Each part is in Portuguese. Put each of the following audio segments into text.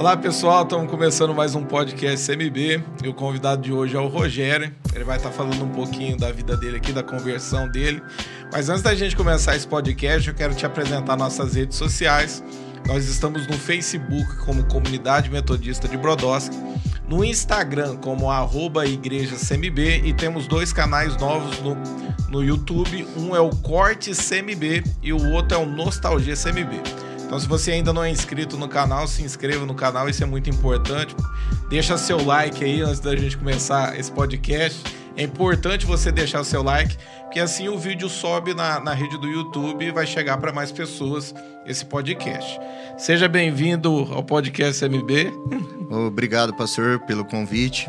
Olá pessoal, estamos começando mais um podcast CMB e o convidado de hoje é o Rogério. Ele vai estar falando um pouquinho da vida dele aqui, da conversão dele. Mas antes da gente começar esse podcast, eu quero te apresentar nossas redes sociais. Nós estamos no Facebook como Comunidade Metodista de Brodowski, no Instagram como arroba Igreja CMB e temos dois canais novos no, no YouTube. Um é o Corte CMB e o outro é o Nostalgia CMB. Então, se você ainda não é inscrito no canal, se inscreva no canal, isso é muito importante. Deixa seu like aí antes da gente começar esse podcast. É importante você deixar o seu like, porque assim o vídeo sobe na, na rede do YouTube e vai chegar para mais pessoas esse podcast. Seja bem-vindo ao podcast MB. Obrigado, pastor, pelo convite.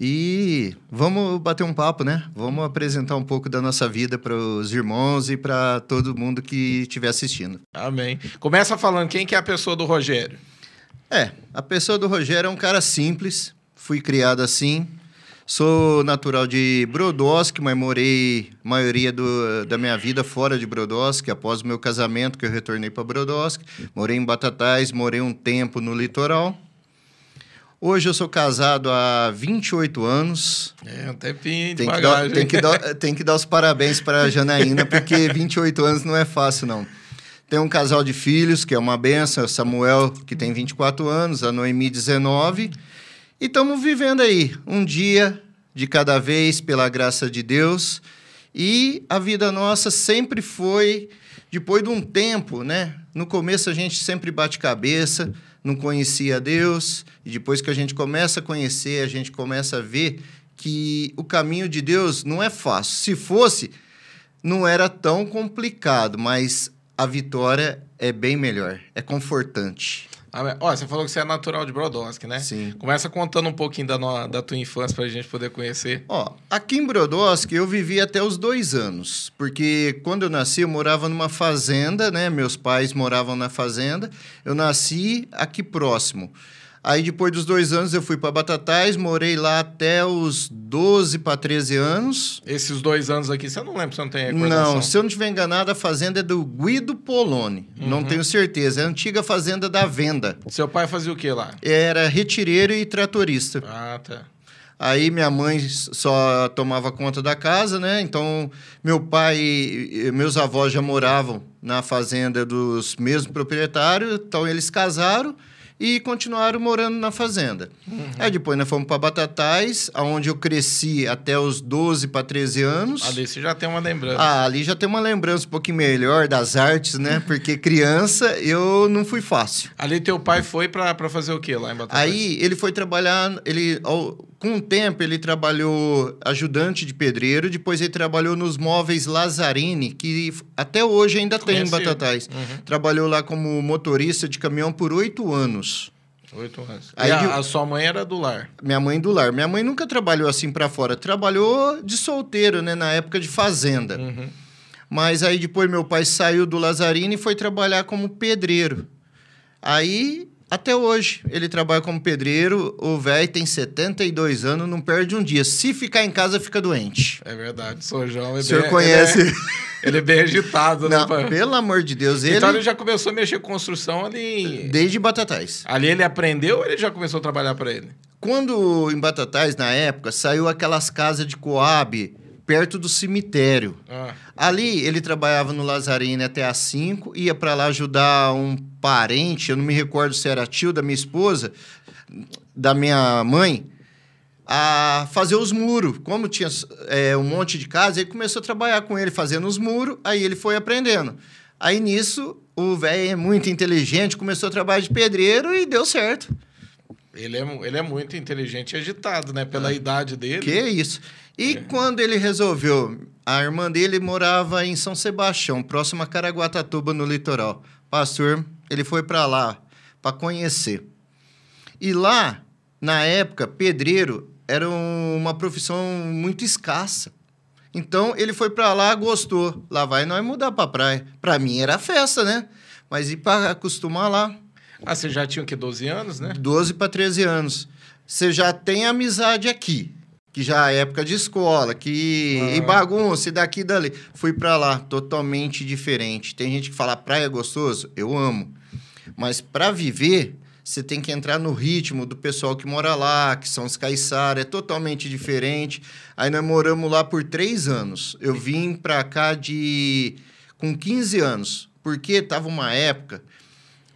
E vamos bater um papo, né? Vamos apresentar um pouco da nossa vida para os irmãos e para todo mundo que estiver assistindo. Amém. Começa falando quem que é a pessoa do Rogério. É, a pessoa do Rogério é um cara simples, fui criado assim. Sou natural de Brodowski, mas morei a maioria do, da minha vida fora de Brodowski, após o meu casamento que eu retornei para Brodowski. Morei em Batatais, morei um tempo no litoral. Hoje eu sou casado há 28 anos. É, um tempinho Tem que, dar, tem, que dar, tem que dar os parabéns para a Janaína, porque 28 anos não é fácil, não. Tem um casal de filhos, que é uma benção, o Samuel, que tem 24 anos, a Noemi, 19. E estamos vivendo aí, um dia de cada vez, pela graça de Deus. E a vida nossa sempre foi, depois de um tempo, né? No começo a gente sempre bate cabeça, não conhecia Deus, e depois que a gente começa a conhecer, a gente começa a ver que o caminho de Deus não é fácil. Se fosse, não era tão complicado, mas a vitória é bem melhor, é confortante. Ah, ó, você falou que você é natural de Brodowski, né? Sim. Começa contando um pouquinho da, no, da tua infância para a gente poder conhecer. Ó, aqui em Brodowski eu vivi até os dois anos, porque quando eu nasci eu morava numa fazenda, né? Meus pais moravam na fazenda. Eu nasci aqui próximo. Aí depois dos dois anos eu fui para Batatais, morei lá até os 12 para 13 anos. Esses dois anos aqui, você não lembra, você não tem recordação? Não, se eu não estiver enganado, a fazenda é do Guido Poloni. Uhum. Não tenho certeza. É a antiga fazenda da venda. Seu pai fazia o que lá? Era retireiro e tratorista. Ah, tá. Aí minha mãe só tomava conta da casa, né? Então, meu pai e meus avós já moravam na fazenda dos mesmos proprietários, então eles casaram e continuaram morando na fazenda. Uhum. Aí depois nós fomos para Batatais, onde eu cresci até os 12 para 13 anos. Ali você já tem uma lembrança. Ah, ali já tem uma lembrança um pouquinho melhor das artes, né? Porque criança eu não fui fácil. Ali teu pai foi para fazer o quê lá em Batatais? Aí ele foi trabalhar, ele ao, com o tempo ele trabalhou ajudante de pedreiro, depois ele trabalhou nos móveis Lazzarini, que até hoje ainda tem em Batatais. Uhum. Trabalhou lá como motorista de caminhão por oito anos. Oito anos. Aí, a, a, sua mãe era do lar? Minha mãe do lar. Minha mãe nunca trabalhou assim para fora. Trabalhou de solteiro, né? Na época de fazenda. Uhum. Mas aí depois meu pai saiu do Lazarino e foi trabalhar como pedreiro. Aí, até hoje, ele trabalha como pedreiro. O velho tem 72 anos, não perde um dia. Se ficar em casa, fica doente. É verdade. Sou João. É o senhor bem, conhece... Ele é... Ele é bem agitado, né? Não, pelo amor de Deus. Ele... Então ele já começou a mexer com construção ali. Desde Batatais. Ali ele aprendeu ou ele já começou a trabalhar para ele? Quando em Batatais, na época, saiu aquelas casas de Coab perto do cemitério. Ah. Ali ele trabalhava no Lazarino até às 5, ia para lá ajudar um parente, eu não me recordo se era tio da minha esposa, da minha mãe a fazer os muros. Como tinha é, um monte de casa, ele começou a trabalhar com ele fazendo os muros, aí ele foi aprendendo. Aí nisso, o velho é muito inteligente, começou a trabalhar de pedreiro e deu certo. Ele é, ele é muito inteligente e agitado, né? Pela ah, idade dele. Que isso. E é. quando ele resolveu, a irmã dele morava em São Sebastião, próximo a Caraguatatuba, no litoral. Pastor, ele foi para lá para conhecer. E lá, na época, pedreiro era uma profissão muito escassa. Então ele foi para lá, gostou. Lá vai nós mudar para praia. Para mim era festa, né? Mas ir para acostumar lá. Ah, você já tinha o que 12 anos, né? 12 para 13 anos. Você já tem amizade aqui, que já é época de escola, que ah. e bagunça e daqui e dali. Fui para lá, totalmente diferente. Tem gente que fala praia é gostoso, eu amo. Mas para viver, você tem que entrar no ritmo do pessoal que mora lá, que são os caiçara, é totalmente diferente. Aí nós moramos lá por três anos. Eu vim para cá de com 15 anos, porque tava uma época,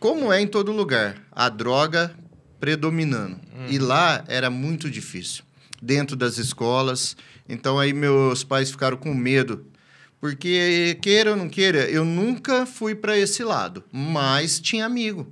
como é em todo lugar, a droga predominando. Hum. E lá era muito difícil, dentro das escolas. Então aí meus pais ficaram com medo porque, queira ou não queira, eu nunca fui para esse lado, mas tinha amigo.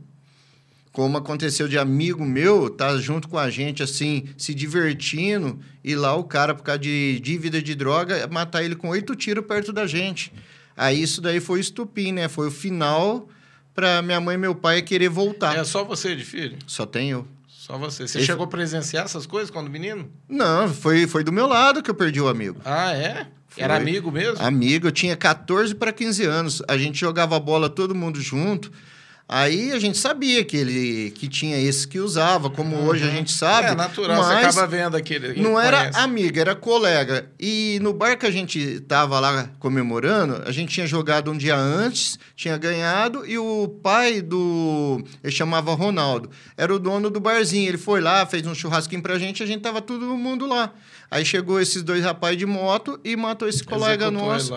Como aconteceu de amigo meu, tá junto com a gente, assim, se divertindo, e lá o cara, por causa de dívida de droga, matar ele com oito tiros perto da gente. Aí isso daí foi estupim, né? Foi o final para minha mãe e meu pai querer voltar. É só você de filho? Só tenho. Só você. Você Esse... chegou a presenciar essas coisas quando menino? Não, foi, foi do meu lado que eu perdi o amigo. Ah, é? Foi. Era amigo mesmo? Amigo, eu tinha 14 para 15 anos. A gente jogava bola todo mundo junto. Aí a gente sabia que ele que tinha esse que usava, como uhum. hoje a gente sabe. É natural, mas você acaba vendo aquele. Não era amigo, era colega. E no bar que a gente tava lá comemorando, a gente tinha jogado um dia antes, tinha ganhado, e o pai do. Ele chamava Ronaldo. Era o dono do barzinho. Ele foi lá, fez um churrasquinho pra gente, a gente tava todo mundo lá. Aí chegou esses dois rapazes de moto e matou esse colega nosso.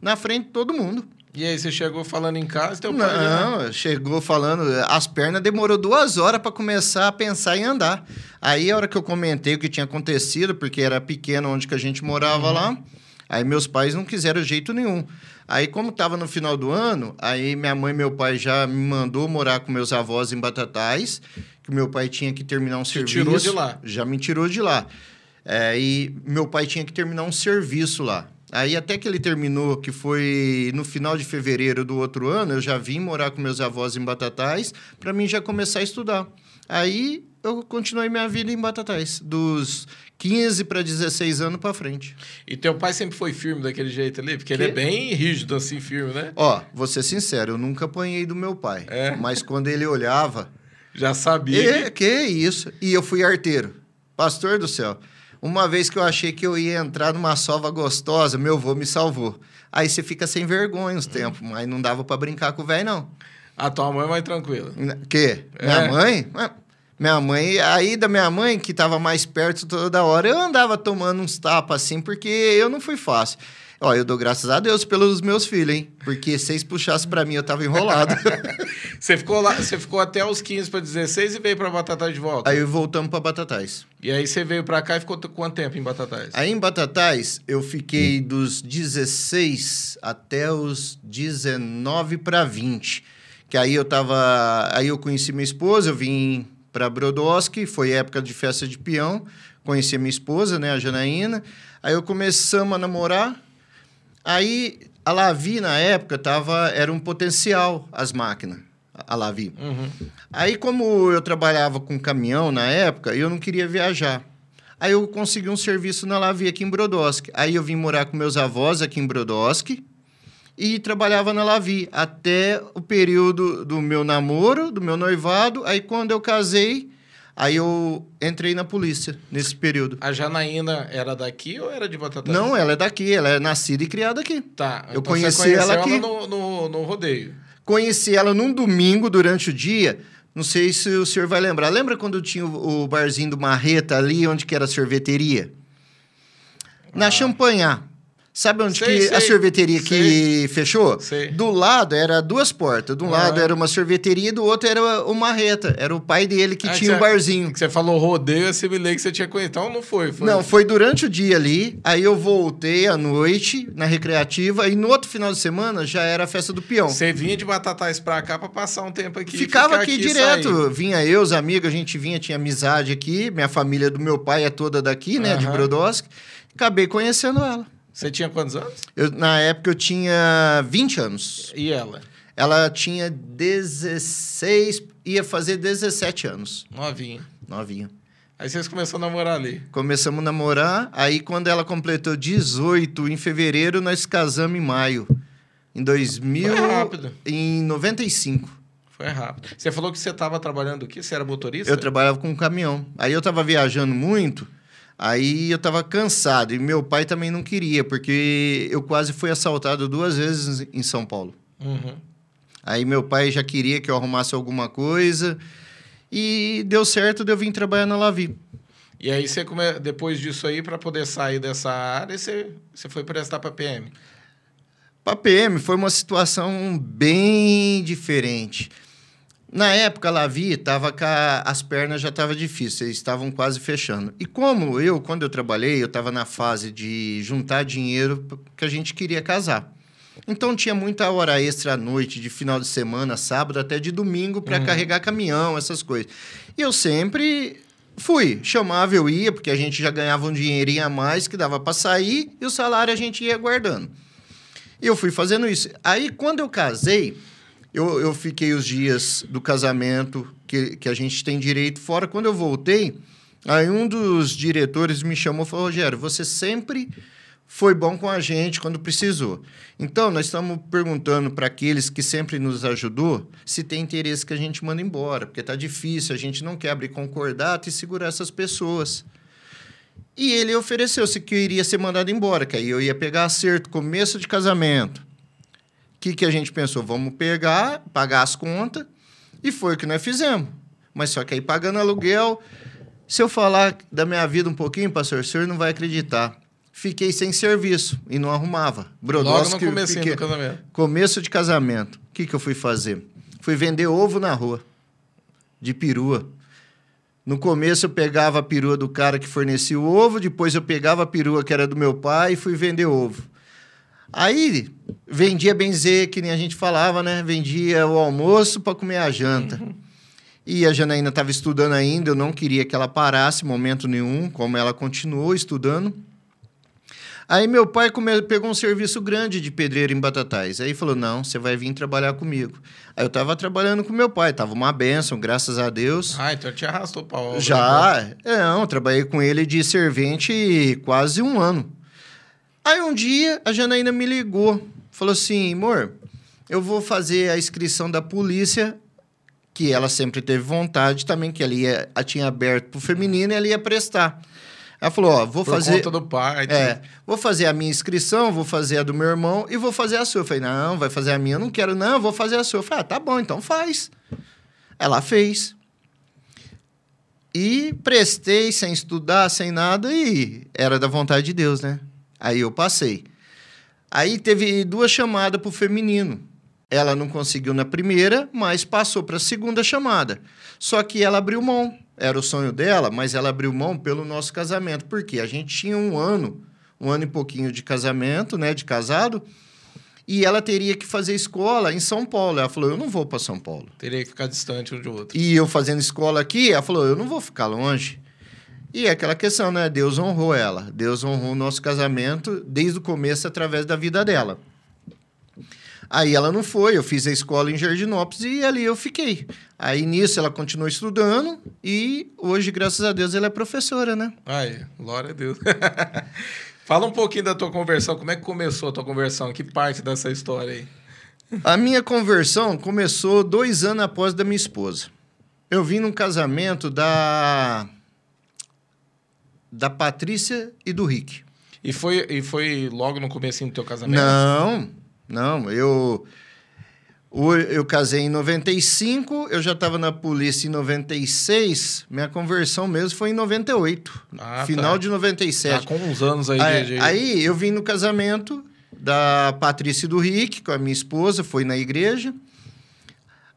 Na frente de todo mundo. E aí, você chegou falando em casa, teu pai Não, já... chegou falando... As pernas demorou duas horas para começar a pensar em andar. Aí, a hora que eu comentei o que tinha acontecido, porque era pequeno onde que a gente morava uhum. lá, aí meus pais não quiseram jeito nenhum. Aí, como estava no final do ano, aí minha mãe e meu pai já me mandou morar com meus avós em Batatais, que meu pai tinha que terminar um Te serviço. tirou de lá. Já me tirou de lá. É, e meu pai tinha que terminar um serviço lá. Aí até que ele terminou, que foi no final de fevereiro do outro ano, eu já vim morar com meus avós em Batatais, para mim já começar a estudar. Aí eu continuei minha vida em Batatais, dos 15 para 16 anos para frente. E teu pai sempre foi firme daquele jeito ali? Porque que? ele é bem rígido assim, firme, né? Ó, vou ser sincero, eu nunca apanhei do meu pai. É? Mas quando ele olhava... Já sabia. É, que isso. E eu fui arteiro. Pastor do céu. Uma vez que eu achei que eu ia entrar numa sova gostosa, meu avô me salvou. Aí você fica sem vergonha uns tempos, mas não dava para brincar com o velho, não. A tua mãe é mais tranquila. Que? É. Minha mãe? Minha mãe, aí da minha mãe, que estava mais perto toda hora, eu andava tomando uns tapas assim, porque eu não fui fácil. Ó, eu dou graças a Deus pelos meus filhos, hein? Porque se eles puxassem para mim, eu tava enrolado. você ficou lá, você ficou até os 15 para 16 e veio para Batatais de volta? Aí voltamos para Batatais. E aí você veio para cá e ficou quanto tempo em Batatais? Aí em Batatais, eu fiquei dos 16 até os 19 para 20. Que aí eu tava, aí eu conheci minha esposa, eu vim para Brodowski, foi época de festa de peão, conheci minha esposa, né, a Janaína. Aí eu começamos a namorar, Aí a Lavi, na época, tava, era um potencial as máquinas, a Lavi. Uhum. Aí, como eu trabalhava com caminhão na época, eu não queria viajar. Aí eu consegui um serviço na Lavi aqui em Brodowski. Aí eu vim morar com meus avós aqui em Brodowski e trabalhava na Lavi até o período do meu namoro, do meu noivado. Aí quando eu casei, Aí eu entrei na polícia nesse período. A Janaína era daqui ou era de Batatais? Não, ela é daqui. Ela é nascida e criada aqui. Tá. Eu então conheci ela aqui. Ela no, no, no rodeio. Conheci ela num domingo durante o dia. Não sei se o senhor vai lembrar. Lembra quando tinha o, barzinho do Marreta ali, onde que era a sorveteria? Na ah. Champanhar. Sabe onde sei, que sei, a sorveteria sei, que fechou? Do lado era duas portas. De um lado era uma sorveteria, do outro era o Marreta. Era o pai dele que ah, tinha o um barzinho. Que você falou rodeio, eu assimilei que você tinha conhecido. Então não foi, foi? Não, foi durante o dia ali. Aí eu voltei à noite na recreativa e no outro final de semana já era a festa do peão. Você vinha de Batatais pra cá pra passar um tempo aqui. Ficava aqui, aqui direto. Vinha eu, os amigos, a gente vinha, tinha amizade aqui. Minha família do meu pai é toda daqui, né? De Brodowski. Acabei conhecendo ela. Você tinha quantos anos? Eu, na época eu tinha 20 anos. E ela? Ela tinha 16, ia fazer 17 anos. Novinha. Novinha. Aí vocês começaram a namorar ali? Começamos a namorar, aí quando ela completou 18 em fevereiro, nós casamos em maio. Em 2000... Foi rápido. Em 95. Foi rápido. Você falou que você estava trabalhando aqui, você era motorista? Eu trabalhava com um caminhão. Aí eu estava viajando muito, Aí eu estava cansado e meu pai também não queria, porque eu quase fui assaltado duas vezes em São Paulo. Uhum. Aí meu pai já queria que eu arrumasse alguma coisa E deu certo de eu vir trabalhar na Lavi. E aí você come... depois disso aí, para poder sair dessa área, você, você foi prestar para PM? Para PM foi uma situação bem diferente. Na época, a Lavi estava com a, as pernas já estavam difíceis, estavam quase fechando. E como eu, quando eu trabalhei, eu estava na fase de juntar dinheiro que a gente queria casar. Então tinha muita hora extra à noite, de final de semana, sábado, até de domingo, para uhum. carregar caminhão, essas coisas. E eu sempre fui, chamava, eu ia, porque a gente já ganhava um dinheirinho a mais que dava para sair e o salário a gente ia guardando. E eu fui fazendo isso. Aí, quando eu casei, eu, eu fiquei os dias do casamento que, que a gente tem direito fora. Quando eu voltei, aí um dos diretores me chamou e falou: Rogério, você sempre foi bom com a gente quando precisou. Então, nós estamos perguntando para aqueles que sempre nos ajudou se tem interesse que a gente manda embora, porque está difícil, a gente não quer abrir concordato e segurar essas pessoas. E ele ofereceu-se que eu iria ser mandado embora, que aí eu ia pegar acerto, começo de casamento que, que a gente pensou? Vamos pegar, pagar as contas, e foi o que nós fizemos. Mas só que aí, pagando aluguel, se eu falar da minha vida um pouquinho, pastor, o senhor não vai acreditar. Fiquei sem serviço e não arrumava. Brodowski, Logo no começo do casamento. Começo de casamento. O que, que eu fui fazer? Fui vender ovo na rua, de perua. No começo eu pegava a perua do cara que fornecia o ovo, depois eu pegava a perua que era do meu pai e fui vender ovo. Aí vendia benzer, que nem a gente falava, né? Vendia o almoço para comer a janta. Uhum. E a Janaína estava estudando ainda, eu não queria que ela parasse momento nenhum, como ela continuou estudando. Aí meu pai come... pegou um serviço grande de pedreiro em Batatais. Aí falou: "Não, você vai vir trabalhar comigo". Aí eu estava trabalhando com meu pai, tava uma benção, graças a Deus. Ah, então te arrastou para obra. Já, né? é, não, trabalhei com ele de servente quase um ano. Aí um dia a Janaína me ligou, falou assim: amor, eu vou fazer a inscrição da polícia, que ela sempre teve vontade também, que ela ia, a tinha aberto para o feminino e ela ia prestar. Ela falou: Ó, vou Por fazer. conta do pai. É, vou fazer a minha inscrição, vou fazer a do meu irmão e vou fazer a sua. Eu falei: Não, vai fazer a minha, eu não quero, não, vou fazer a sua. Eu falei: Ah, tá bom, então faz. Ela fez. E prestei sem estudar, sem nada, e era da vontade de Deus, né? Aí eu passei. Aí teve duas chamadas para o feminino. Ela não conseguiu na primeira, mas passou para a segunda chamada. Só que ela abriu mão. Era o sonho dela, mas ela abriu mão pelo nosso casamento. Porque a gente tinha um ano, um ano e pouquinho de casamento, né, de casado, e ela teria que fazer escola em São Paulo. Ela falou: Eu não vou para São Paulo. Teria que ficar distante um do outro. E eu fazendo escola aqui, ela falou: Eu não vou ficar longe. E é aquela questão, né? Deus honrou ela. Deus honrou o nosso casamento desde o começo através da vida dela. Aí ela não foi, eu fiz a escola em Jardinópolis e ali eu fiquei. Aí nisso ela continuou estudando e hoje, graças a Deus, ela é professora, né? Ai, glória a Deus. Fala um pouquinho da tua conversão, como é que começou a tua conversão? Que parte dessa história aí? A minha conversão começou dois anos após da minha esposa. Eu vim num casamento da da Patrícia e do Rick. E foi, e foi logo no começo do teu casamento? Não, não. Eu, eu casei em 95, eu já estava na polícia em 96. Minha conversão mesmo foi em 98. Ah, final tá. de 97. Tá com uns anos aí. Aí, de... aí eu vim no casamento da Patrícia e do Rick, com a minha esposa, foi na igreja.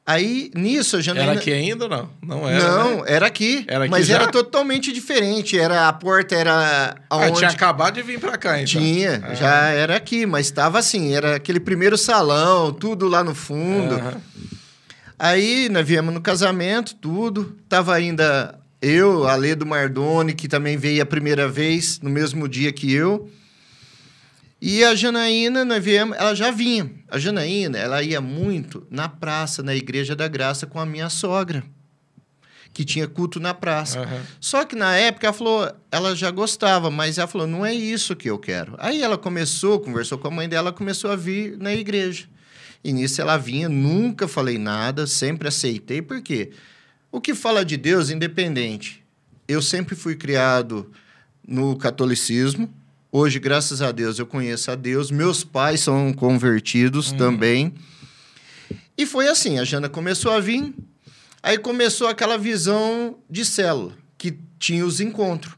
Aí, nisso, a Janaína... Era aqui ainda ou não? Não era, Não, né? era aqui. Era aqui mas já? era totalmente diferente. Era, a porta era aonde... Ah, tinha acabado de vir para cá, então. Tinha, ah. já era aqui. Mas estava assim, era aquele primeiro salão, tudo lá no fundo. Aí, nós viemos no casamento, tudo. Tava ainda eu, a Lê do Mardoni, que também veio a primeira vez, no mesmo dia que eu. E a Janaína, nós viemos, ela já vinha. A Janaína, ela ia muito na praça, na Igreja da Graça, com a minha sogra, que tinha culto na praça. Uhum. Só que na época ela falou, ela já gostava, mas ela falou, não é isso que eu quero. Aí ela começou, conversou com a mãe dela, começou a vir na igreja. E nisso ela vinha, nunca falei nada, sempre aceitei, por quê? O que fala de Deus, independente. Eu sempre fui criado no catolicismo, Hoje, graças a Deus, eu conheço a Deus. Meus pais são convertidos uhum. também. E foi assim, a Jana começou a vir. Aí começou aquela visão de célula, que tinha os encontros.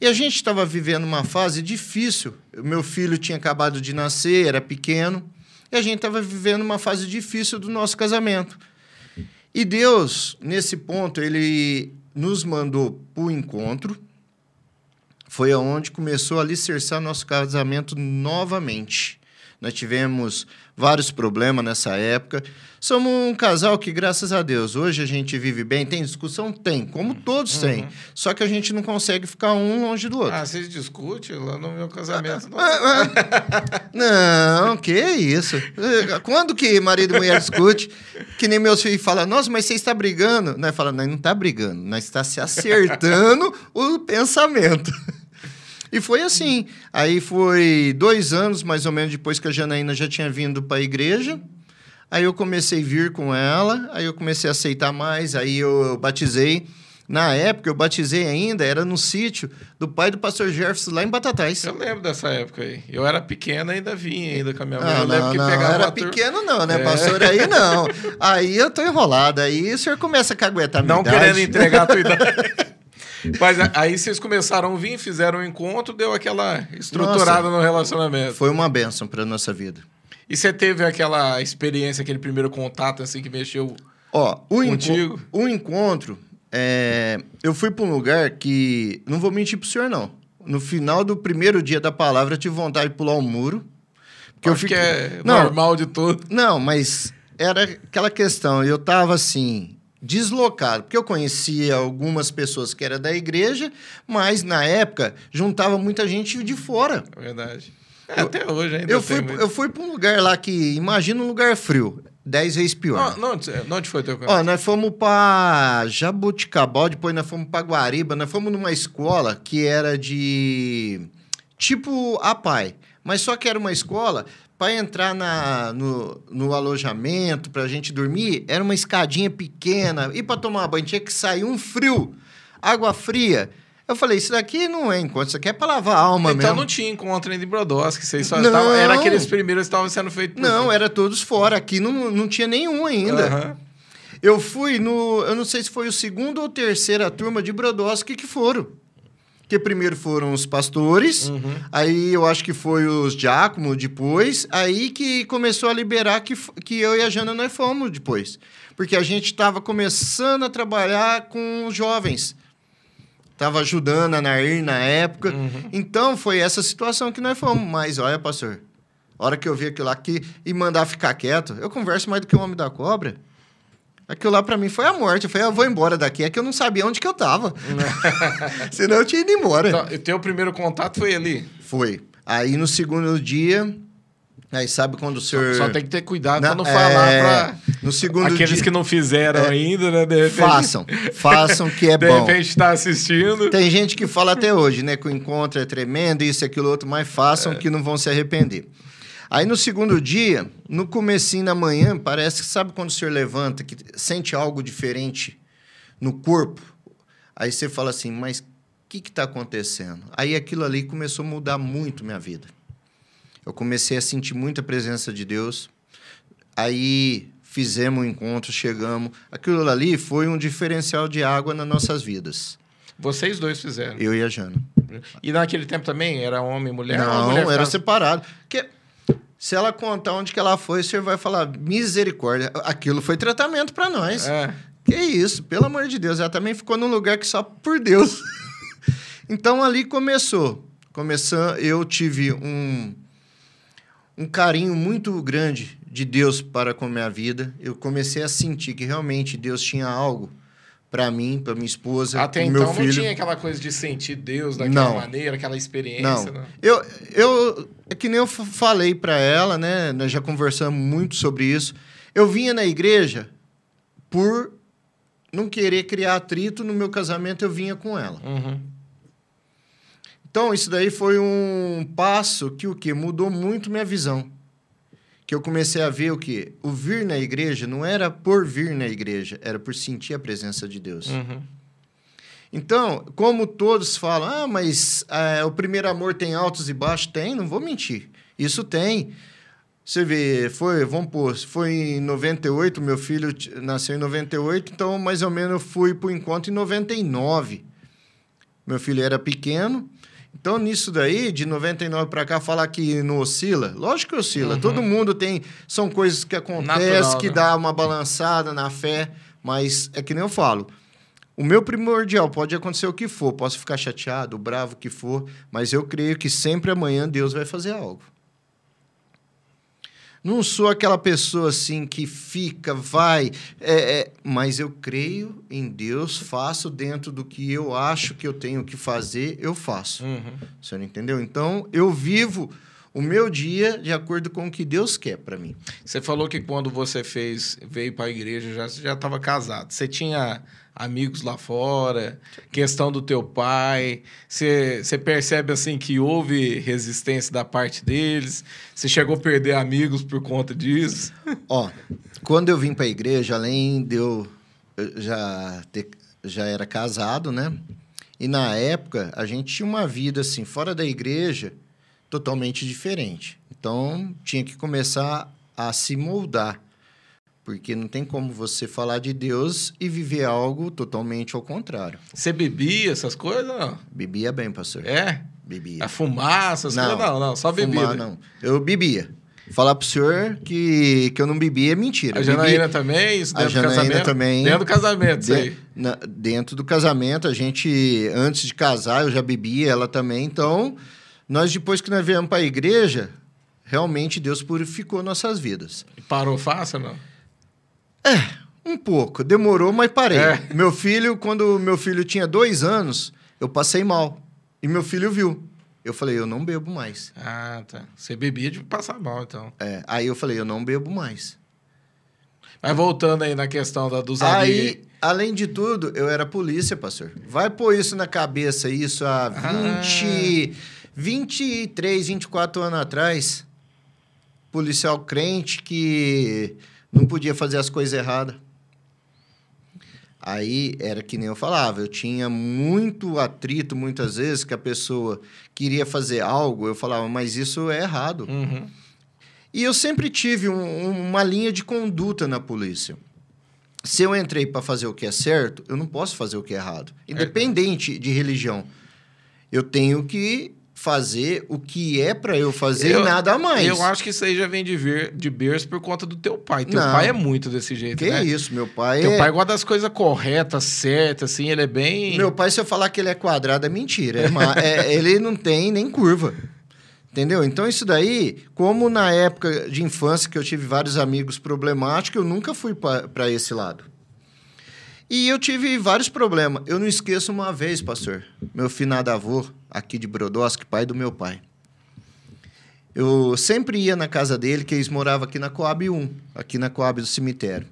E a gente estava vivendo uma fase difícil. Meu filho tinha acabado de nascer, era pequeno, e a gente estava vivendo uma fase difícil do nosso casamento. E Deus, nesse ponto, ele nos mandou para o encontro. Foi aonde começou a alicerçar nosso casamento novamente. Nós tivemos vários problemas nessa época. Somos um casal que, graças a Deus, hoje a gente vive bem. Tem discussão? Tem, como todos uhum. têm. Só que a gente não consegue ficar um longe do outro. Ah, vocês discutem lá no meu casamento. Não, ah, ah, não que isso. Quando que marido e mulher discute? Que nem meus filhos falam, nossa, mas você está brigando. Nós falamos, nós não está brigando, nós está se acertando o pensamento. E foi assim. Aí foi dois anos, mais ou menos, depois que a Janaína já tinha vindo para a igreja. Aí eu comecei a vir com ela, aí eu comecei a aceitar mais, aí eu batizei. Na época, eu batizei ainda, era no sítio do pai do pastor Jefferson, lá em Batatais. Eu lembro dessa época aí. Eu era pequena ainda vinha ainda com a minha mãe. Ah, eu lembro não, que não, pegava era pequeno não, né, é. pastor? Aí não. Aí eu tô enrolado, aí o senhor começa a caguetar a minha Não idade. querendo entregar a tua idade. Mas aí vocês começaram a vir, fizeram um encontro, deu aquela estruturada nossa, no relacionamento. Foi uma benção para nossa vida. E você teve aquela experiência, aquele primeiro contato assim que mexeu Ó, o contigo? Enco o encontro, é... eu fui para um lugar que não vou mentir pro senhor não. No final do primeiro dia da palavra, eu tive vontade de pular o um muro. Que Acho eu fiquei... que é não, normal de tudo. Não, mas era aquela questão. Eu tava assim, deslocado, porque eu conhecia algumas pessoas que eram da igreja, mas na época juntava muita gente de fora. É verdade. É, eu, até hoje ainda eu fui, muito... eu fui para um lugar lá que, imagina um lugar frio, dez vezes pior. Não, não, onde foi teu Ó, nós fomos para Jabuticabal, depois nós fomos para Guariba, nós fomos numa escola que era de tipo a pai, mas só que era uma escola para entrar na, no, no alojamento, para a gente dormir, era uma escadinha pequena. E para tomar banho tinha que sair um frio, água fria. Eu falei, isso daqui não é encontro, isso aqui é para lavar a alma então, mesmo. Então não tinha encontro em Brodowski, vocês só não, estavam, era aqueles primeiros que estavam sendo feitos. Não, era todos fora, aqui não, não tinha nenhum ainda. Uhum. Eu fui no, eu não sei se foi o segundo ou terceira turma de Brodowski que foram que primeiro foram os pastores, uhum. aí eu acho que foi os diáconos depois, aí que começou a liberar que, que eu e a Jana nós fomos depois. Porque a gente estava começando a trabalhar com os jovens. Estava ajudando a Nair na época. Uhum. Então, foi essa situação que nós fomos. Mas, olha, pastor, a hora que eu vi aquilo aqui e mandar ficar quieto, eu converso mais do que o homem da cobra. Aquilo lá para mim foi a morte. Eu falei, eu vou embora daqui. É que eu não sabia onde que eu tava. Senão eu tinha ido embora. Então, o teu primeiro contato foi ali? Foi. Aí no segundo dia, Aí sabe quando o senhor. Só, só tem que ter cuidado para não falar é... para no segundo aqueles dia... que não fizeram é... ainda, né? Repente... Façam, façam que é de bom. De repente está assistindo. Tem gente que fala até hoje, né? Que o encontro é tremendo, isso, aquilo, outro, mas façam é. que não vão se arrepender. Aí no segundo dia, no comecinho da manhã, parece que sabe quando o senhor levanta, que sente algo diferente no corpo? Aí você fala assim, mas o que está acontecendo? Aí aquilo ali começou a mudar muito minha vida. Eu comecei a sentir muita presença de Deus. Aí fizemos um encontro, chegamos. Aquilo ali foi um diferencial de água nas nossas vidas. Vocês dois fizeram? Eu e a Jana. E naquele tempo também era homem e mulher? Não, mulher era separado. Porque se ela contar onde que ela foi, você vai falar misericórdia. Aquilo foi tratamento para nós. É. Que isso, pelo amor de Deus. Ela também ficou num lugar que só por Deus. então ali começou. Começando, eu tive um, um carinho muito grande de Deus para com a minha vida. Eu comecei a sentir que realmente Deus tinha algo para mim, para minha esposa, Até pro então meu filho. não tinha aquela coisa de sentir Deus daquela não. maneira, aquela experiência, não. não. Eu, eu, é que nem eu falei para ela, né? Nós já conversamos muito sobre isso. Eu vinha na igreja por não querer criar atrito no meu casamento, eu vinha com ela. Uhum. Então, isso daí foi um passo que o que mudou muito minha visão que eu comecei a ver o que o vir na igreja não era por vir na igreja, era por sentir a presença de Deus. Uhum. Então, como todos falam, ah, mas é, o primeiro amor tem altos e baixos, tem, não vou mentir, isso tem. Você vê, foi, vamos pôr, foi em 98, meu filho nasceu em 98, então mais ou menos eu fui pro encontro em 99. Meu filho era pequeno. Então, nisso daí, de 99 para cá, falar que não oscila, lógico que oscila. Todo mundo tem. São coisas que acontecem, Natural, que né? dá uma balançada na fé, mas é que nem eu falo. O meu primordial pode acontecer o que for, posso ficar chateado, bravo, o que for, mas eu creio que sempre amanhã Deus vai fazer algo. Não sou aquela pessoa assim que fica, vai, é, é, mas eu creio em Deus, faço dentro do que eu acho que eu tenho que fazer, eu faço. Uhum. Você não entendeu? Então, eu vivo o meu dia de acordo com o que Deus quer para mim. Você falou que quando você fez, veio para a igreja, já, você já estava casado. Você tinha amigos lá fora, questão do teu pai. Você, você percebe assim que houve resistência da parte deles. Você chegou a perder amigos por conta disso. Ó, quando eu vim para a igreja, além de eu eu já ter, já era casado, né? E na época a gente tinha uma vida assim fora da igreja totalmente diferente. Então tinha que começar a se moldar, porque não tem como você falar de Deus e viver algo totalmente ao contrário. Você bebia essas coisas? Não? Bebia bem, pastor. É? Bebia. A fumar, essas Não. coisas? Não, não, só bebida. Fumar, não. Eu bebia. Falar pro senhor que, que eu não bebia é mentira. A bebia- Janaína também? Isso A dentro do Janaína casamento? também. Dentro do casamento, isso De- aí. na- dentro do casamento, a gente, antes de casar, eu já bebia, ela também. Então, nós, depois que nós viemos para a igreja, realmente Deus purificou nossas vidas. Parou fácil, não? Um pouco, demorou, mas parei. É. Meu filho, quando meu filho tinha dois anos, eu passei mal. E meu filho viu. Eu falei, eu não bebo mais. Ah, tá. Você bebia de passar mal, então. É, aí eu falei, eu não bebo mais. Mas voltando aí na questão da, dos amigos. Aí, além de tudo, eu era polícia, pastor. Vai pôr isso na cabeça, isso há 20, 23, 24 anos atrás. Policial crente que não podia fazer as coisas erradas. Aí era que nem eu falava, eu tinha muito atrito muitas vezes que a pessoa queria fazer algo, eu falava, mas isso é errado. Uhum. E eu sempre tive um- uma linha de conduta na polícia. Se eu entrei para fazer o que é certo, eu não posso fazer o que é errado. Independente de religião. Eu tenho que fazer o que é para eu fazer Eu- e nada mais. Eu acho que isso aí já vem de, ver, de berço por conta do teu pai. Teu Não. pai é muito desse jeito, Que né? isso, meu pai Teu é... pai gosta das coisas corretas, certas, assim, ele é bem... Meu pai, se eu falar que ele é quadrado, é mentira. É é- ele não tem nem curva. Entendeu? Então, isso daí, como na época de infância que eu tive vários amigos problemáticos, eu nunca fui para esse lado. E eu tive vários problemas. Eu não esqueço uma vez, pastor, meu finado avô, aqui de Brodowski, pai do meu pai. Eu sempre ia na casa dele, que eles moravam aqui na Coab 1, aqui na Coab do cemitério.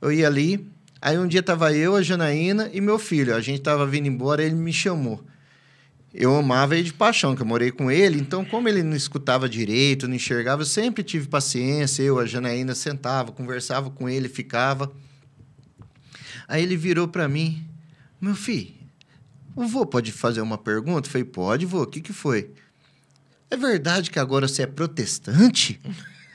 Eu ia ali, aí um dia tava eu, a Janaína e meu filho. A gente tava vindo embora, ele me chamou. Eu amava ele de paixão, que eu morei com ele, então como ele não escutava direito, não enxergava, eu sempre tive paciência, eu, a Janaína, sentava, conversava com ele, ficava. Aí ele virou para mim, meu filho, o vô pode fazer uma pergunta? Eu falei, pode, vô, o que que foi? É verdade que agora você é protestante?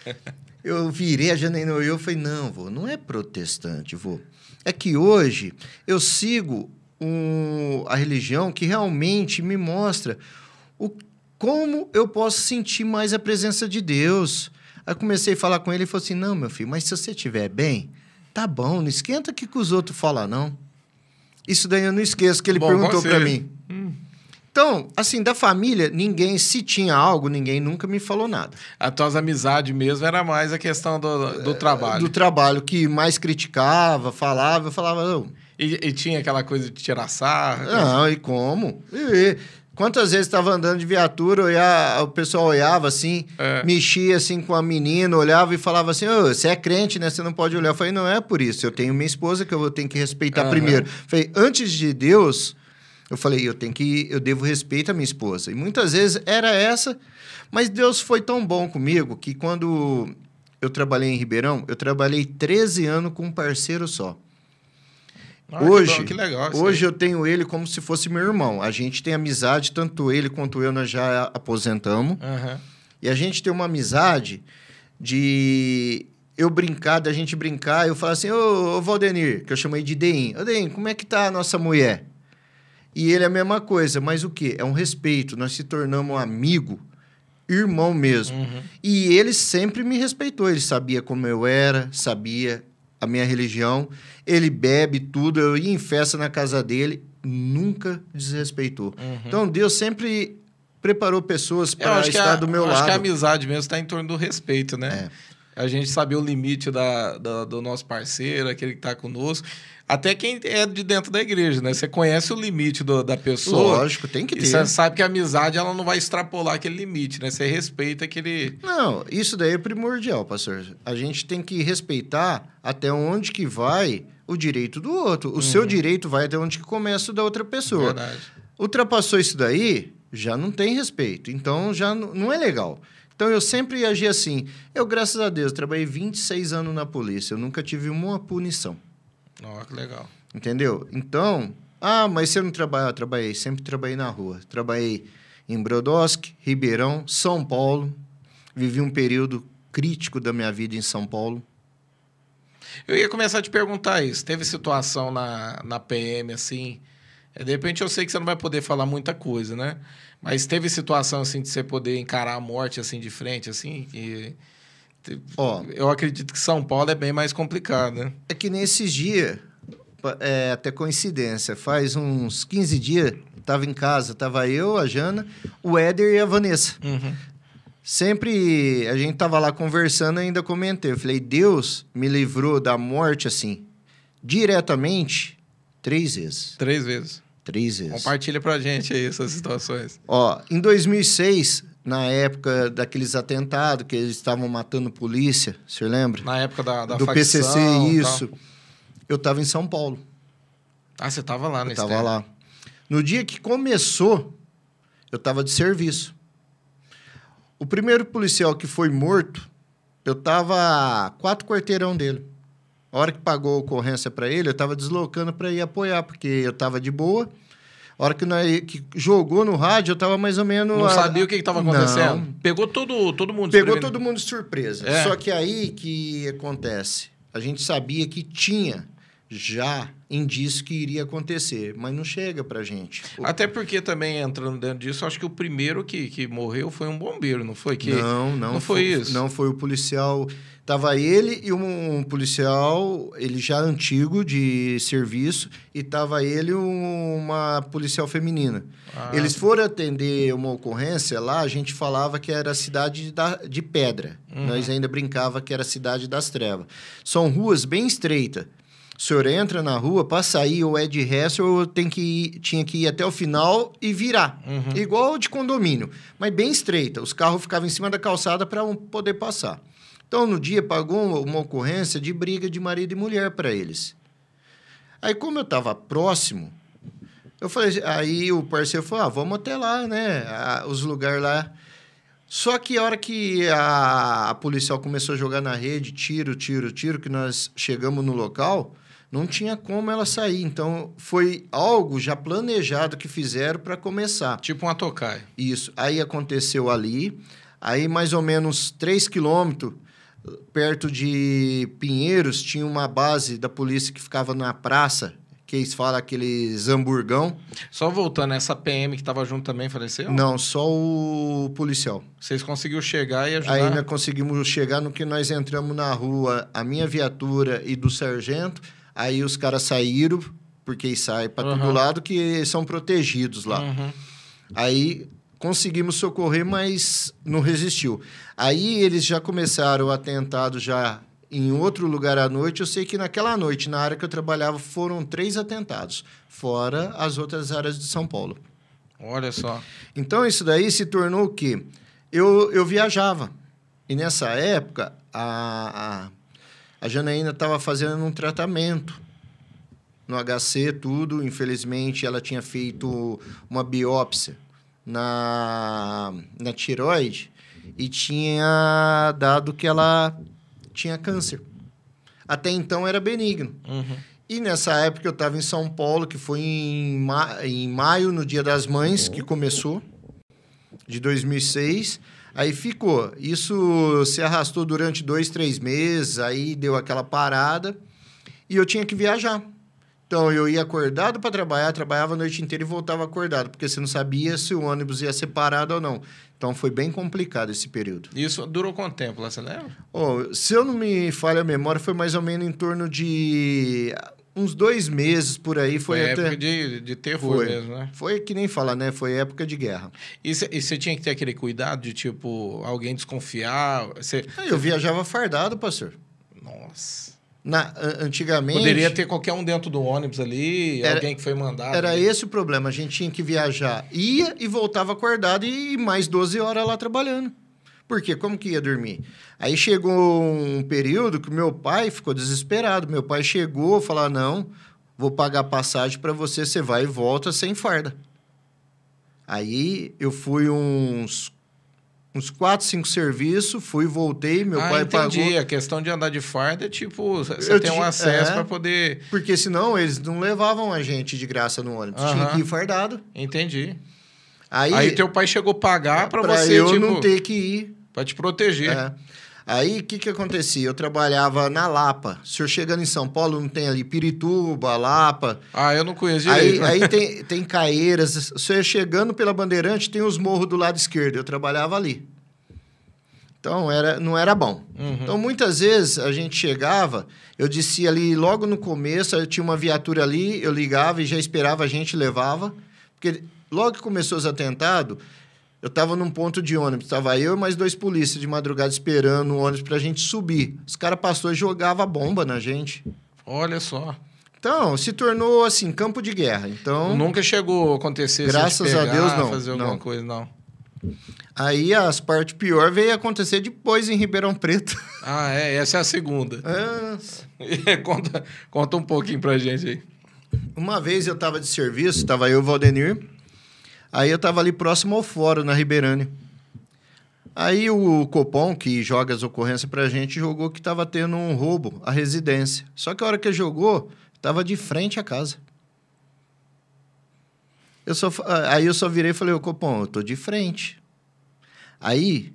eu virei a Janaína e falei, não, vô, não é protestante, vô. É que hoje eu sigo um, a religião que realmente me mostra o, como eu posso sentir mais a presença de Deus. Aí eu comecei a falar com ele e falou assim, não, meu filho, mas se você estiver bem, tá bom, não esquenta que, que os outros falam, não. Isso daí eu não esqueço que ele Bom perguntou para mim. Então, assim, da família, ninguém, se tinha algo, ninguém nunca me falou nada. As tuas amizades mesmo era mais a questão do, do trabalho. Do trabalho que mais criticava, falava, eu falava, não, E, e tinha aquela coisa de tirar sarro. não, e como? E, quantas vezes estava andando de viatura, olhar, o pessoal olhava assim, É. mexia assim com a menina, olhava e falava assim, "Ô, você é crente, né? Você não pode olhar. Eu falei, não é por isso, eu tenho minha esposa que eu tenho que respeitar Aham. primeiro. Eu falei, antes de Deus, eu falei, eu tenho que, eu devo respeito à minha esposa. E muitas vezes era essa, mas Deus foi tão bom comigo que quando eu trabalhei em Ribeirão, eu trabalhei 13 anos com um parceiro só. Ah, hoje, que legal. hoje aí. eu tenho ele como se fosse meu irmão. A gente tem amizade, tanto ele quanto eu, nós já aposentamos. Aham. E a gente tem uma amizade de eu brincar, da gente brincar, eu falo assim, ô, ô Valdenir, que eu chamei de Deim, ô Deim, como é que tá a nossa mulher? E ele é a mesma coisa, mas o quê? É um respeito, nós se tornamos um amigo, irmão mesmo. Uhum. E ele sempre me respeitou, ele sabia como eu era, sabia a minha religião, ele bebe tudo, eu ia em festa na casa dele, nunca desrespeitou. Uhum. Então Deus sempre preparou pessoas para acho estar a- do meu eu Acho que a lado. amizade mesmo está em torno do respeito, né? É. A gente saber o limite da, da- do nosso parceiro, aquele que está conosco. Até quem é de dentro da igreja, né? Você conhece o limite do- da pessoa. Lógico, tem que ter. você sabe que a amizade ela não vai extrapolar aquele limite, né? Você respeita aquele. Não, isso daí é primordial, pastor. A gente tem que respeitar até onde que vai o direito do outro. O seu direito vai até onde que começa o da outra pessoa. Verdade. Ultrapassou isso daí, já não tem respeito. Então, já não é legal. Então, eu sempre agi assim. Eu, graças a Deus, trabalhei 26 anos na polícia. Eu nunca tive uma punição. Ó, que legal. Entendeu? Então, ah, mas você não trabalha? Eu trabalhei, sempre trabalhei na rua. Trabalhei em Brodowski, Ribeirão, São Paulo. Vivi um período crítico da minha vida em São Paulo. Eu ia começar a te perguntar isso. Teve situação na, na PM, assim. é, De repente eu sei que você não vai poder falar muita coisa, né? Mas teve situação, assim, de você poder encarar a morte, assim, de frente, assim. Que... te- Ó. Eu acredito que São Paulo é bem mais complicado, né? É que nesses dias, é até coincidência, faz uns 15 dias, tava em casa, tava eu, a Jana, o Éder e a Vanessa. Uhum. Sempre a gente tava lá conversando e ainda comentei. Eu falei, Deus me livrou da morte assim, diretamente, três vezes. Três vezes. Vezes. Compartilha pra gente aí essas situações. Ó, em 2006, na época daqueles atentados que eles estavam matando polícia, senhor lembra? Na época da, da Do facção, PCC, tal. isso. Eu tava em São Paulo. Ah, você tava lá Eu nesse tava tempo. lá. No dia que começou, eu tava de serviço. O primeiro policial que foi morto, eu tava a quatro quarteirão dele. A hora que pagou a ocorrência para ele, eu tava deslocando para ir apoiar, porque eu tava de boa. A hora que, nós, que jogou no rádio, eu tava mais ou menos... Não a- sabia o que estava acontecendo? Não, Pegou todo, todo mundo Pegou todo mundo de surpresa. É. Só que aí que acontece. A gente sabia que tinha já indício que iria acontecer, mas não chega pra gente. Até porque também, entrando dentro disso, acho que o primeiro que, que morreu foi um bombeiro, não foi? Que... não, não, não foi isso. Não foi o policial. Tava ele e um, um policial, ele já antigo de serviço, e tava ele e um- uma policial feminina. Ah, Eles foram atender uma ocorrência lá, a gente falava que era a cidade da, de pedra. Uhum. Nós ainda brincava que era a cidade das trevas. São ruas bem estreitas. O senhor entra na rua, para sair ou é de resto, ou tem que ir- tinha que ir até o final e virar. Uhum. Igual de condomínio, mas bem estreita. Os carros ficavam em cima da calçada para poder passar. Então, no dia, pagou uma ocorrência de briga de marido e mulher para eles. Aí, como eu estava próximo, eu falei, aí o parceiro falou: ah, vamos até lá, né? Ah, os lugares lá. Só que a hora que a, a policial começou a jogar na rede, tiro, tiro, tiro, que nós chegamos no local, não tinha como ela sair. Então, foi algo já planejado que fizeram para começar. Tipo um atocaio. Isso. Aí aconteceu ali. Aí, mais ou menos 3 quilômetros, perto de Pinheiros, tinha uma base da polícia que ficava na praça, que eles falam aqueles hamburgão. Só voltando, essa PM que tava junto também faleceu? Não, só o policial. Vocês conseguiram chegar e ajudar? Nós conseguimos chegar no que nós entramos na rua, a minha viatura e do sargento. Aí os caras saíram, porque saem para todo Aham. lado, que são protegidos lá. Uhum. Aí conseguimos socorrer, mas não resistiu. Aí eles já começaram o atentado já em outro lugar à noite. Eu sei que naquela noite, na área que eu trabalhava, foram três atentados, fora as outras áreas de São Paulo. Olha só. Então isso daí se tornou o quê? Eu, eu viajava. E nessa época, a, a, a Janaína estava fazendo um tratamento no HC, tudo. Infelizmente, ela tinha feito uma biópsia na, na tiroide e tinha dado que ela tinha câncer. Até então era benigno. Uhum. E nessa época eu estava em São Paulo, que foi em, ma em maio, no Dia das Mães, que começou, de 2006. Aí ficou. Isso se arrastou durante dois, três meses, aí deu aquela parada e eu tinha que viajar. Então eu ia acordado para trabalhar, trabalhava a noite inteira e voltava acordado, porque você não sabia se o ônibus ia ser parado ou não. Então foi bem complicado esse período. Isso durou quanto tempo lá, você lembra? Oh, se eu não me falha a memória, foi mais ou menos em torno de uns dois meses por aí. Foi, foi até... época de, de terror foi. mesmo, né? Foi que nem fala, né? Foi época de guerra. E você tinha que ter aquele cuidado de, tipo, alguém desconfiar? Cê... Eu viajava fardado, pastor. Nossa. Na, antigamente. Poderia ter qualquer um dentro do ônibus ali, era, alguém que foi mandado. Era ali. esse o problema. A gente tinha que viajar. Ia e voltava acordado e mais 12 horas lá trabalhando. Por quê? Como que ia dormir? Aí chegou um período que meu pai ficou desesperado. Meu pai chegou e falou: não, vou pagar passagem para você, você vai e volta sem farda. Aí eu fui uns uns quatro, cinco serviços, fui, voltei, meu ah, pai entendi. pagou. A questão de andar de farda é tipo, você eu tem um acesso é, para poder. Porque senão eles não levavam a gente de graça no ônibus, tinha que ir fardado. Entendi. Aí, Aí teu pai chegou a pagar para você, eu tipo, não ter que ir. Para te proteger. É. Aí, o que, que acontecia? Eu trabalhava na Lapa. O senhor chegando em São Paulo, não tem ali Pirituba, Lapa. Ah, eu não conheço direito. Aí, aí tem, tem Caeiras. O senhor chegando pela Bandeirante, tem os morros do lado esquerdo. Eu trabalhava ali. Então, era, não era bom. Uhum. Então, muitas vezes, a gente chegava, eu disse ali, logo no começo, eu tinha uma viatura ali, eu ligava e já esperava, a gente levava. Porque logo que começou os atentados, eu estava num ponto de ônibus, estava eu e mais dois polícias de madrugada esperando o ônibus para a gente subir. Os caras passou e jogava bomba na gente. Olha só. Então, se tornou assim, campo de guerra. Então, nunca chegou a acontecer Graças pegar, a Deus não. fazer alguma não. coisa, não. Aí as partes pior veio acontecer depois em Ribeirão Preto. Ah, é, essa é a segunda. É. conta, conta um pouquinho pra gente aí. Uma vez eu estava de serviço, estava eu e o Valdenir. Aí eu tava ali próximo ao fórum, na Ribeirânia. Aí o Copom, que joga as ocorrências pra gente, jogou que tava tendo um roubo à residência. Só que a hora que jogou, tava de frente à casa. Eu só, aí eu só virei e falei, ô Copom, eu tô de frente. Aí,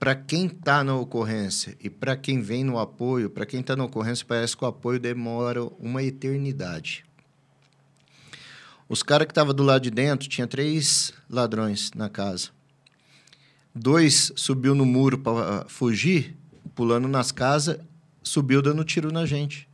para quem tá na ocorrência e para quem vem no apoio, para quem tá na ocorrência, parece que o apoio demora uma eternidade. Os caras que estavam do lado de dentro, tinha três ladrões na casa. Dois subiu no muro para fugir, pulando nas casas, subiu dando tiro na gente.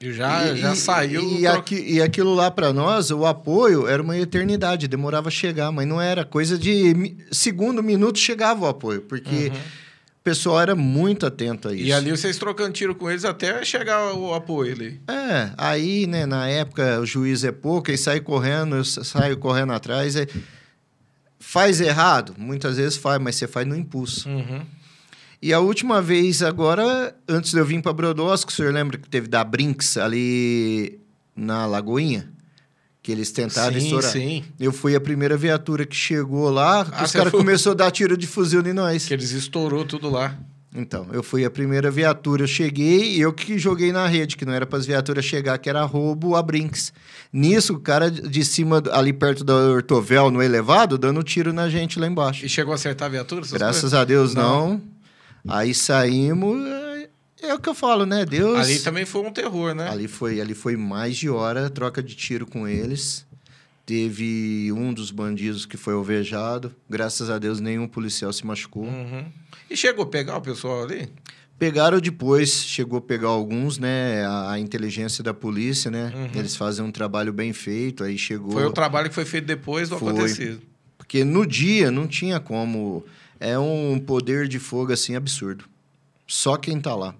E já, e, já saiu. E, aqui, e aquilo lá para nós, o apoio era uma eternidade, demorava a chegar, mas não era coisa de segundo, minuto chegava o apoio, porque. Uhum pessoal era muito atento a isso. E ali vocês trocando tiro com eles até chegar o apoio ali. É, aí, né, na época o juiz é pouco, e sai correndo, eu saio correndo atrás. É... Faz errado? Muitas vezes faz, mas você faz no impulso. Uhum. E a última vez agora, antes de eu vir para Brodowski, o senhor lembra que teve da Brinks ali na Lagoinha? Que eles tentaram sim, estourar. Sim. Eu fui a primeira viatura que chegou lá, ah, os caras foi... começaram a dar tiro de fuzil em nós. Que eles estourou tudo lá. Então, eu fui a primeira viatura, eu cheguei e eu que joguei na rede, que não era para as viaturas chegar, que era roubo a Brinks. Nisso, o cara de cima, ali perto da Ortovel, no elevado, dando tiro na gente lá embaixo. E chegou a acertar a viatura? Graças coisas? a Deus, não. não. Aí saímos, é o que eu falo, né? Deus. Ali também foi um terror, né? Ali foi, ali foi mais de hora, troca de tiro com eles. Teve um dos bandidos que foi alvejado. Graças a Deus, nenhum policial se machucou. Uhum. E chegou a pegar o pessoal ali? Pegaram depois, chegou a pegar alguns, né? A, a inteligência da polícia, né? Uhum. Eles fazem um trabalho bem feito, aí chegou... Foi o trabalho que foi feito depois do foi. acontecido. Porque no dia não tinha como... É um poder de fogo, assim, absurdo. Só quem tá lá.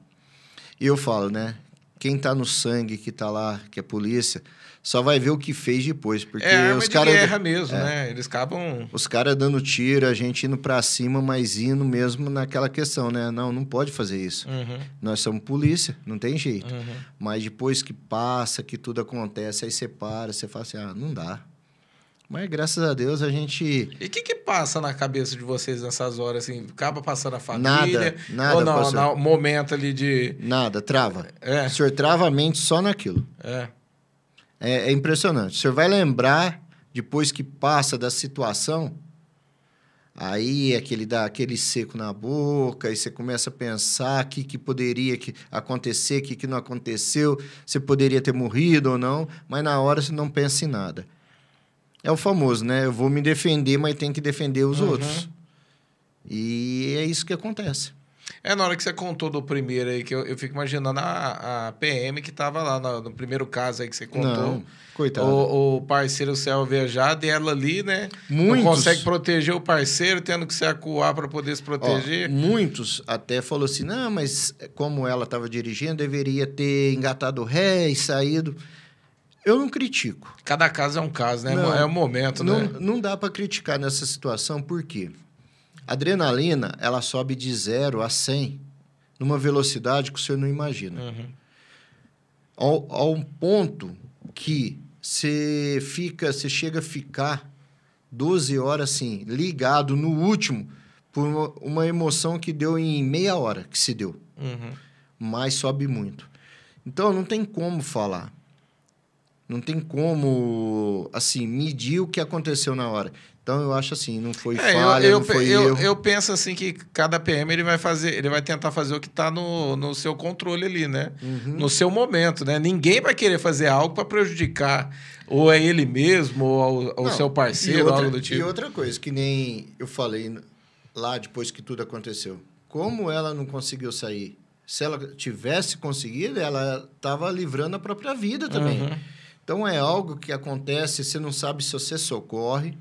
E eu falo, né? Quem tá no sangue, que tá lá, que é polícia, só vai ver o que fez depois. Porque é os caras. guerra mesmo, é, né? Eles acabam. Os caras dando tiro, a gente indo para cima, mas indo mesmo naquela questão, né? Não, não pode fazer isso. Uhum. Nós somos polícia, não tem jeito. Uhum. Mas depois que passa, que tudo acontece, aí você para, você fala assim: ah, não dá. Mas graças a Deus a gente. E o que, que passa na cabeça de vocês nessas horas, assim? Acaba passando a família? Nada, nada. Ou não, no momento ali de. Nada, trava. É. O senhor trava a mente só naquilo. É. É, é impressionante. O senhor vai lembrar, depois que passa da situação, Aí aquele dá aquele seco na boca, aí você começa a pensar o que, que poderia que acontecer, o que, que não aconteceu, você poderia ter morrido ou não, mas na hora você não pensa em nada. É o famoso, né? Eu vou me defender, mas tem que defender os Uhum. outros. E é isso que acontece. É, na hora que você contou do primeiro aí, que eu, eu fico imaginando a, a PM que tava lá no, no primeiro caso aí que você contou. Não, coitado. O, o parceiro céu viajado e ela ali, né? Muitos- Não consegue proteger o parceiro, tendo que se acuar para poder se Ó, proteger. muitos até falou assim, não, mas como ela estava dirigindo, deveria ter engatado ré e saído. Eu não critico. Cada caso é um caso, né? Não, é o momento, não, né? não dá para criticar nessa situação, por quê? A adrenalina, ela sobe de 0 a 100 numa velocidade que o senhor não imagina. Uhum. Ao, ao ponto que você fica, você chega a ficar 12 horas assim, ligado no último, por uma, uma emoção que deu em meia hora que se deu. Uhum. Mas sobe muito. Então não tem como falar. Não tem como, assim, medir o que aconteceu na hora. Então eu acho assim, não foi É, falha, eu, eu, não foi eu, erro. eu penso assim que cada PM ele vai fazer, ele vai tentar fazer o que está no, no seu controle ali, né? Uhum. No seu momento, né? Ninguém vai querer fazer algo para prejudicar ou é ele mesmo ou ao- ou o Não, seu e parceiro, outra, algo do E tipo. outra coisa, que nem eu falei lá depois que tudo aconteceu. Como ela não conseguiu sair? Se ela tivesse conseguido, ela estava livrando a própria vida também. Uhum. Então é algo que acontece, você não sabe se você socorre,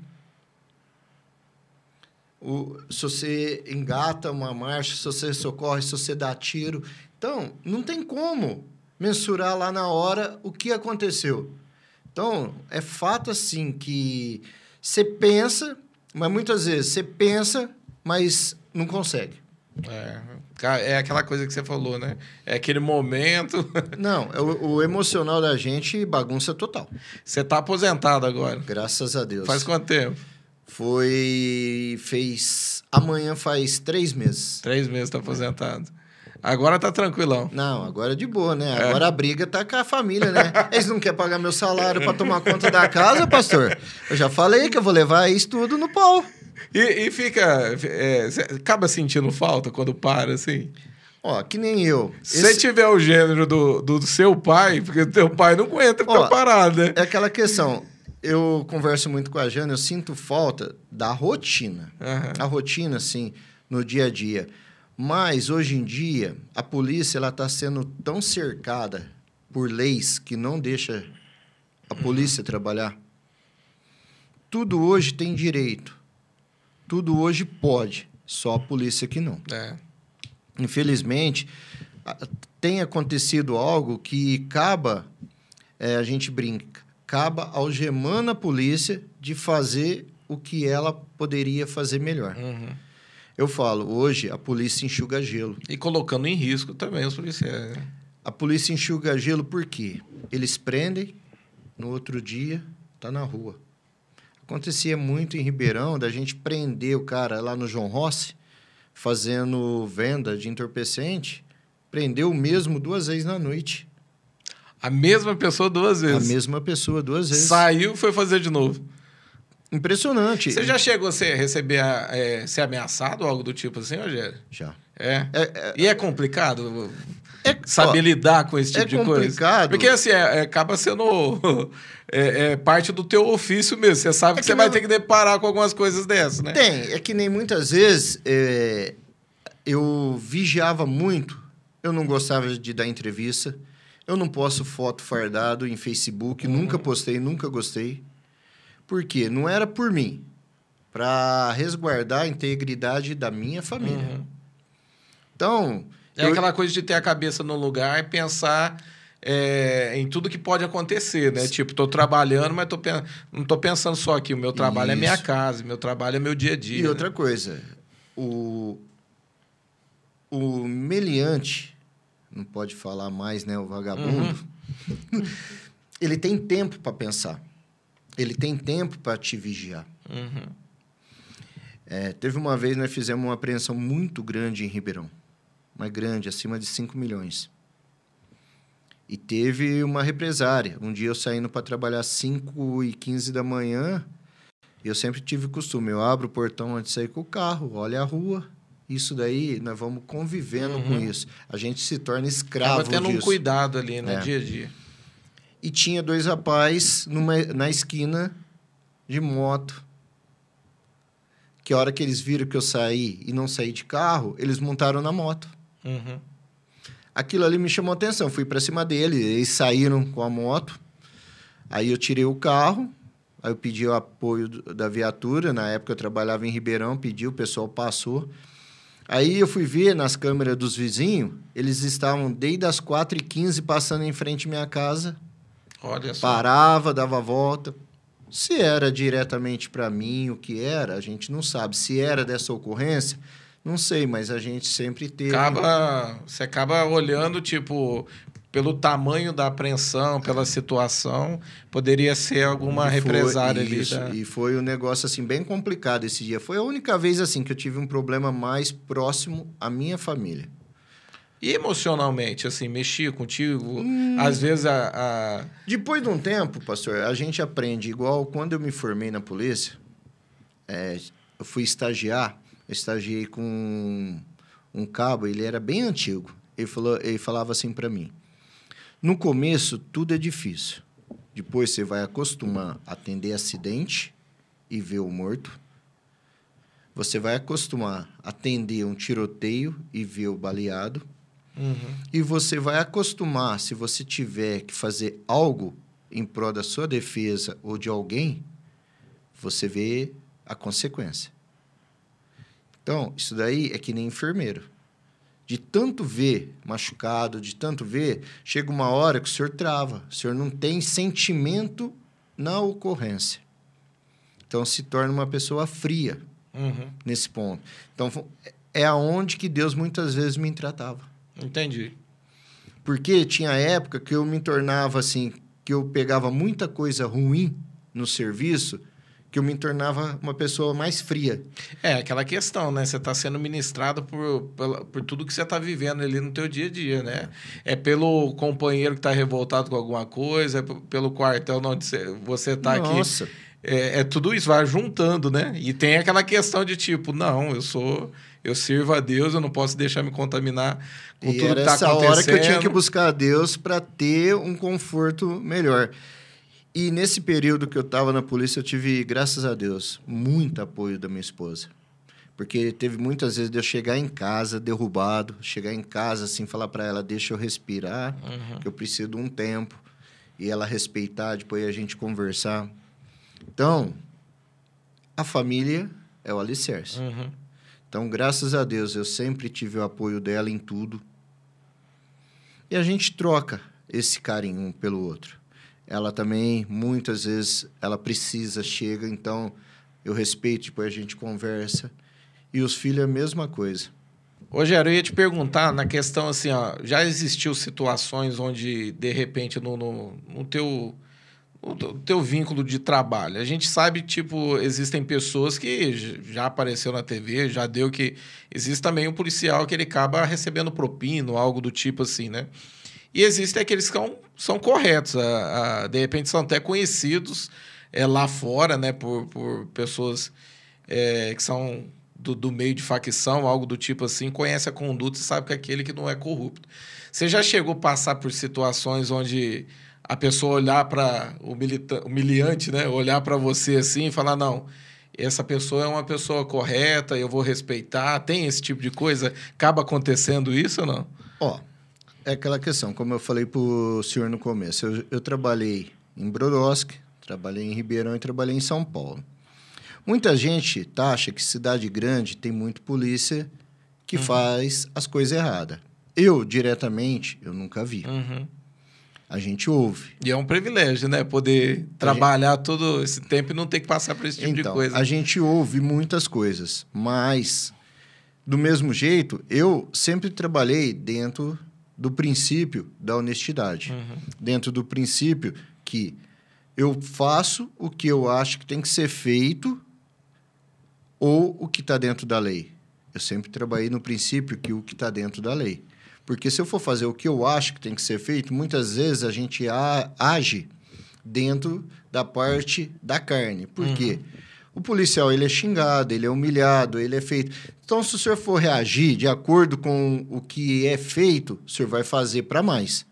se você engata uma marcha, se você socorre, se você dá tiro. Então, não tem como mensurar lá na hora o que aconteceu. Então, é fato assim que você pensa, mas muitas vezes você pensa, mas não consegue. É, é aquela coisa que você falou, né? É aquele momento. Não, é o, o emocional da gente bagunça total. Você tá aposentado agora. Graças a Deus. Faz quanto tempo? Foi. Fez. Amanhã faz três meses. Três meses tá aposentado. Agora tá tranquilão. Não, agora é de boa, né? É. Agora a briga tá com a família, né? Eles não querem pagar meu salário para tomar conta da casa, pastor. Eu já falei que eu vou levar isso tudo no pau. E, e fica. é, acaba sentindo falta quando para, assim? Ó, que nem eu. Se você tiver o gênero do, do seu pai, porque o teu pai não aguenta ficar Ó, parado, né? É aquela questão. Eu converso muito com a Jana, eu sinto falta da rotina. Aham. A rotina, assim, no dia a dia. Mas, hoje em dia, a polícia está sendo tão cercada por leis que não deixa a polícia trabalhar. Tudo hoje tem direito. Tudo hoje pode. Só a polícia que não. É. Infelizmente, tem acontecido algo que acaba, é, a gente brinca, acaba algemando a polícia de fazer o que ela poderia fazer melhor. Uhum. Eu falo, hoje a polícia enxuga gelo. E colocando em risco também os policiais. né? A polícia enxuga gelo por quê? Eles prendem, no outro dia tá na rua. Acontecia muito em Ribeirão da gente prender o cara lá no João Rossi, fazendo venda de entorpecente, prendeu o mesmo duas vezes na noite. A mesma pessoa duas A vezes. mesma pessoa duas vezes. Saiu e foi fazer de novo. Impressionante. Você já chegou a ser, receber, a- é, ser ameaçado ou algo do tipo assim, Rogério? Já. É. É, é, E é complicado é- saber ó, lidar com esse tipo é de coisa? complicado. Porque assim, é- é- acaba sendo é, é parte do teu ofício mesmo. Você sabe É que, que você vai ter que deparar com algumas coisas dessas, né? Tem, é que nem muitas vezes é, eu vigiava muito, eu não gostava de dar entrevista, eu não posto foto fardado em Facebook, Uhum. nunca postei, nunca gostei. Por quê? Não era por mim, para resguardar a integridade da minha família. Uhum. Então, É eu- aquela coisa de ter a cabeça no lugar e pensar é, em tudo que pode acontecer, né? Tipo, tô trabalhando, mas tô, não tô pensando só aqui. O meu trabalho é minha Isso. casa, meu trabalho é meu dia a dia. E né? outra coisa, o, o meliante, não pode falar mais, né, o vagabundo, ele tem tempo para pensar. Ele tem tempo para te vigiar. Uhum. É, teve uma vez, nós fizemos uma apreensão muito grande em Ribeirão. Mas grande, acima de 5 milhões. E teve uma represária. Um dia eu saindo para trabalhar às 5 e 15 da manhã, Eu sempre tive costume, eu abro o portão antes de sair com o carro, olha a rua. Isso daí, nós vamos convivendo Uhum. com isso. A gente se torna escravo Tava tendo um disso. cuidado ali no É. dia a dia. E tinha dois rapazes numa, na esquina de moto. Que a hora que eles viram que eu saí e não saí de carro, eles montaram na moto. Uhum. Aquilo ali me chamou a atenção. Fui para cima dele, eles saíram com a moto. Aí eu tirei o carro, aí eu pedi o apoio da viatura. Na época eu trabalhava em Ribeirão, pedi, o pessoal passou. Aí eu fui ver nas câmeras dos vizinhos, eles estavam desde as 4h15 passando em frente à minha casa. Olha só. Parava, dava volta. Se era diretamente para mim o que era, a gente não sabe. Se era dessa ocorrência, não sei, mas a gente sempre teve. Acaba, você acaba olhando, tipo, pelo tamanho da apreensão, pela situação, poderia ser alguma E foi- represária isso, ali. Da... E foi um negócio assim bem complicado esse dia. Foi a única vez assim que eu tive um problema mais próximo à minha família. E emocionalmente, assim, mexia contigo? Hum. Às vezes a, a- Depois de um tempo, pastor, a gente aprende igual quando eu me formei na polícia, é, eu fui estagiar, eu estagiei com um, cabo, ele era bem antigo. Ele, falou, ele falava assim para mim: no começo tudo é difícil, depois você vai acostumar a atender acidente e ver o morto. Você vai acostumar a atender um tiroteio e ver o baleado. Uhum. E você vai acostumar, se você tiver que fazer algo em prol da sua defesa ou de alguém, você vê a consequência. Então, isso daí é que nem enfermeiro. De tanto ver machucado, de tanto ver, chega uma hora que o senhor trava. O senhor não tem sentimento na ocorrência. Então, se torna uma pessoa fria Uhum. nesse ponto. Então, é aonde que Deus muitas vezes me tratava. Entendi. Porque tinha época que eu me tornava assim, que eu pegava muita coisa ruim no serviço, que eu me tornava uma pessoa mais fria. É, aquela questão, né? Você está sendo ministrado por, pela- por tudo que você está vivendo ali no teu dia a dia, né? É pelo companheiro que está revoltado com alguma coisa, é pelo quartel onde você- está aqui. Nossa, É, é tudo isso, vai juntando, né? E tem aquela questão de tipo, não, eu sou... Eu sirvo a Deus, eu não posso deixar me contaminar com e tudo que era está essa acontecendo. hora que eu tinha que buscar a Deus para ter um conforto melhor. E nesse período que eu estava na polícia, eu tive, graças a Deus, muito apoio da minha esposa. Porque teve muitas vezes de eu chegar em casa derrubado, chegar em casa assim, falar para ela, deixa eu respirar, Uhum. que eu preciso de um tempo. E ela respeitar, depois a gente conversar. Então, a família é o alicerce. Uhum. Então, graças a Deus, eu sempre tive o apoio dela em tudo. E a gente troca esse carinho um pelo outro. Ela também, muitas vezes, ela precisa, chega, então eu respeito, depois a gente conversa. E os filhos é a mesma coisa. Rogério, eu ia te perguntar na questão assim, ó, já existiu situações onde, de repente, no, no, no teu, no teu- vínculo de trabalho, a gente sabe, tipo, existem pessoas que já apareceu na TV, já deu que... Existe também um policial que ele acaba recebendo propino, algo do tipo assim, né? E existem aqueles que são, são corretos, a, a- de repente são até conhecidos é, lá fora, né, por, por pessoas é, que são do, do meio de facção, algo do tipo assim, conhece a conduta e sabe que é aquele que não é corrupto. Você já chegou a passar por situações onde a pessoa olhar para o humilhante, né, olhar para você assim e falar não, essa pessoa é uma pessoa correta, eu vou respeitar. Tem esse tipo de coisa? Acaba acontecendo isso ou não? Ó, é aquela questão, como eu falei para o senhor no começo, eu, eu trabalhei em Brodowski, trabalhei em Ribeirão e trabalhei em São Paulo. Muita gente acha que cidade grande tem muito polícia que faz as coisas erradas. Eu, diretamente, eu nunca vi. Uhum. A gente ouve. E é um privilégio, né? Poder trabalhar todo esse tempo e não ter que passar por esse tipo de então, coisa. a gente ouve muitas coisas, mas do mesmo jeito, eu sempre trabalhei dentro do princípio da honestidade. Uhum. Dentro do princípio que eu faço o que eu acho que tem que ser feito ou o que está dentro da lei. Eu sempre trabalhei no princípio que o que está dentro da lei. Porque se eu for fazer o que eu acho que tem que ser feito, muitas vezes a gente age dentro da parte da carne. Por quê? O policial ele é xingado, ele é humilhado, ele é feito. Então, se o senhor for reagir de acordo com o que é feito, o senhor vai fazer para mais.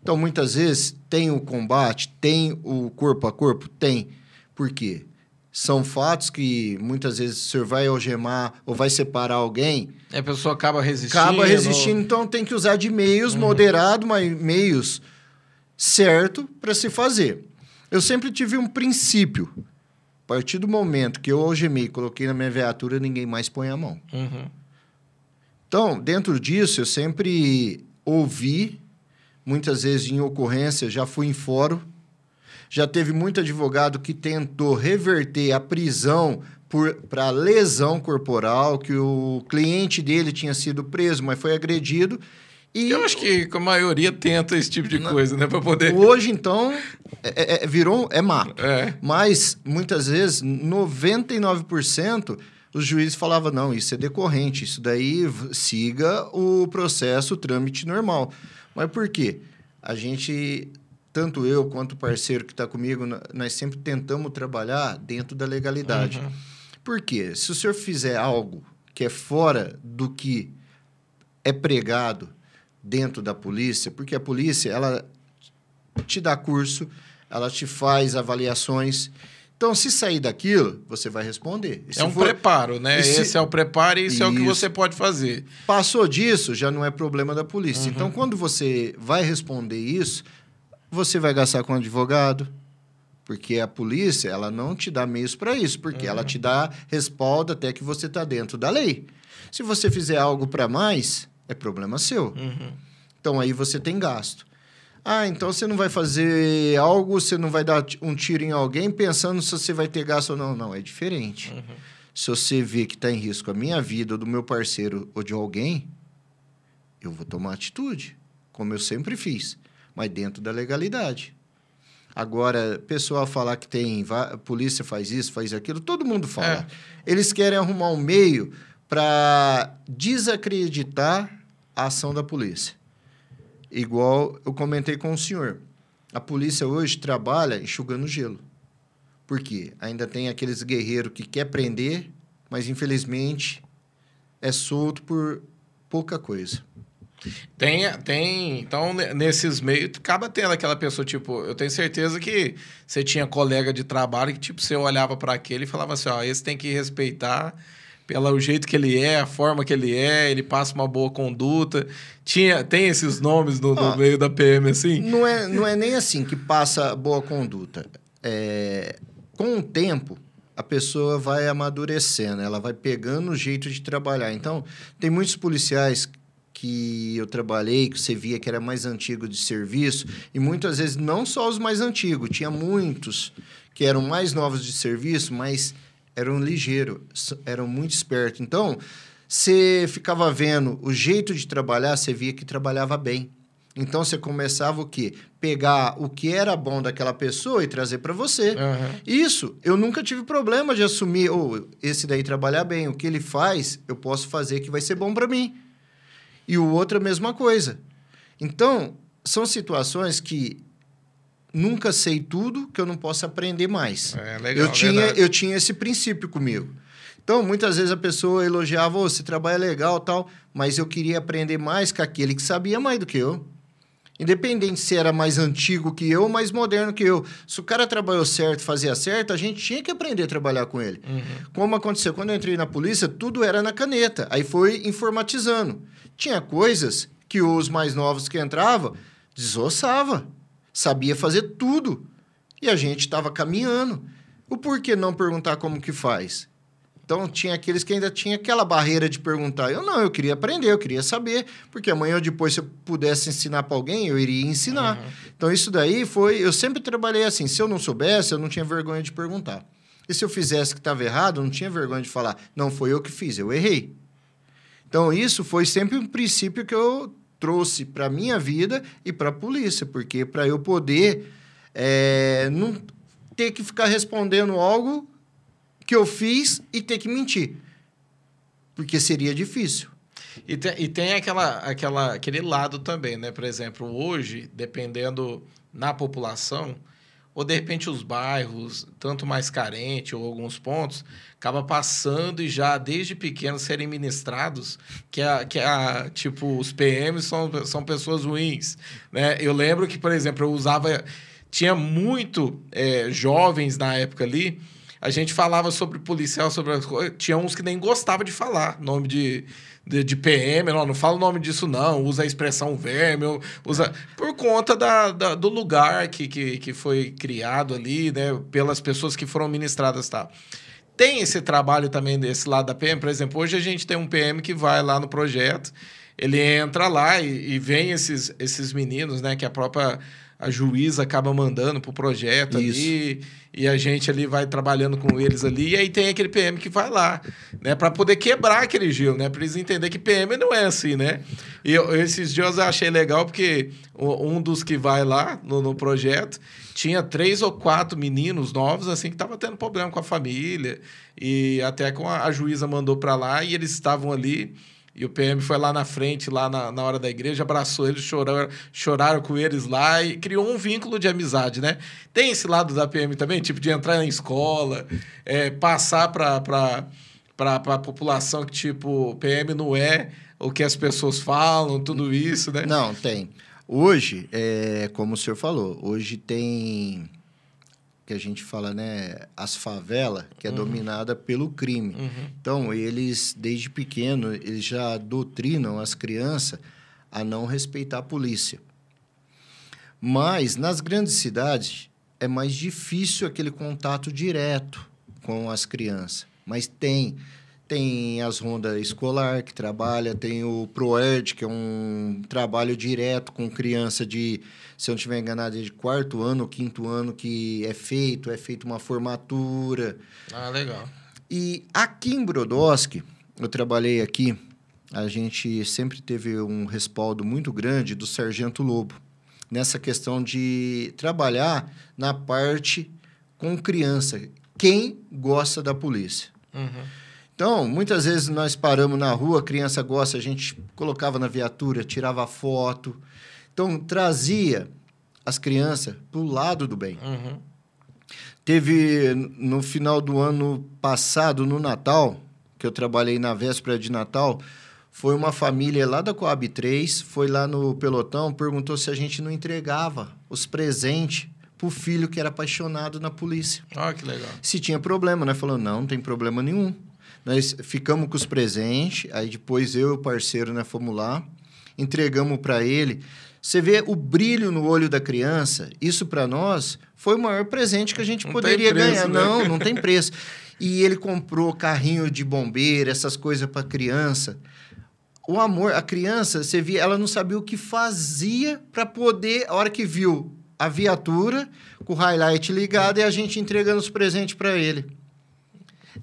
Então, muitas vezes, tem o combate, tem o corpo a corpo? Tem. Por quê? São fatos que muitas vezes o senhor vai algemar ou vai separar alguém. E a pessoa acaba resistindo. Acaba resistindo, então tem que usar de meios uhum. moderados, mas meios certo para se fazer. Eu sempre tive um princípio. A partir do momento que eu algemei e coloquei na minha viatura, ninguém mais põe a mão. Uhum. Então, dentro disso, eu sempre ouvi, muitas vezes em ocorrência, já fui em fórum, já teve muito advogado que tentou reverter a prisão para lesão corporal, que o cliente dele tinha sido preso, mas foi agredido e eu acho que a maioria tenta esse tipo de coisa, né? Para poder. Hoje, então, é, é, é, virou. É mato. É. Mas, muitas vezes, 99% os juízes falavam: não, isso é decorrente, isso daí siga o processo, o trâmite normal. Mas por quê? A gente, tanto eu quanto o parceiro que está comigo, nós sempre tentamos trabalhar dentro da legalidade. Uhum. Por quê? Se o senhor fizer algo que é fora do que é pregado dentro da polícia, porque a polícia ela te dá curso, ela te faz avaliações. Então, se sair daquilo, você vai responder. é um for... preparo, né? Se... Esse é o preparo e isso, isso, é o que você pode fazer. Passou disso, já não é problema da polícia. Uhum. Então, quando você vai responder isso, você vai gastar com um advogado, porque a polícia ela não te dá meios para isso, porque uhum. ela te dá respaldo até que você está dentro da lei. Se você fizer algo para mais, é problema seu. Uhum. Então aí você tem gasto. Ah, então você não vai fazer algo, você não vai dar um tiro em alguém pensando se você vai ter gasto ou não. Não, é diferente. Uhum. Se você vê que está em risco a minha vida, ou do meu parceiro ou de alguém, eu vou tomar atitude, como eu sempre fiz, mas dentro da legalidade. Agora, pessoal falar que tem a polícia faz isso, faz aquilo, todo mundo fala. É. Eles querem arrumar um meio para desacreditar a ação da polícia. Igual eu comentei com o senhor. A polícia hoje trabalha enxugando gelo. Por quê? Ainda tem aqueles guerreiros que quer prender, mas infelizmente é solto por pouca coisa. Tem, tem. Então, nesses meios, acaba tendo aquela pessoa, tipo, eu tenho certeza que você tinha colega de trabalho que, tipo, você olhava para aquele e falava assim: ó, esse tem que respeitar pelo jeito que ele é, a forma que ele é, ele passa uma boa conduta. Tinha, tem esses nomes no, no meio da PM, assim? Não é, não é nem assim que passa boa conduta. É, com o tempo, a pessoa vai amadurecendo, ela vai pegando o jeito de trabalhar. Então, tem muitos policiais que eu trabalhei, que você via que era mais antigo de serviço, e muitas vezes não só os mais antigos, tinha muitos que eram mais novos de serviço, mas eram ligeiros, eram muito espertos. Então, você ficava vendo o jeito de trabalhar, você via que trabalhava bem. Então você começava o quê? Pegar o que era bom daquela pessoa e trazer para você. Uhum. Isso, eu nunca tive problema de assumir, ou oh, esse daí trabalhar bem, o que ele faz, eu posso fazer que vai ser bom para mim. E o outro a mesma coisa. Então, são situações que nunca sei tudo que eu não possa aprender mais. É legal, eu tinha eu tinha esse princípio comigo. Então, muitas vezes a pessoa elogiava, oh, você trabalha legal, tal, mas eu queria aprender mais com aquele que sabia mais do que eu. Independente se era mais antigo que eu ou mais moderno que eu. Se o cara trabalhou certo, fazia certo, a gente tinha que aprender a trabalhar com ele. Uhum. Como aconteceu quando eu entrei na polícia, tudo era na caneta. Aí foi informatizando. Tinha coisas que os mais novos que entravam desossava sabia fazer tudo. E a gente estava caminhando. O porquê não perguntar como que faz? Então, tinha aqueles que ainda tinha aquela barreira de perguntar. Eu não, eu queria aprender, eu queria saber, porque amanhã ou depois, se eu pudesse ensinar para alguém, eu iria ensinar. Uhum. Então, isso daí foi. Eu sempre trabalhei assim. Se eu não soubesse, eu não tinha vergonha de perguntar. E se eu fizesse que estava errado, eu não tinha vergonha de falar. Não foi eu que fiz, eu errei. Então, isso foi sempre um princípio que eu trouxe para minha vida e para a polícia, porque para eu poder é, não ter que ficar respondendo algo que eu fiz e ter que mentir, porque seria difícil. E tem, e tem aquela, aquela, aquele lado também, né? Por exemplo, hoje, dependendo na população, ou de repente os bairros, tanto mais carente ou alguns pontos, acaba passando e já desde pequenos serem ministrados que a, que a tipo os PMs são, são pessoas ruins, né? Eu lembro que, por exemplo, eu usava tinha muito é, jovens na época ali. A gente falava sobre policial, sobre as coisas. Tinha uns que nem gostava de falar nome de, de, de, PM, não, não fala o nome disso, não, usa a expressão verme, usa. Por conta da, da, do lugar que, que, que foi criado ali, né? Pelas pessoas que foram ministradas tá? Tem esse trabalho também desse lado da PM, por exemplo, hoje a gente tem um PM que vai lá no projeto, ele entra lá e, e vem esses, esses meninos, né? Que a própria a juíza acaba mandando pro projeto Isso. ali e a gente ali vai trabalhando com eles ali e aí tem aquele PM que vai lá, né, para poder quebrar aquele gelo, né, para eles entender que PM não é assim, né? E eu, esses dias eu achei legal porque um dos que vai lá no, no projeto tinha três ou quatro meninos novos assim que tava tendo problema com a família e até com a, a juíza mandou para lá e eles estavam ali e o PM foi lá na frente, lá na, na hora da igreja, abraçou eles, choraram, choraram com eles lá e criou um vínculo de amizade, né? Tem esse lado da PM também, tipo de entrar na escola, é, passar para a população que, tipo, PM não é o que as pessoas falam, tudo isso, né? Não, tem. Hoje, é, como o senhor falou, hoje tem que a gente fala, né, as favelas, que é uhum. dominada pelo crime. Uhum. Então, eles, desde pequeno, eles já doutrinam as crianças a não respeitar a polícia. Mas, nas grandes cidades, é mais difícil aquele contato direto com as crianças. Mas tem. Tem as rondas escolar que trabalha, tem o ProERD, que é um trabalho direto com criança de se eu não estiver enganado, é de quarto ano ou quinto ano que é feito, é feita uma formatura. Ah, legal. E aqui em Brodowski, eu trabalhei aqui, a gente sempre teve um respaldo muito grande do Sargento Lobo, nessa questão de trabalhar na parte com criança. Quem gosta da polícia? Uhum. Então, muitas vezes nós paramos na rua, a criança gosta, a gente colocava na viatura, tirava foto, então, trazia as crianças para o lado do bem. Uhum. Teve, no final do ano passado, no Natal, que eu trabalhei na véspera de Natal, foi uma família lá da Coab 3, foi lá no pelotão, perguntou se a gente não entregava os presentes para o filho que era apaixonado na polícia. Ah, que legal. Se tinha problema, né? Falou, não, não tem problema nenhum. Nós ficamos com os presentes, aí depois eu e o parceiro, né, fomos lá, entregamos para ele. Você vê o brilho no olho da criança, isso para nós foi o maior presente que a gente não poderia preço, ganhar. Né? Não, não tem preço. E ele comprou carrinho de bombeiro, essas coisas para criança. O amor, a criança, você via, ela não sabia o que fazia para poder, a hora que viu a viatura com o highlight ligado e a gente entregando os presentes para ele.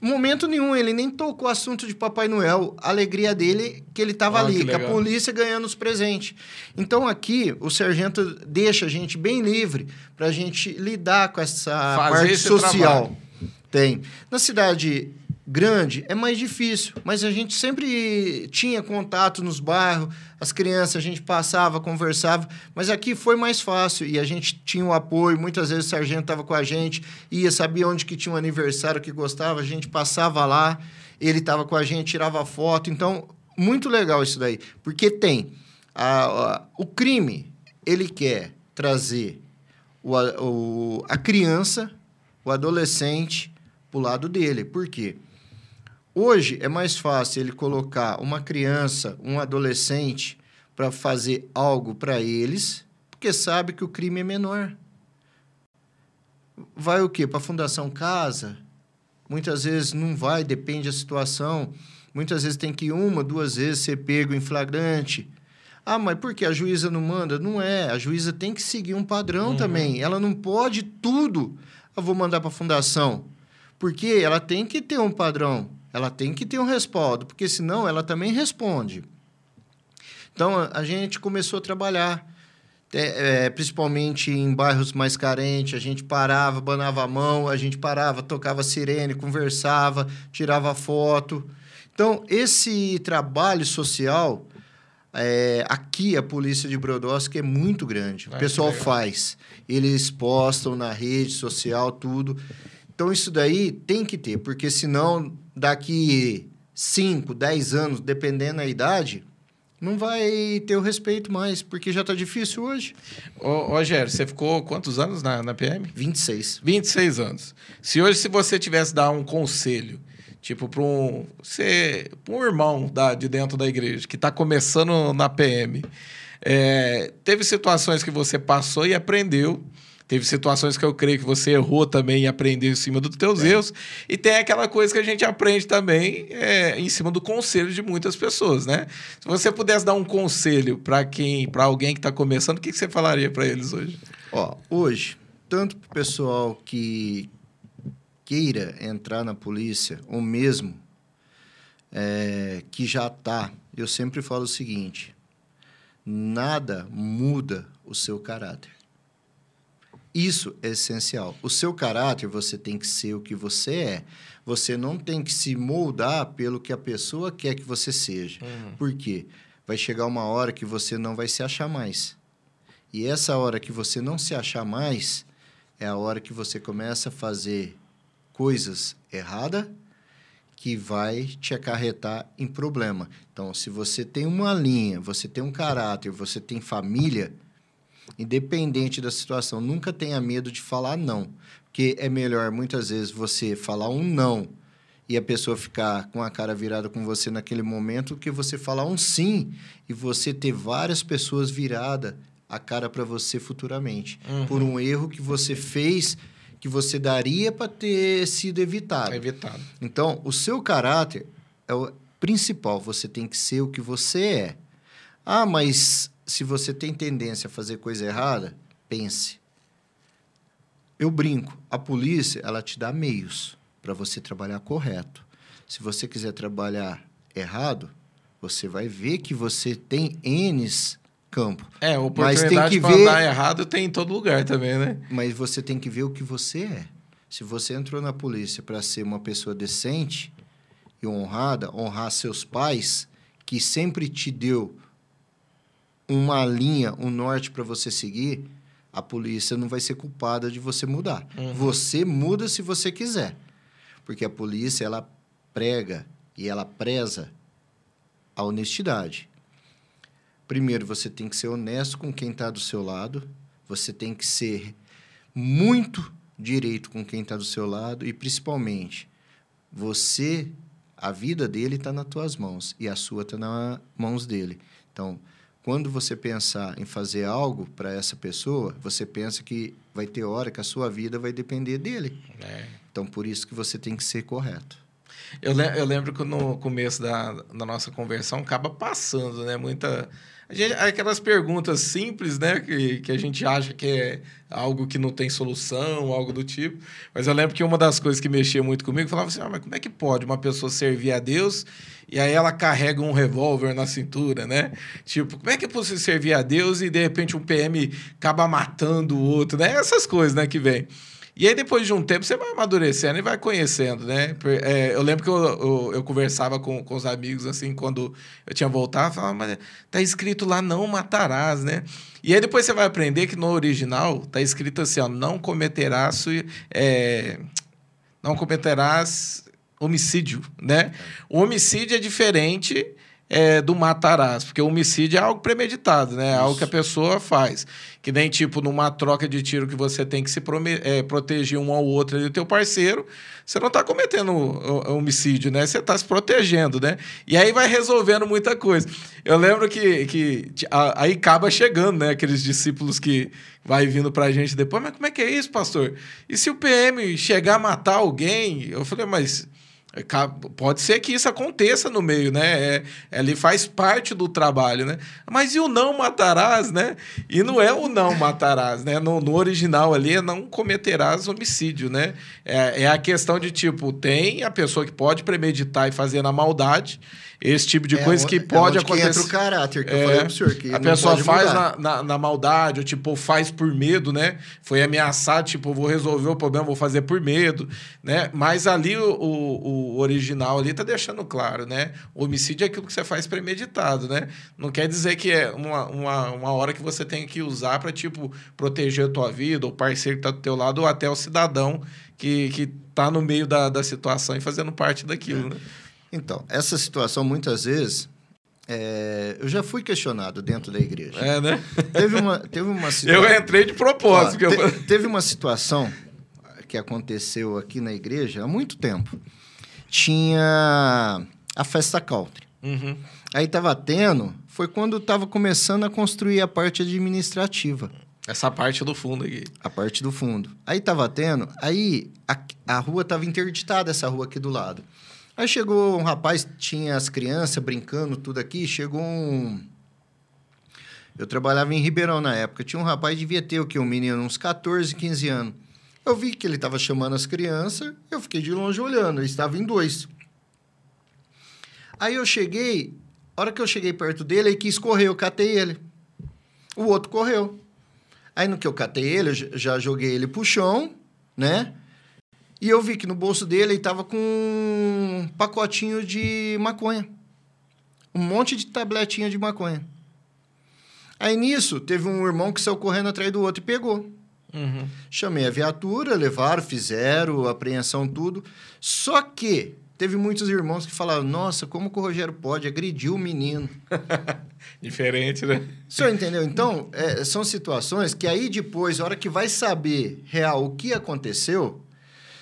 Momento nenhum, ele nem tocou o assunto de Papai Noel. A alegria dele que ele estava ah, ali, com a polícia ganhando os presentes. Então aqui o sargento deixa a gente bem livre para a gente lidar com essa Fazer parte social. Trabalho. Tem. Na cidade grande é mais difícil, mas a gente sempre tinha contato nos bairros, as crianças a gente passava, conversava, mas aqui foi mais fácil e a gente tinha o apoio, muitas vezes o sargento estava com a gente, ia, sabia onde que tinha um aniversário que gostava, a gente passava lá, ele estava com a gente, tirava foto, então muito legal isso daí, porque tem a, a o crime, ele quer trazer o, o, a criança, o adolescente para o lado dele, por quê? Hoje é mais fácil ele colocar uma criança, um adolescente, para fazer algo para eles, porque sabe que o crime é menor. Vai o quê? Para a Fundação Casa? Muitas vezes não vai, depende da situação. Muitas vezes tem que ir uma, duas vezes ser pego em flagrante. Ah, mas por que a juíza não manda? Não é. A juíza tem que seguir um padrão uhum. também. Ela não pode tudo. Eu vou mandar para a fundação. Porque ela tem que ter um padrão. Ela tem que ter um respaldo, porque senão ela também responde. Então, a gente começou a trabalhar, é, é, principalmente em bairros mais carentes, a gente parava, banava a mão, a gente parava, tocava sirene, conversava, tirava foto. Então, esse trabalho social, É, aqui a polícia de Brodowski é muito grande. Ah, o pessoal que legal. faz. Eles postam na rede social, tudo. Então isso daí tem que ter, porque senão daqui 5, 10 anos, dependendo da idade, não vai ter o respeito mais, porque já tá difícil hoje. Ô, Rogério, você ficou quantos anos na, na PM? 26. 26 anos. Se hoje, se você tivesse dar um conselho, tipo, para um, você, um irmão da, de dentro da igreja que está começando na PM, é, teve situações que você passou e aprendeu. Teve situações que eu creio que você errou também e aprendeu em cima dos teus erros. E tem aquela coisa que a gente aprende também é, em cima do conselho de muitas pessoas, né? Se você pudesse dar um conselho para quem, para alguém que está começando, o que, que você falaria para eles hoje? Ó, hoje, tanto pro pessoal que queira entrar na polícia, ou mesmo é, que já tá, eu sempre falo o seguinte: nada muda o seu caráter. Isso é essencial. O seu caráter, você tem que ser o que você é. Você não tem que se moldar pelo que a pessoa quer que você seja. Por quê? Vai chegar uma hora que você não vai se achar mais. E essa hora que você não se achar mais é a hora que você começa a fazer coisas erradas que vai te acarretar em problema. Então, se você tem uma linha, você tem um caráter, você tem família, independente da situação, nunca tenha medo de falar não. Porque é melhor, muitas vezes, você falar um não e a pessoa ficar com a cara virada com você naquele momento, do que você falar um sim e você ter várias pessoas viradas a cara para você futuramente. Por um erro que você fez, que você daria para ter sido evitado. Evitado. Então, o seu caráter é o principal. Você tem que ser o que você é. Ah, mas se você tem tendência a fazer coisa errada, pense. Eu brinco. A polícia, ela te dá meios para você trabalhar correto. Se você quiser trabalhar errado, você vai ver que você tem N's campo. É, Mas tem oportunidade que ver- andar errado tem em todo lugar também, né? Mas você tem que ver o que você é. Se você entrou na polícia para ser uma pessoa decente e honrada, honrar seus pais, que sempre te deu uma linha, um norte para você seguir, a polícia não vai ser culpada de você mudar. Você muda se você quiser. Porque a polícia, ela prega e ela preza a honestidade. Primeiro, você tem que ser honesto com quem está do seu lado. Você tem que ser muito direito com quem está do seu lado. E, principalmente, você, a vida dele está nas tuas mãos e a sua está nas mãos dele. Então, quando você pensar em fazer algo para essa pessoa, você pensa que vai ter hora que a sua vida vai depender dele. É. Então, por isso que você tem que ser correto. Eu, le- eu lembro que no começo da, da nossa conversão acaba passando, né? Muita. Gente- aquelas perguntas simples, né? Que, que a gente acha que é algo que não tem solução, algo do tipo. Mas eu lembro que uma das coisas que mexia muito comigo falava assim: ah, mas como é que pode uma pessoa servir a Deus e aí ela carrega um revólver na cintura, né? Tipo, como é que é possível servir a Deus e de repente um PM acaba matando o outro, né? Essas coisas, né, que vem. E aí, depois de um tempo, você vai amadurecendo e vai conhecendo, né? É, eu lembro que eu, eu, eu conversava com, com os amigos, assim, quando eu tinha voltado, falava, mas tá escrito lá, não matarás, né? E aí, depois você vai aprender que no original tá escrito assim, ó, não cometerás, é, não cometerás homicídio, né? O homicídio é diferente é, do matarás, porque o homicídio é algo premeditado, né? É algo que a pessoa faz. Que nem, tipo, numa troca de tiro que você tem que se é, proteger um ao outro ali do teu parceiro, você não está cometendo o- o- homicídio, né? Você está se protegendo, né? E aí vai resolvendo muita coisa. Eu lembro que, que a- aí acaba chegando, né? Aqueles discípulos que vai vindo pra gente depois, mas como é que é isso, pastor? E se o PM chegar a matar alguém? Eu falei, mas... É, Pode ser que isso aconteça no meio, né? É, ele faz parte do trabalho, né? Mas e o não matarás, né? E não é o não matarás, né? No, no original ali é não cometerás homicídio, né? É, é a questão de tipo, tem a pessoa que pode premeditar e fazer na maldade, esse tipo de É coisa que é pode onde que acontecer. entra o caráter, que eu É, falei pro senhor. Que a pessoa pode faz na, na, na maldade, ou tipo, faz por medo, né? Foi ameaçado, tipo, vou resolver o problema, vou fazer por medo, né? Mas ali o, o, o original ali tá deixando claro, né? O homicídio é aquilo que você faz premeditado, né? Não quer dizer que é uma, uma, uma hora que você tem que usar para tipo, proteger a tua vida, o parceiro que tá do teu lado, ou até o cidadão que, que tá no meio da, da situação e fazendo parte daquilo, é. né? Então, essa situação, muitas vezes, é, eu já fui questionado dentro da igreja. É, né? Teve uma, teve uma situação... Eu entrei de propósito. Ó, te, eu... Teve uma situação que aconteceu aqui na igreja há muito tempo. Tinha a festa country. Uhum. Aí estava tendo, foi quando estava começando a construir a parte administrativa. Essa parte do fundo aqui. A parte do fundo. Aí estava tendo, aí a, a rua estava interditada, essa rua aqui do lado. Aí chegou um rapaz, tinha as crianças brincando, tudo aqui, chegou um... Eu trabalhava em Ribeirão na época, tinha um rapaz, devia ter o que, um menino, uns 14, 15 anos. Eu vi que ele estava chamando as crianças, eu fiquei de longe olhando, ele estava em dois. Aí eu cheguei, a hora que eu cheguei perto dele, ele quis correr, eu catei ele. O outro correu. Aí no que eu catei ele, eu já joguei ele pro chão, né? E eu vi que no bolso dele ele tava com um pacotinho de maconha. Um monte de tabletinha de maconha. Aí nisso, teve um irmão que saiu correndo atrás do outro e pegou. Uhum. Chamei a viatura, levaram, fizeram, apreensão, tudo. Só que teve muitos irmãos que falaram: Nossa, como que o Rogério pode agredir o menino? Diferente, né? O senhor entendeu? Então, é, são situações que aí depois, a hora que vai saber real o que aconteceu,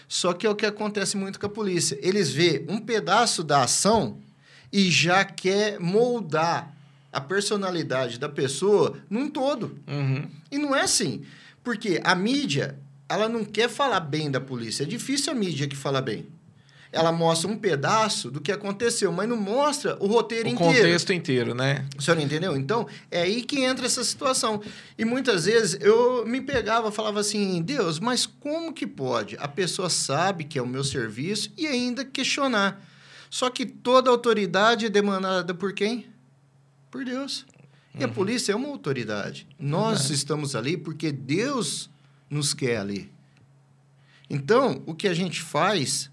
só que é o que acontece muito com a polícia. Eles vê um pedaço da ação e já quer moldar a personalidade da pessoa num todo. Uhum. E não é assim. Porque a mídia, ela não quer falar bem da polícia. É difícil a mídia que fala bem. Ela mostra um pedaço do que aconteceu, mas não mostra o roteiro o inteiro. O contexto inteiro, né? O senhor entendeu? Então, é aí que entra essa situação. E muitas vezes eu me pegava, falava assim, Deus, mas como que pode? A pessoa sabe que é o meu serviço e ainda questionar. Só que toda autoridade é demandada por quem? Por Deus. E a polícia é uma autoridade. Nós estamos ali porque Deus nos quer ali. Então, o que a gente faz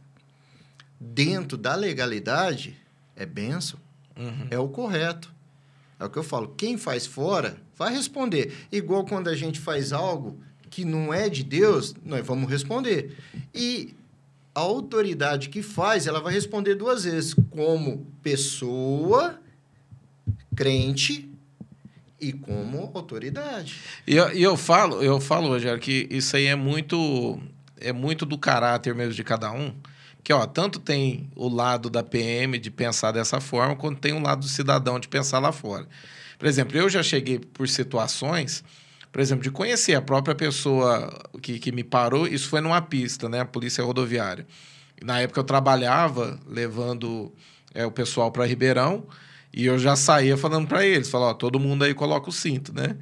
dentro da legalidade é benção. Uhum. É o correto. É o que eu falo. Quem faz fora vai responder. Igual quando a gente faz algo que não é de Deus, nós vamos responder. E a autoridade que faz, ela vai responder duas vezes, como pessoa, crente e como autoridade. E eu, eu falo, eu falo, Rogério, que isso aí é muito é muito do caráter mesmo de cada um. Que, ó, tanto tem o lado da PM de pensar dessa forma, quanto tem o lado do cidadão de pensar lá fora. Por exemplo, eu já cheguei por situações, por exemplo, de conhecer a própria pessoa que, que me parou, isso foi numa pista, né? A polícia rodoviária. Na época eu trabalhava levando é, o pessoal para Ribeirão, e eu já saía falando para eles, falava, ó, todo mundo aí coloca o cinto, né?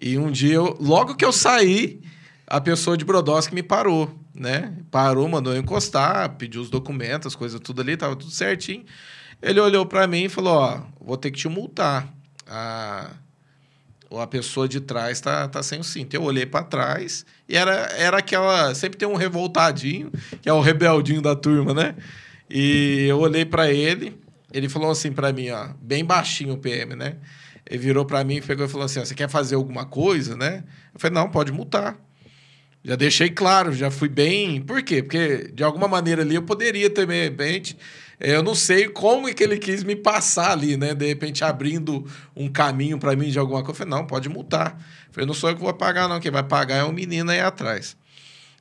E um dia, eu, logo que eu saí, a pessoa de Brodowski me parou, né? Parou, mandou eu encostar, pediu os documentos, as coisas tudo ali, tava tudo certinho. Ele olhou para mim e falou, ó, vou ter que te multar. A, a pessoa de trás tá, tá sem o cinto. Eu olhei para trás e era, era aquela... Sempre tem um revoltadinho, que é o rebeldinho da turma, né? E eu olhei para ele ele falou assim para mim, ó, bem baixinho o PM, né? Ele virou para mim pegou e falou assim: você quer fazer alguma coisa, né? Eu falei: não, pode multar. Já deixei claro, já fui bem. Por quê? Porque de alguma maneira ali eu poderia ter, de repente, eu não sei como é que ele quis me passar ali, né? De repente abrindo um caminho para mim de alguma coisa. Eu falei: não, pode multar. Eu falei: não sou eu que vou pagar, não. Quem vai pagar é o menino aí atrás.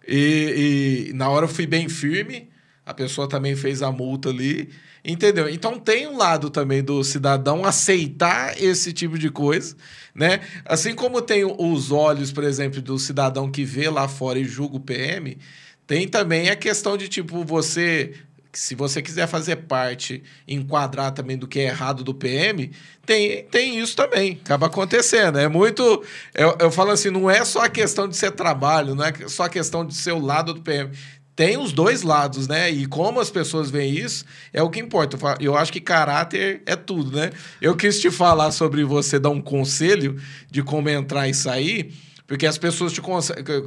E, e na hora eu fui bem firme, a pessoa também fez a multa ali. Entendeu? Então tem um lado também do cidadão aceitar esse tipo de coisa, né? Assim como tem os olhos, por exemplo, do cidadão que vê lá fora e julga o PM, tem também a questão de tipo você se você quiser fazer parte, enquadrar também do que é errado do PM, tem, tem isso também. Acaba acontecendo. É muito. Eu, eu falo assim, não é só a questão de ser trabalho, não é só a questão de ser o lado do PM tem os dois lados, né? E como as pessoas veem isso, é o que importa. Eu acho que caráter é tudo, né? Eu quis te falar sobre você dar um conselho de como entrar e sair, Porque as pessoas te,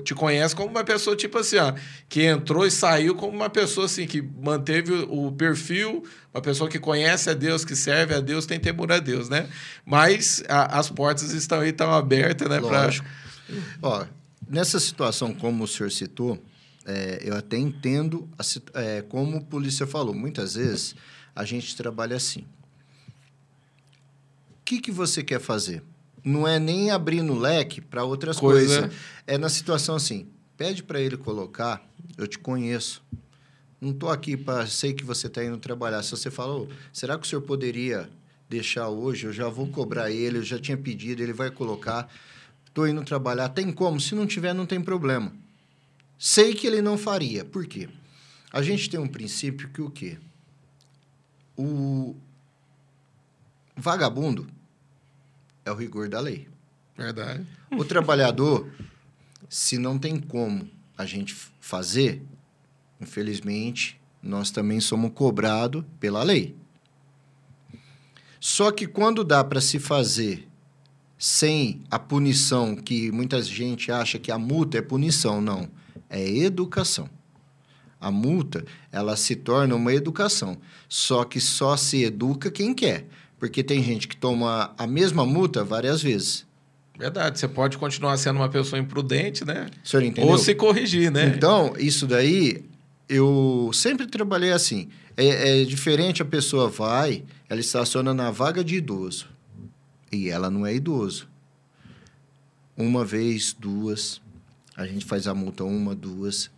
te conhecem como uma pessoa, tipo assim, ó, que entrou e saiu como uma pessoa assim, que manteve o perfil, uma pessoa que conhece a Deus, que serve a Deus, tem temor a Deus, né? Mas a, as portas estão aí, estão abertas, né? Lógico. Pra... Ó, nessa situação, como o senhor citou, é, eu até entendo, a, é, como a polícia falou, muitas vezes a gente trabalha assim. O que, que você quer fazer? não é nem abrindo o leque para outras Coisa. coisas. É na situação assim, pede para ele colocar, eu te conheço. Não estou aqui para sei que você está indo trabalhar. Se você falou, será que o senhor poderia deixar hoje? Eu já vou cobrar ele, eu já tinha pedido, ele vai colocar. Estou indo trabalhar. Tem como? Se não tiver, não tem problema. Sei que ele não faria. Por quê? A gente tem um princípio que o quê? O vagabundo, é o rigor da lei. Verdade. O trabalhador, se não tem como a gente fazer, infelizmente, nós também somos cobrados pela lei. Só que quando dá para se fazer sem a punição, que muita gente acha que a multa é punição, não. É educação. A multa, ela se torna uma educação. Só que só se educa quem quer. Porque tem gente que toma a mesma multa várias vezes. Verdade, você pode continuar sendo uma pessoa imprudente, né? O senhor entendeu? Ou se corrigir, né? Então, isso daí, eu sempre trabalhei assim. É, é diferente, a pessoa vai, ela estaciona na vaga de idoso. E ela não é idoso. Uma vez, duas, a gente faz a multa uma, duas.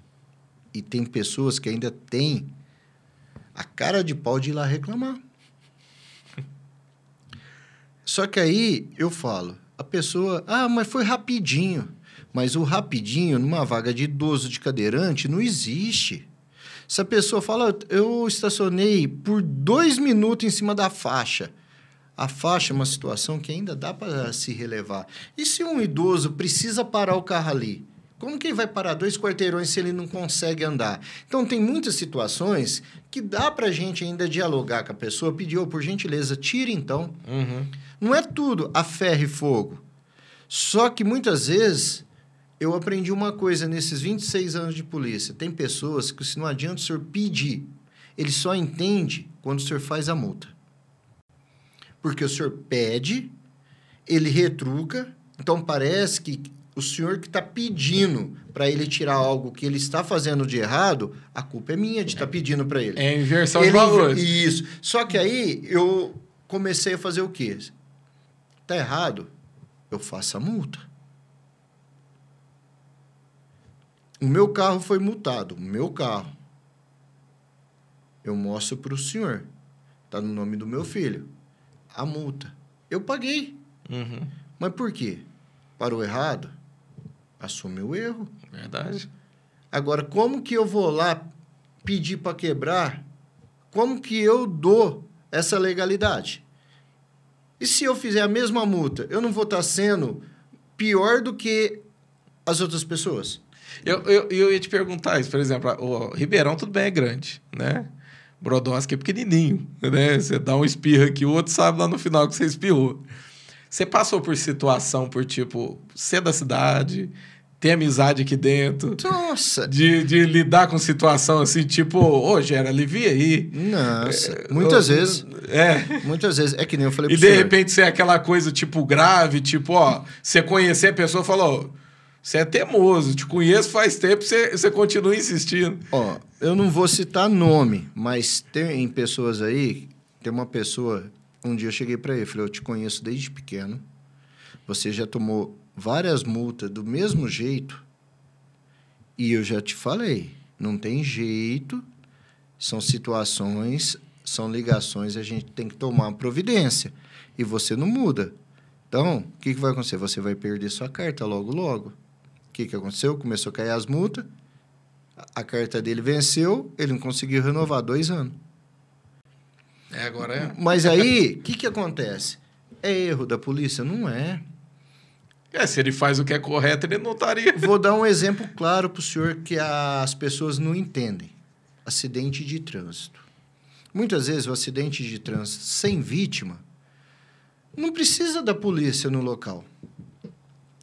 E tem pessoas que ainda têm a cara de pau de ir lá reclamar. Só que aí eu falo, a pessoa, ah, mas foi rapidinho. Mas o rapidinho, numa vaga de idoso de cadeirante, não existe. Se a pessoa fala, eu estacionei por dois minutos em cima da faixa. A faixa é uma situação que ainda dá para se relevar. E se um idoso precisa parar o carro ali? Como que ele vai parar dois quarteirões se ele não consegue andar? Então, tem muitas situações que dá para a gente ainda dialogar com a pessoa, pedir, oh, por gentileza, tire então. Uhum. Não é tudo a ferro e fogo. Só que muitas vezes eu aprendi uma coisa nesses 26 anos de polícia. Tem pessoas que, se não adianta o senhor pedir, ele só entende quando o senhor faz a multa. Porque o senhor pede, ele retruca, então parece que o senhor que está pedindo para ele tirar algo que ele está fazendo de errado, a culpa é minha de estar tá pedindo para ele. É inversão ele, de valores. Isso. Só que aí eu comecei a fazer o quê? Tá errado? Eu faço a multa. O meu carro foi multado, o meu carro. Eu mostro para o senhor. Está no nome do meu filho. A multa. Eu paguei. Uhum. Mas por quê? Parou errado? Assume o erro. Verdade. Agora, como que eu vou lá pedir para quebrar? Como que eu dou essa legalidade? E se eu fizer a mesma multa, eu não vou estar tá sendo pior do que as outras pessoas? Eu, eu, eu ia te perguntar isso, por exemplo, o Ribeirão tudo bem é grande, né? Brodowski é pequenininho, né? Você dá um espirro aqui, o outro sabe lá no final que você espirrou. Você passou por situação por tipo ser da cidade, ter amizade aqui dentro. Nossa! De, de lidar com situação assim, tipo, ô, oh, Gera, alivia aí. Nossa, é, muitas vezes. É. Muitas vezes. É que nem eu falei E de senhor. repente ser aquela coisa, tipo, grave, tipo, ó, você conhecer a pessoa e falou. Você é teimoso, te conheço faz tempo, você, você continua insistindo. Ó, eu não vou citar nome, mas tem pessoas aí, tem uma pessoa um dia eu cheguei para ele falei: Eu te conheço desde pequeno. Você já tomou várias multas do mesmo jeito. E eu já te falei: não tem jeito. São situações, são ligações, a gente tem que tomar providência. E você não muda. Então, o que, que vai acontecer? Você vai perder sua carta logo, logo. O que, que aconteceu? Começou a cair as multas, a carta dele venceu, ele não conseguiu renovar dois anos. É, agora é. Mas aí, o que, que acontece? É erro da polícia? Não é. É, se ele faz o que é correto, ele não estaria. Vou dar um exemplo claro para o senhor que as pessoas não entendem: acidente de trânsito. Muitas vezes, o acidente de trânsito sem vítima não precisa da polícia no local.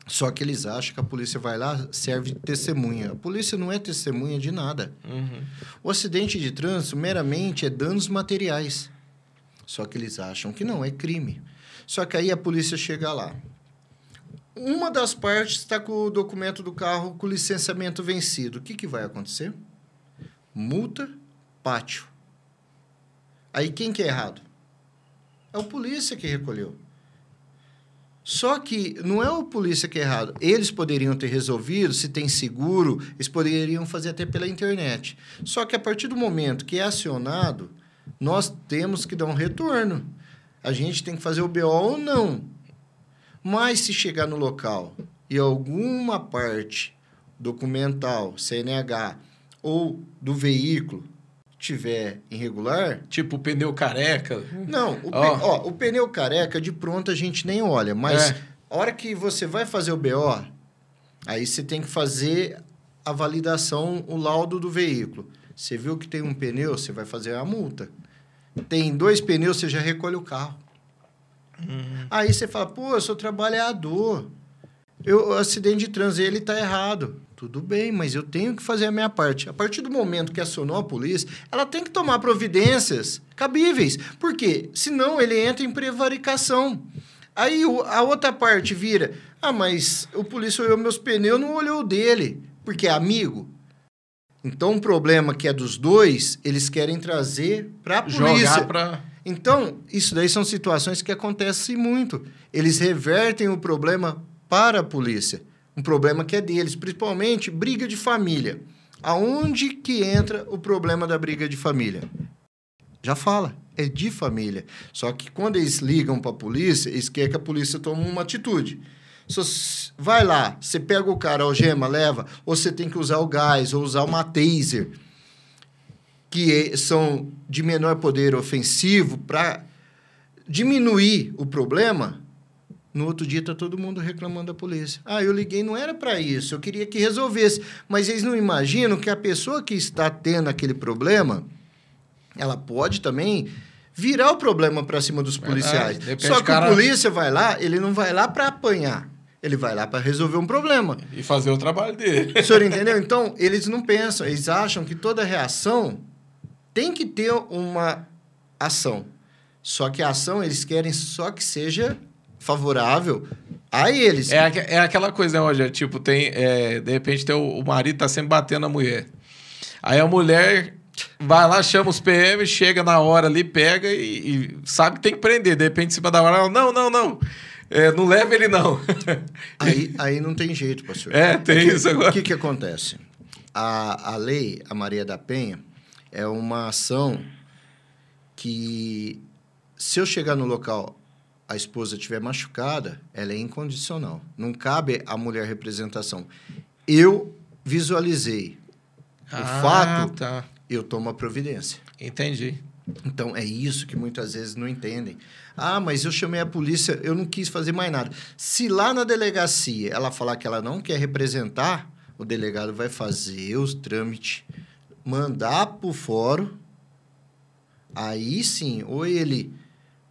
Só que eles acham que a polícia vai lá, serve de testemunha. A polícia não é testemunha de nada. Uhum. O acidente de trânsito meramente é danos materiais. Só que eles acham que não, é crime. Só que aí a polícia chega lá. Uma das partes está com o documento do carro com licenciamento vencido. O que, que vai acontecer? Multa, pátio. Aí quem que é errado? É o polícia que recolheu. Só que não é o polícia que é errado. Eles poderiam ter resolvido, se tem seguro, eles poderiam fazer até pela internet. Só que a partir do momento que é acionado, nós temos que dar um retorno. A gente tem que fazer o BO ou não. Mas se chegar no local e alguma parte documental, CNH ou do veículo tiver irregular, Tipo pneu careca. não, o, Ó. pe- ó, o pneu careca de pronto a gente nem olha, mas É. a hora que você vai fazer o BO, aí você tem que fazer a validação, o laudo do veículo. Você viu que tem um pneu, você vai fazer a multa. Tem dois pneus, você já recolhe o carro. Aí você fala, pô, eu sou trabalhador. Eu, o acidente de trânsito, ele está errado. Tudo bem, mas eu tenho que fazer a minha parte. A partir do momento que acionou a polícia, ela tem que tomar providências cabíveis. Por quê? Senão ele entra em prevaricação. Aí a outra parte vira, ah, mas o polícia olhou meus pneus, não olhou o dele, porque é amigo. Então, um problema que é dos dois, eles querem trazer para a polícia. Jogar pra. Então, isso daí são situações que acontecem muito. Eles revertem o problema para a polícia. Um problema que é deles, principalmente briga de família. Aonde que entra o problema da briga de família? Já fala, é de família. Só que quando eles ligam para a polícia, eles querem que a polícia tome uma atitude. Se vai lá, você pega o cara, algema, leva, ou você tem que usar o gás, ou usar uma taser que é- são de menor poder ofensivo para diminuir o problema, no outro dia está todo mundo reclamando da polícia. Ah, eu liguei, não era para isso, eu queria que resolvesse. Mas eles não imaginam que a pessoa que está tendo aquele problema, ela pode também virar o problema para cima dos Verdade. policiais. De repente Só que cara- o polícia vai lá, ele não vai lá para apanhar, ele vai lá para resolver um problema. E fazer o trabalho dele. O senhor entendeu? Então, eles não pensam, eles acham que toda reação tem que ter uma ação. Só que a ação eles querem só que seja favorável a eles. É, é aquela coisa, né, Roger? Tipo, tem. é, de repente tem o, o marido tá sempre batendo a mulher. Aí a mulher vai lá, chama os PM, chega na hora ali, pega e, e sabe que tem que prender. De repente, em cima da hora, ela, não, não, não. É, não leva ele, não. Aí, aí não tem jeito, pastor. É, tem que- isso agora. O que, que acontece? A, a lei, a Maria da Penha, é uma ação que, se eu chegar no local, a esposa estiver machucada, ela é incondicional. Não cabe à mulher representação. Eu visualizei o fato, Tá. eu tomo a providência. Entendi. Então, é isso que muitas vezes não entendem. Ah, mas eu chamei a polícia, eu não quis fazer mais nada. Se lá na delegacia ela falar que ela não quer representar, o delegado vai fazer os trâmites, mandar para o fórum. Aí sim, ou ele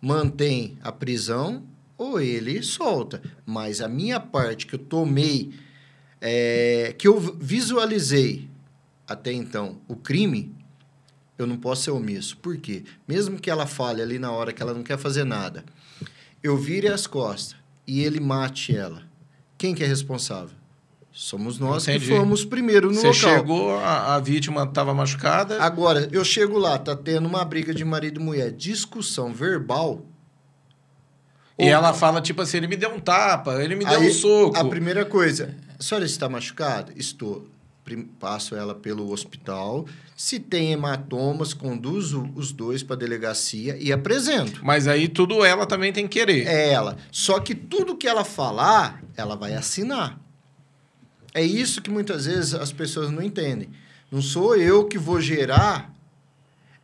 mantém a prisão ou ele solta. Mas a minha parte que eu tomei, é, que eu visualizei até então o crime, eu não posso ser omisso. Por quê? Mesmo que ela fale ali na hora que ela não quer fazer nada, eu vire as costas e ele mate ela. Quem que é responsável? Somos nós Entendi. que fomos primeiro no Você local. chegou, a, a vítima estava machucada. Agora, eu chego lá, tá tendo uma briga de marido e mulher, discussão verbal. E ela fala, tipo assim, ele me deu um tapa, ele me deu Aí, um soco. A primeira coisa, a senhora está machucada? Estou. Passo ela pelo hospital. Se tem hematomas, conduzo os dois para a delegacia e apresento. Mas aí tudo ela também tem que querer. É ela. Só que tudo que ela falar, ela vai assinar. É isso que muitas vezes as pessoas não entendem. Não sou eu que vou gerar,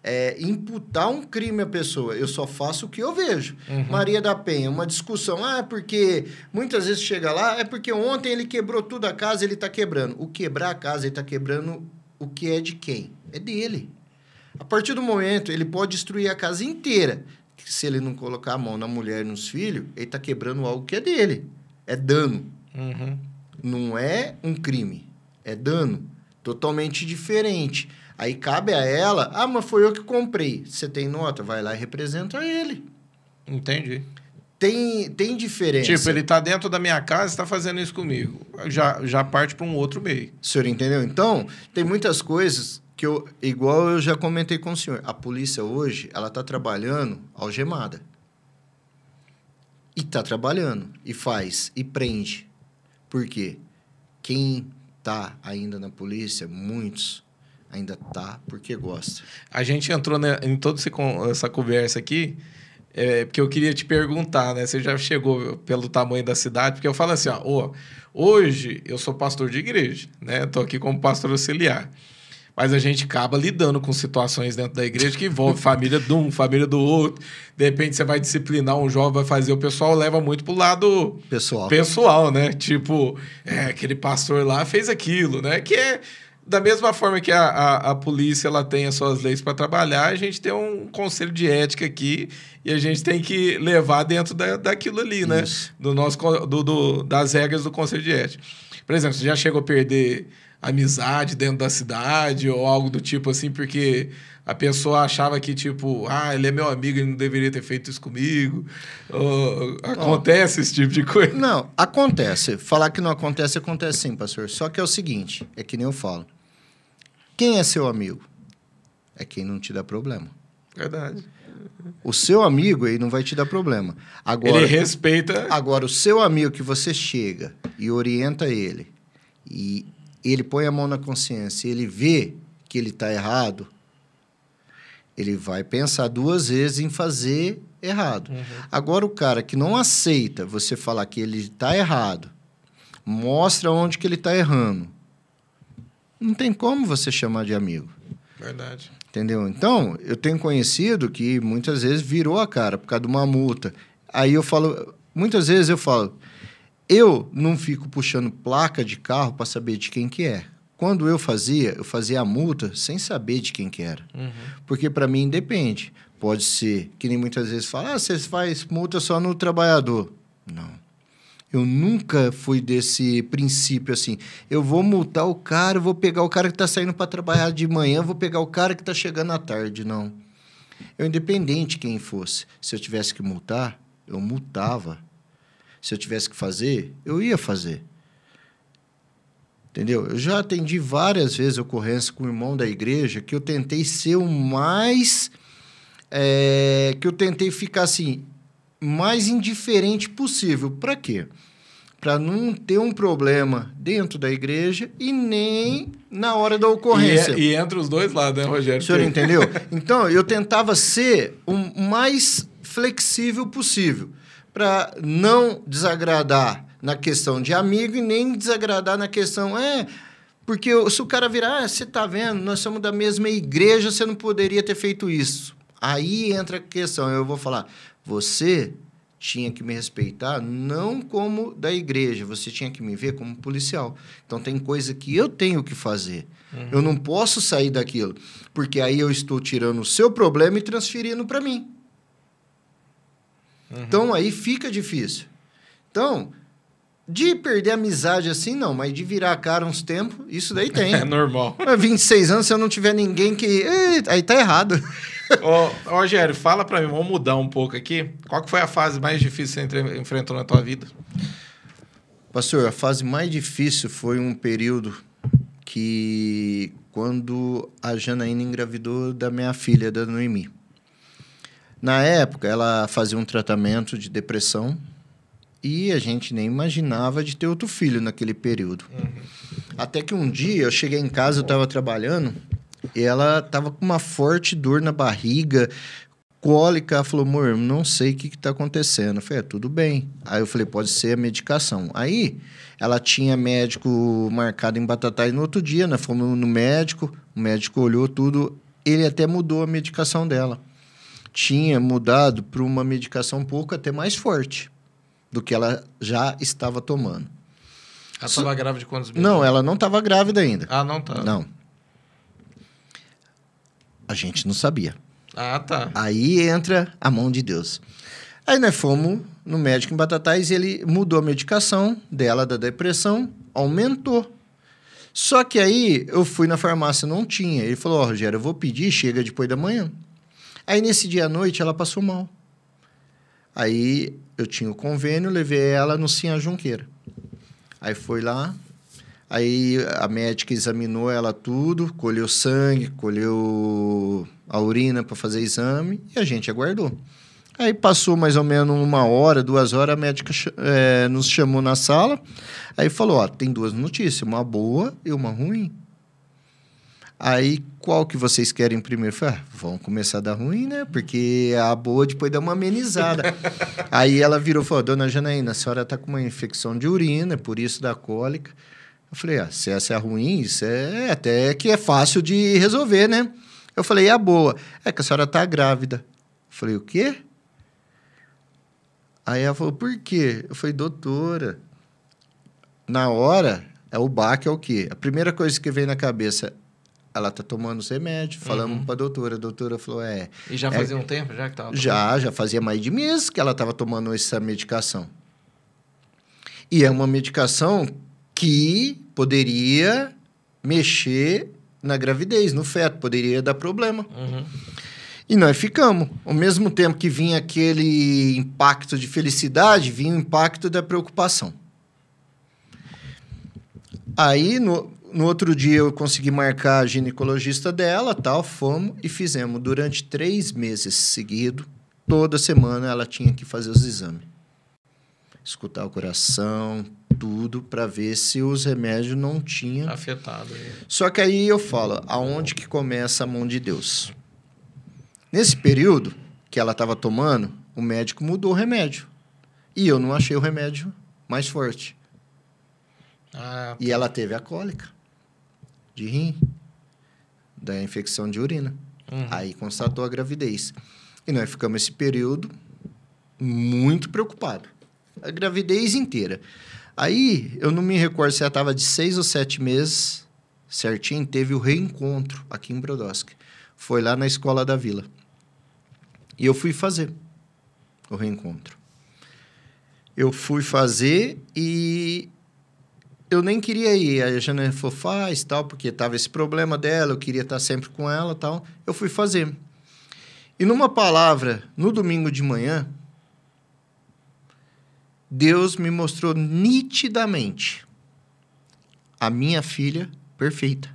é, imputar um crime à pessoa. Eu só faço o que eu vejo. Uhum. Maria da Penha, uma discussão. Ah, é porque muitas vezes chega lá, é porque ontem ele quebrou tudo a casa, ele está quebrando. O quebrar a casa, ele está quebrando o que é de quem? É dele. A partir do momento, ele pode destruir a casa inteira. Se ele não colocar a mão na mulher e nos filhos, ele está quebrando algo que é dele. É dano. Uhum. Não é um crime, é dano. Totalmente diferente. Aí cabe a ela, ah, mas foi eu que comprei. Você tem nota? Vai lá e representa ele. Entendi. Tem, tem diferença. Tipo, ele tá dentro da minha casa e tá fazendo isso comigo. Já, já parte para um outro meio. O senhor entendeu? Então, tem muitas coisas que eu, igual eu já comentei com o senhor, a polícia hoje, ela tá trabalhando algemada. E tá trabalhando, e faz, e prende. Por quê? Quem tá ainda na polícia, muitos, ainda tá porque gosta. A gente entrou né, em toda essa conversa aqui, é, porque eu queria te perguntar, né? Você já chegou pelo tamanho da cidade, porque eu falo assim, ó, oh, hoje eu sou pastor de igreja, né? Estou aqui como pastor auxiliar. Mas a gente acaba lidando com situações dentro da igreja que envolve família de um, família do outro. De repente você vai disciplinar um jovem, vai fazer, o pessoal leva muito pro lado pessoal, pessoal né? Tipo, é, aquele pastor lá fez aquilo, né? Que é da mesma forma que a, a, a polícia ela tem as suas leis para trabalhar, a gente tem um conselho de ética aqui e a gente tem que levar dentro da, daquilo ali, né? Isso. Do nosso, do, do, das regras do conselho de ética. Por exemplo, você já chegou a perder amizade dentro da cidade ou algo do tipo assim, porque a pessoa achava que, tipo, ah, ele é meu amigo, ele não deveria ter feito isso comigo. Ou, acontece oh, esse tipo de coisa? Não, acontece. Falar que não acontece, acontece sim, pastor. Só que é o seguinte, é que nem eu falo. Quem é seu amigo? É quem não te dá problema. Verdade. O seu amigo aí não vai te dar problema. Agora, ele respeita. Agora, o seu amigo que você chega e orienta ele e ele põe a mão na consciência e ele vê que ele está errado, ele vai pensar duas vezes em fazer errado. Uhum. Agora, o cara que não aceita você falar que ele está errado, mostra onde que ele está errando, não tem como você chamar de amigo. Verdade. Entendeu? Então, eu tenho conhecido que muitas vezes virou a cara por causa de uma multa. Aí eu falo, muitas vezes eu falo, eu não fico puxando placa de carro para saber de quem que é. Quando eu fazia, eu fazia a multa sem saber de quem que era. Uhum. Porque para mim depende. Pode ser, que nem muitas vezes fala, ah, você faz multa só no trabalhador. Não. Eu nunca fui desse princípio assim. Eu vou multar o cara, vou pegar o cara que está saindo para trabalhar de manhã, vou pegar o cara que está chegando à tarde. Não. Eu, independente quem fosse, se eu tivesse que multar, eu multava se eu tivesse que fazer, eu ia fazer. Entendeu? Eu já atendi várias vezes ocorrência com o irmão da igreja que eu tentei ser o mais. É, que eu tentei ficar assim, mais indiferente possível. Para quê? Para não ter um problema dentro da igreja e nem na hora da ocorrência. E, é, e entre os dois lados, né, Rogério? O senhor entendeu? Então, eu tentava ser o mais flexível possível para não desagradar na questão de amigo e nem desagradar na questão é porque se o cara virar, ah, você tá vendo, nós somos da mesma igreja, você não poderia ter feito isso. Aí entra a questão, eu vou falar, você tinha que me respeitar não como da igreja, você tinha que me ver como policial. Então tem coisa que eu tenho que fazer. Uhum. Eu não posso sair daquilo, porque aí eu estou tirando o seu problema e transferindo para mim. Uhum. Então aí fica difícil. Então, de perder amizade assim, não, mas de virar a cara uns tempos, isso daí tem. É normal. 26 anos, se eu não tiver ninguém que. Aí tá errado. Ô, Rogério, fala pra mim, vamos mudar um pouco aqui. Qual que foi a fase mais difícil que você enfrentou na tua vida? Pastor, a fase mais difícil foi um período que quando a Janaína engravidou da minha filha, da Noemi. Na época, ela fazia um tratamento de depressão e a gente nem imaginava de ter outro filho naquele período. Uhum. Até que um dia eu cheguei em casa, eu estava trabalhando e ela estava com uma forte dor na barriga, cólica. Ela falou, amor, não sei o que está acontecendo. Eu falei, é, tudo bem. Aí eu falei, pode ser a medicação. Aí ela tinha médico marcado em Batatais no outro dia, né? Fomos no médico, o médico olhou tudo, ele até mudou a medicação dela tinha mudado para uma medicação um pouco até mais forte do que ela já estava tomando. Ela estava grávida de quantos meses? Não, ela não estava grávida ainda. Ah, não tá. Não. A gente não sabia. Ah, tá. Aí entra a mão de Deus. Aí nós fomos no médico em Batatais e ele mudou a medicação dela da depressão, aumentou. Só que aí eu fui na farmácia, não tinha. Ele falou: Ó, oh, Rogério, eu vou pedir, chega depois da manhã. Aí nesse dia à noite ela passou mal. Aí eu tinha o convênio, levei ela no Sinha Junqueira. Aí foi lá, aí a médica examinou ela tudo, colheu sangue, colheu a urina para fazer exame e a gente aguardou. Aí passou mais ou menos uma hora, duas horas, a médica é, nos chamou na sala. Aí falou: Ó, tem duas notícias, uma boa e uma ruim. Aí, qual que vocês querem primeiro? Falei, ah, vamos começar da ruim, né? Porque a boa depois dá uma amenizada. Aí ela virou e falou, dona Janaína, a senhora está com uma infecção de urina, por isso da cólica. Eu falei, ah, se essa é ruim, isso é até que é fácil de resolver, né? Eu falei, e a boa? É que a senhora está grávida. Eu falei, o quê? Aí ela falou, por quê? Eu falei, doutora, na hora, é o baque é o quê? A primeira coisa que vem na cabeça, ela tá tomando os remédios, falamos uhum. para a doutora, a doutora falou, é... E já é, fazia um tempo já que tava tomando? Já, já fazia mais de mês que ela estava tomando essa medicação. E é uma medicação que poderia mexer na gravidez, no feto, poderia dar problema. Uhum. E nós ficamos. Ao mesmo tempo que vinha aquele impacto de felicidade, vinha o impacto da preocupação. Aí, no, no outro dia, eu consegui marcar a ginecologista dela, tal, fomos e fizemos. Durante três meses seguidos, toda semana ela tinha que fazer os exames. Escutar o coração, tudo, para ver se os remédios não tinham... Afetado. Só que aí eu falo, aonde que começa a mão de Deus? Nesse período que ela estava tomando, o médico mudou o remédio. E eu não achei o remédio mais forte. Ah, e ela teve a cólica de rim, da infecção de urina. Uhum. Aí constatou a gravidez. E nós ficamos esse período muito preocupado. A gravidez inteira. Aí, eu não me recordo se ela estava de seis ou sete meses, certinho, teve o reencontro aqui em Brodowski. Foi lá na escola da vila. E eu fui fazer o reencontro. Eu fui fazer e eu nem queria ir. A Jana falou, faz, tal, porque tava esse problema dela, eu queria estar sempre com ela, tal. Eu fui fazer. E numa palavra, no domingo de manhã, Deus me mostrou nitidamente a minha filha perfeita.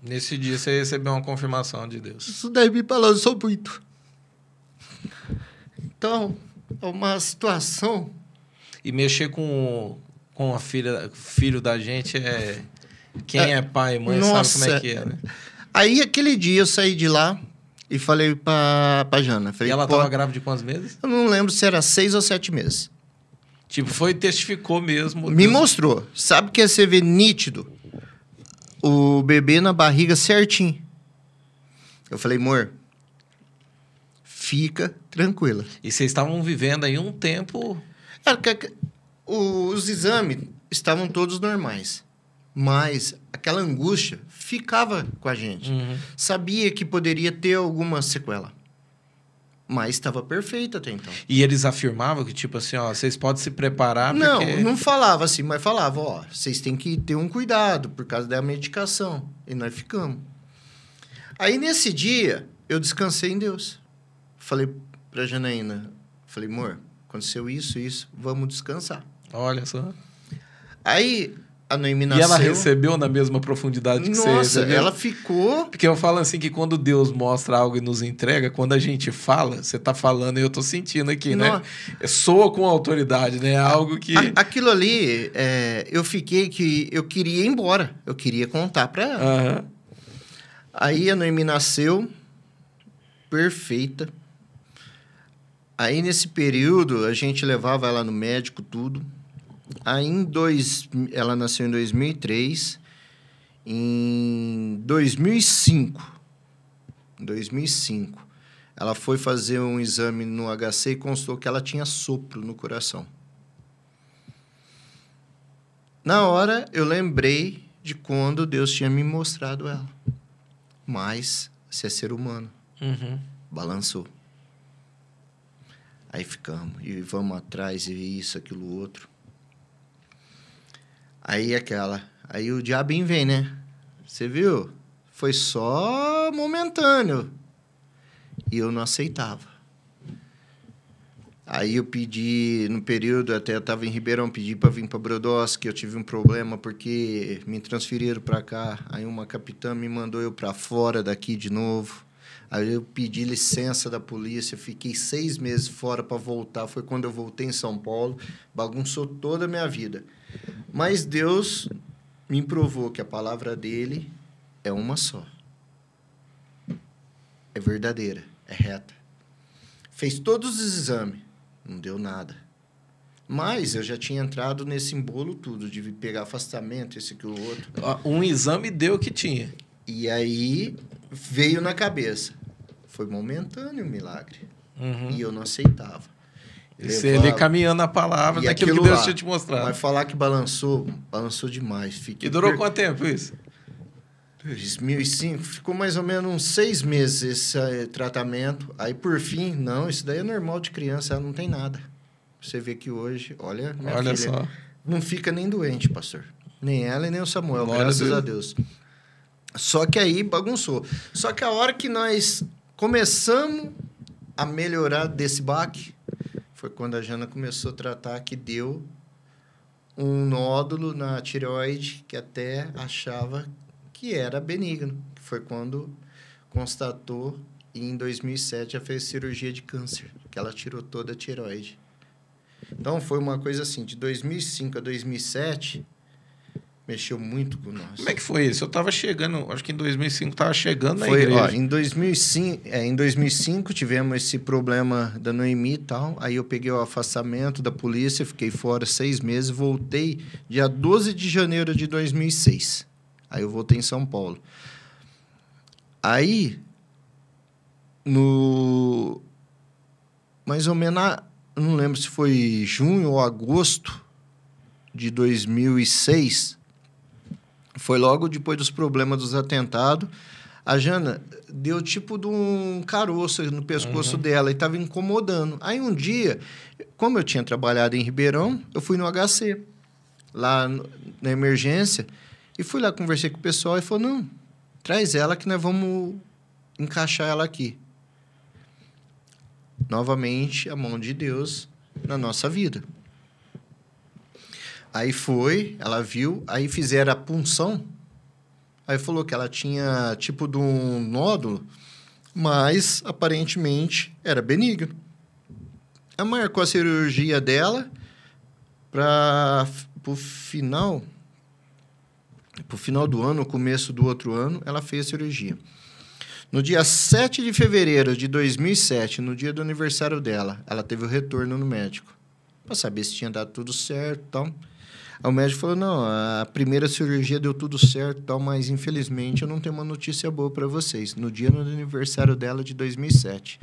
Nesse dia você recebeu uma confirmação de Deus. Isso daí me balançou muito. Então, é uma situação. E mexer com, com a filha, filho da gente é. Quem é, é pai e mãe nossa, sabe como é que é, né? Aí, aquele dia, eu saí de lá e falei pra, pra Jana. Falei, e ela tava grávida de quantos meses? Eu não lembro se era seis ou sete meses. Tipo, foi testificou mesmo. Me Deus. mostrou. Sabe que é você vê nítido? o bebê na barriga certinho. Eu falei, amor, fica tranquila. E vocês estavam vivendo aí um tempo. Era que, os exames estavam todos normais. Mas aquela angústia ficava com a gente. Uhum. Sabia que poderia ter alguma sequela. Mas estava perfeito até então. E eles afirmavam que, tipo assim, ó, vocês podem se preparar Não, porque... não falava assim, mas falava, ó, vocês têm que ter um cuidado por causa da medicação. E nós ficamos. Aí, nesse dia, eu descansei em Deus. Falei pra Janaína, falei, amor, aconteceu isso, isso, vamos descansar. Olha só. Aí, a Noemi nasceu. E ela recebeu na mesma profundidade que Nossa, você recebeu? ela ficou... Porque eu falo assim que quando Deus mostra algo e nos entrega, quando a gente fala, você tá falando e eu tô sentindo aqui, né? Né? Soa com autoridade, né? Algo que... A, aquilo ali, é, eu fiquei que... Eu queria ir embora. Eu queria contar pra ela. Uhum. Aí a Noemi nasceu, perfeita. Aí, nesse período, a gente levava ela no médico, tudo. Aí, em dois, ela nasceu em 2003. Em 2005, 2005, ela foi fazer um exame no HC e constou que ela tinha sopro no coração. Na hora, eu lembrei de quando Deus tinha me mostrado ela. Mas, se é ser humano, uhum. balançou. Aí ficamos, e vamos atrás, e isso, aquilo, outro. Aí aquela. Aí o diabinho vem, né? Você viu? Foi só momentâneo. E eu não aceitava. Aí eu pedi, no período, até eu estava em Ribeirão, pedi para vir para Brodowski, eu tive um problema porque me transferiram para cá. Aí uma capitã me mandou eu para fora daqui de novo. Aí eu pedi licença da polícia, fiquei seis meses fora para voltar. Foi quando eu voltei em São Paulo, bagunçou toda a minha vida. Mas Deus me provou que a palavra dele é uma só. É verdadeira, é reta. Fez todos os exames, não deu nada. Mas eu já tinha entrado nesse embolo tudo, de pegar afastamento, esse que o outro. Um exame deu o que tinha. E aí veio na cabeça. Foi momentâneo o milagre. Uhum. E eu não aceitava. Você ali caminhando a palavra daquilo que Deus lá, tinha te mostrado. Vai falar que balançou, balançou demais. Fiquei e durou per... quanto tempo isso? 2005, ficou mais ou menos uns seis meses esse uh, tratamento. Aí, por fim, não, isso daí é normal de criança, ela não tem nada. Você vê que hoje, olha, minha olha filha, só. não fica nem doente, pastor. Nem ela e nem o Samuel, Glória graças a Deus. a Deus. Só que aí bagunçou. Só que a hora que nós começamos a melhorar desse baque, foi quando a Jana começou a tratar que deu um nódulo na tireoide que até achava que era benigno. Foi quando constatou e em 2007 já fez cirurgia de câncer, que ela tirou toda a tireoide. Então foi uma coisa assim, de 2005 a 2007, mexeu muito com nós. Como é que foi isso? Eu estava chegando, acho que em 2005 estava chegando na foi, igreja. Ó, em 2005, é, em 2005 tivemos esse problema da Noemi e tal. Aí eu peguei o afastamento da polícia, fiquei fora seis meses, voltei dia 12 de janeiro de 2006. Aí eu voltei em São Paulo. Aí, no. Mais ou menos, não lembro se foi junho ou agosto de 2006, foi logo depois dos problemas dos atentados. A Jana deu tipo de um caroço no pescoço uhum. dela e estava incomodando. Aí um dia, como eu tinha trabalhado em Ribeirão, eu fui no HC, lá na emergência, e fui lá, conversei com o pessoal e falou: não, traz ela que nós vamos encaixar ela aqui. Novamente, a mão de Deus na nossa vida. Aí foi, ela viu, aí fizeram a punção. Aí falou que ela tinha tipo de um nódulo, mas aparentemente era benigno. Ela marcou a cirurgia dela para o final para o final do ano, começo do outro ano, ela fez a cirurgia. No dia 7 de fevereiro de 2007, no dia do aniversário dela, ela teve o retorno no médico para saber se tinha dado tudo certo, tal. Aí o médico falou: não, a primeira cirurgia deu tudo certo, tal, mas infelizmente eu não tenho uma notícia boa para vocês. No dia do aniversário dela de 2007,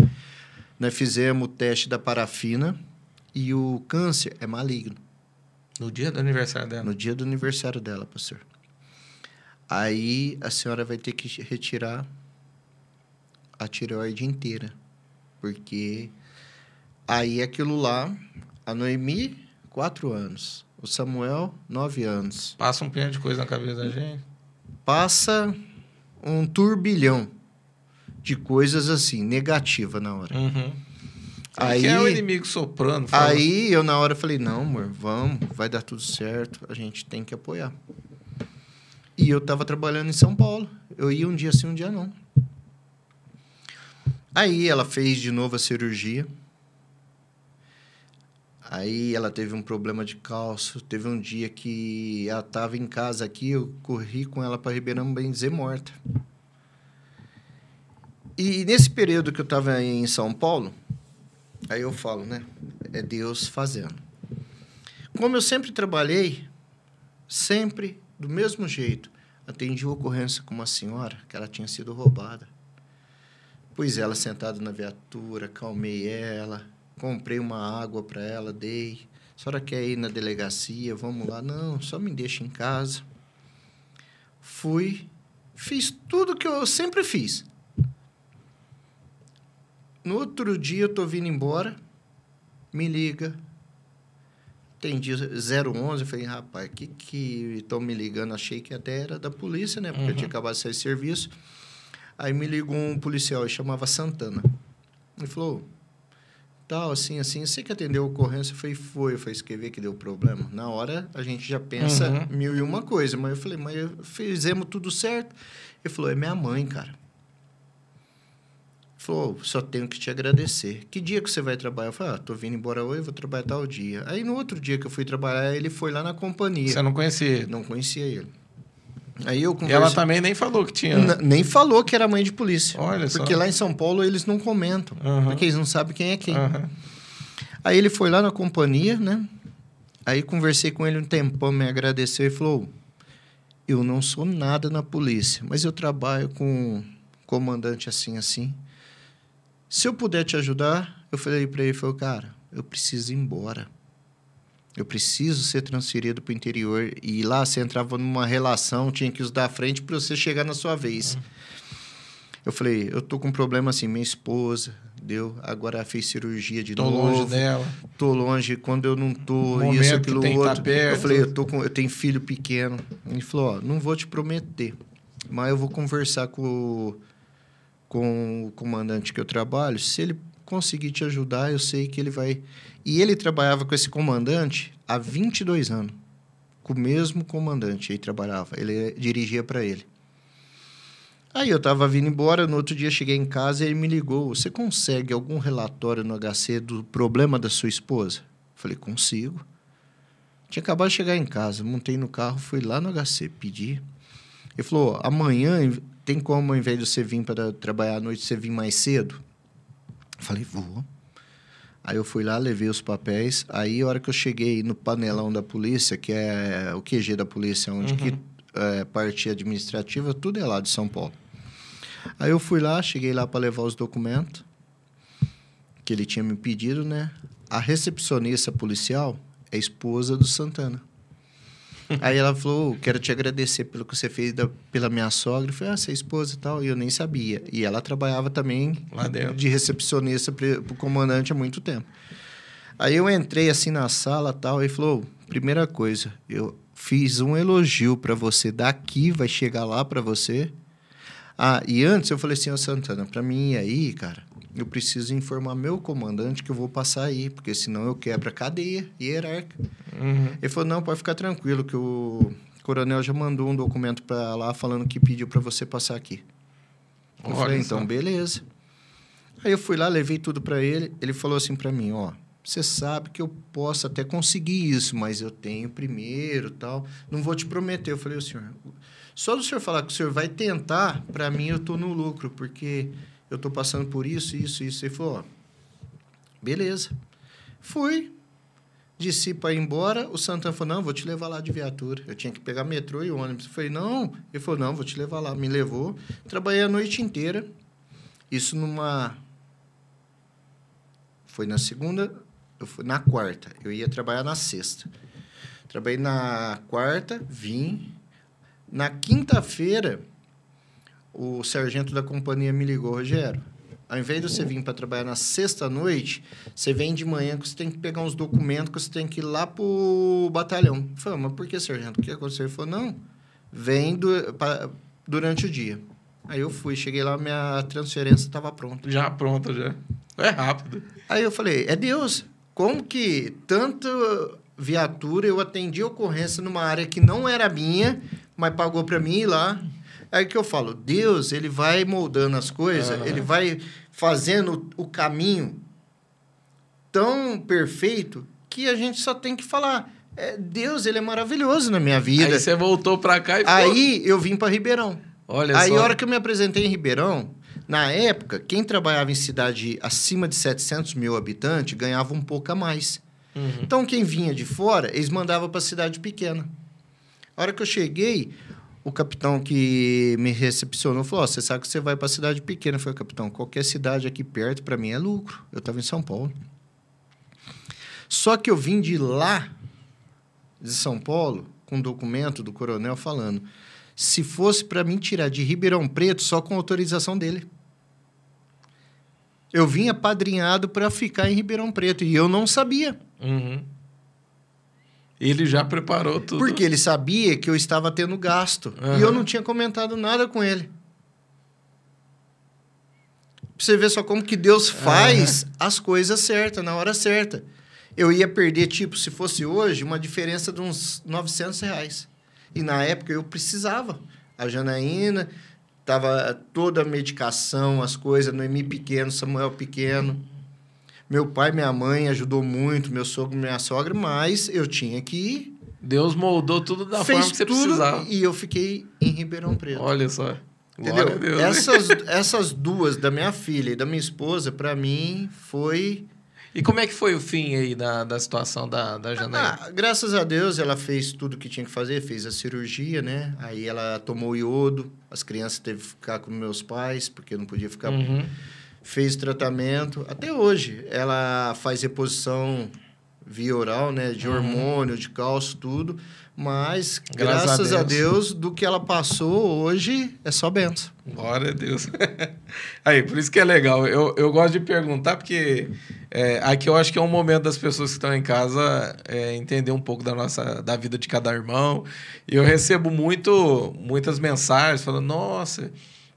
nós fizemos o teste da parafina e o câncer é maligno. No dia do aniversário dela? No dia do aniversário dela, pastor. Aí a senhora vai ter que retirar a tireoide inteira. Porque aí aquilo lá, a Noemi, quatro anos. O Samuel, nove anos. Passa um pinhão de coisa na cabeça da gente? Passa um turbilhão de coisas assim, negativa na hora. Uhum. Aí é o inimigo soprando. Fala. Aí eu na hora falei, não, amor, vamos, vai dar tudo certo, a gente tem que apoiar. E eu estava trabalhando em São Paulo. Eu ia um dia sim, um dia não. Aí ela fez de novo a cirurgia. Aí ela teve um problema de cálcio. Teve um dia que ela estava em casa aqui, eu corri com ela para Ribeirão bem dizer morta. E nesse período que eu estava em São Paulo, aí eu falo, né? É Deus fazendo. Como eu sempre trabalhei, sempre do mesmo jeito, atendi uma ocorrência com uma senhora que ela tinha sido roubada. Pus ela sentada na viatura, calmei ela, comprei uma água para ela, dei. A senhora quer ir na delegacia? Vamos lá. Não, só me deixa em casa. Fui, fiz tudo que eu sempre fiz. No outro dia eu tô vindo embora, me liga. Atendi 011, falei, rapaz, o que que estão me ligando? Achei que até era da polícia, né? Porque Uhum. eu tinha acabado de sair de serviço. Aí me ligou um policial, ele chamava Santana. Ele falou, tal, assim, assim, você que atendeu a ocorrência? Foi. Eu falei, você quer ver que deu problema? Na hora, a gente já pensa Uhum. mil e uma coisa. Mas eu falei, mas fizemos tudo certo. Ele falou, é minha mãe, cara. Ele falou, só tenho que te agradecer. Que dia que você vai trabalhar? Eu falei, ah, tô vindo embora hoje, vou trabalhar tal dia. Aí, no outro dia que eu fui trabalhar, ele foi lá na companhia. Você não conhecia ele. Não conhecia ele. Aí eu ela também nem falou que tinha. N- Nem falou que era mãe de polícia. Olha só. Porque lá em São Paulo eles não comentam. Aham. Porque eles não sabem quem é quem. Aham. Aí ele foi lá na companhia, né? Aí conversei com ele um tempão, me agradeceu e falou: Eu não sou nada na polícia, mas eu trabalho com um comandante assim, assim. Se eu puder te ajudar, eu falei para ele: falei, Cara, eu preciso ir embora. Eu preciso ser transferido para o interior. E lá você entrava numa relação, tinha que usar a frente para você chegar na sua vez. Eu falei, eu tô com um problema assim, minha esposa deu, agora fez cirurgia de Tô novo. longe dela. Tô longe quando eu não tô, Momento isso, aquilo, tem tá outro. perto. Eu falei, eu, tô com, eu tenho filho pequeno. Ele falou, ó, não vou te prometer, mas eu vou conversar com, o- com o comandante que eu trabalho. Se ele conseguir te ajudar, eu sei que ele vai... E ele trabalhava com esse comandante há 22 anos. Com o mesmo comandante, ele trabalhava. Ele dirigia para ele. Aí eu tava vindo embora, no outro dia cheguei em casa e ele me ligou. Você consegue algum relatório no HC do problema da sua esposa? Falei, consigo. Tinha acabado de chegar em casa, montei no carro, fui lá no HC, pedi. Ele falou, amanhã tem como, ao invés de você vir para trabalhar à noite, você vir mais cedo? Falei, vou. Aí eu fui lá, levei os papéis. Aí, a hora que eu cheguei no panelão da polícia, que é o QG da polícia, onde que é, parte administrativa, tudo é lá de São Paulo. Aí eu fui lá, cheguei lá para levar os documentos que ele tinha me pedido, né? A recepcionista policial é esposa do Santana. Aí ela falou, quero te agradecer pelo que você fez da- pela minha sogra. Eu falei, ah, você é esposa e tal. E eu nem sabia. E ela trabalhava também Lá dentro. de recepcionista para o comandante há muito tempo. Aí eu entrei assim na sala tal, e falou: primeira coisa, eu fiz um elogio para você daqui, vai chegar lá para você. Ah, e antes eu falei assim, ô Santana, para mim aí, cara, eu preciso informar meu comandante que eu vou passar aí, porque senão eu quebro a cadeia hierárquica. Uhum. Ele falou: não, pode ficar tranquilo, que o coronel já mandou um documento para lá falando que pediu para você passar aqui. Eu Olha falei: só. então, beleza. Aí eu fui lá, levei tudo para ele. Ele falou assim para mim: ó, você sabe que eu posso até conseguir isso, mas eu tenho primeiro tal. Não vou te prometer. Eu falei: o senhor, só do senhor falar que o senhor vai tentar, para mim eu tô no lucro, porque eu tô passando por isso, isso, isso. Ele falou: ó, beleza. Fui, Desci para ir embora, o Santana falou, não, vou te levar lá de viatura. Eu tinha que pegar metrô e ônibus. Eu falei, não. Ele falou, não, vou te levar lá. Me levou. Trabalhei a noite inteira. Isso numa... Foi na segunda... Eu fui na quarta. Eu ia trabalhar na sexta. Trabalhei na quarta, vim. Na quinta-feira, o sargento da companhia me ligou, Rogério. Ao invés de você vir para trabalhar na sexta-noite, você vem de manhã que você tem que pegar uns documentos que você tem que ir lá pro batalhão. Eu falei, mas por que, sargento? O que aconteceu? Ele falou, não, vem du pra, durante o dia. Aí eu fui, cheguei lá, minha transferência estava pronta. Já pronto, já. É rápido. Aí eu falei, é Deus, como que tanta viatura eu atendi ocorrência numa área que não era minha, mas pagou para mim ir lá? Aí que eu falo, Deus, ele vai moldando as coisas, Aham. ele vai fazendo o caminho tão perfeito que a gente só tem que falar, é, Deus, ele é maravilhoso na minha vida. Aí você voltou pra cá e pô, Aí eu vim para Ribeirão. Olha Aí, só. a hora que eu me apresentei em Ribeirão, na época, quem trabalhava em cidade acima de 700 mil habitantes ganhava um pouco a mais. Uhum. Então, quem vinha de fora, eles mandavam para cidade pequena. A hora que eu cheguei, o capitão que me recepcionou falou: "Ó, Você sabe que você vai para cidade pequena. Eu falei: Capitão, qualquer cidade aqui perto, para mim é lucro. Eu estava em São Paulo. Só que eu vim de lá, de São Paulo, com um documento do coronel falando: se fosse para mim tirar de Ribeirão Preto, só com autorização dele. Eu vim apadrinhado para ficar em Ribeirão Preto e eu não sabia. Uhum. Ele já preparou tudo. Porque ele sabia que eu estava tendo gasto. Uhum. E eu não tinha comentado nada com ele. Pra você ver só como que Deus faz uhum. as coisas certas, na hora certa. Eu ia perder, tipo, se fosse hoje, uma diferença de uns 900 reais. E na época eu precisava. A Janaína, tava toda a medicação, as coisas, Noemi pequeno, Samuel pequeno. Meu pai, minha mãe ajudou muito, meu sogro, minha sogra, mas eu tinha que ir. Deus moldou tudo da Fez forma que você tudo precisava. E eu fiquei em Ribeirão Preto. Olha só. Entendeu? Deus, essas, essas duas, da minha filha e da minha esposa, para mim, foi. E como é que foi o fim aí da, da situação da, da Janaína? Ah, graças a Deus, ela fez tudo que tinha que fazer, fez a cirurgia, né? Aí ela tomou iodo, as crianças teve que ficar com meus pais, porque não podia ficar. Uhum fez tratamento. Até hoje, ela faz reposição via oral, né? De uhum. hormônio, de cálcio, tudo. Mas, graças, graças a, Deus. a, Deus. do que ela passou hoje, é só benção. Glória a Deus. Aí, por isso que é legal. Eu, eu gosto de perguntar, porque é, aqui eu acho que é um momento das pessoas que estão em casa é, entender um pouco da nossa da vida de cada irmão. E eu recebo muito, muitas mensagens falando, nossa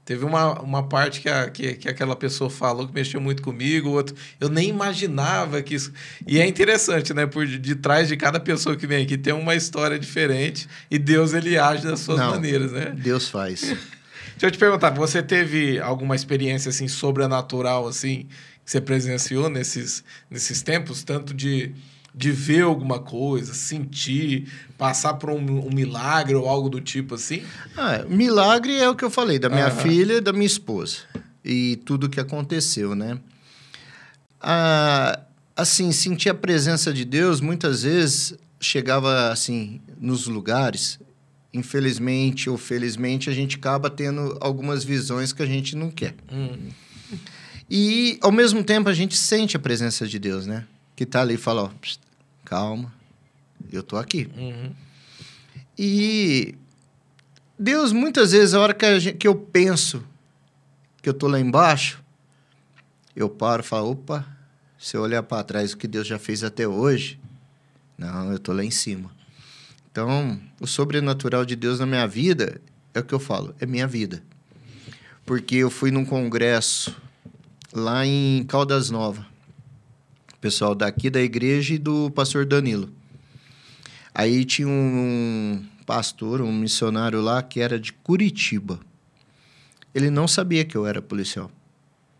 Teve uma, uma parte que, a, que, que aquela pessoa falou que mexeu muito comigo, outro. Eu nem imaginava que isso. E é interessante, né? Por de trás de cada pessoa que vem aqui tem uma história diferente e Deus ele age das suas Não, maneiras, né? Deus faz. Deixa eu te perguntar, você teve alguma experiência assim sobrenatural assim que você presenciou nesses, nesses tempos, tanto de de ver alguma coisa, sentir, passar por um, um milagre ou algo do tipo assim? Ah, milagre é o que eu falei, da minha filha e da minha esposa. E tudo que aconteceu, né? Ah, assim, sentir a presença de Deus, muitas vezes chegava assim nos lugares, infelizmente ou felizmente, a gente acaba tendo algumas visões que a gente não quer. Hum. E, ao mesmo tempo, a gente sente a presença de Deus, né? Que tá ali e fala, ó, calma, eu tô aqui. Uhum. E Deus, muitas vezes, a hora que, a gente, que eu penso que eu tô lá embaixo, eu paro e falo, opa, se eu olhar para trás o que Deus já fez até hoje, não, eu tô lá em cima. Então, o sobrenatural de Deus na minha vida é o que eu falo, é minha vida. Porque eu fui num congresso lá em Caldas Nova pessoal daqui da igreja e do pastor Danilo. Aí tinha um pastor, um missionário lá que era de Curitiba. Ele não sabia que eu era policial.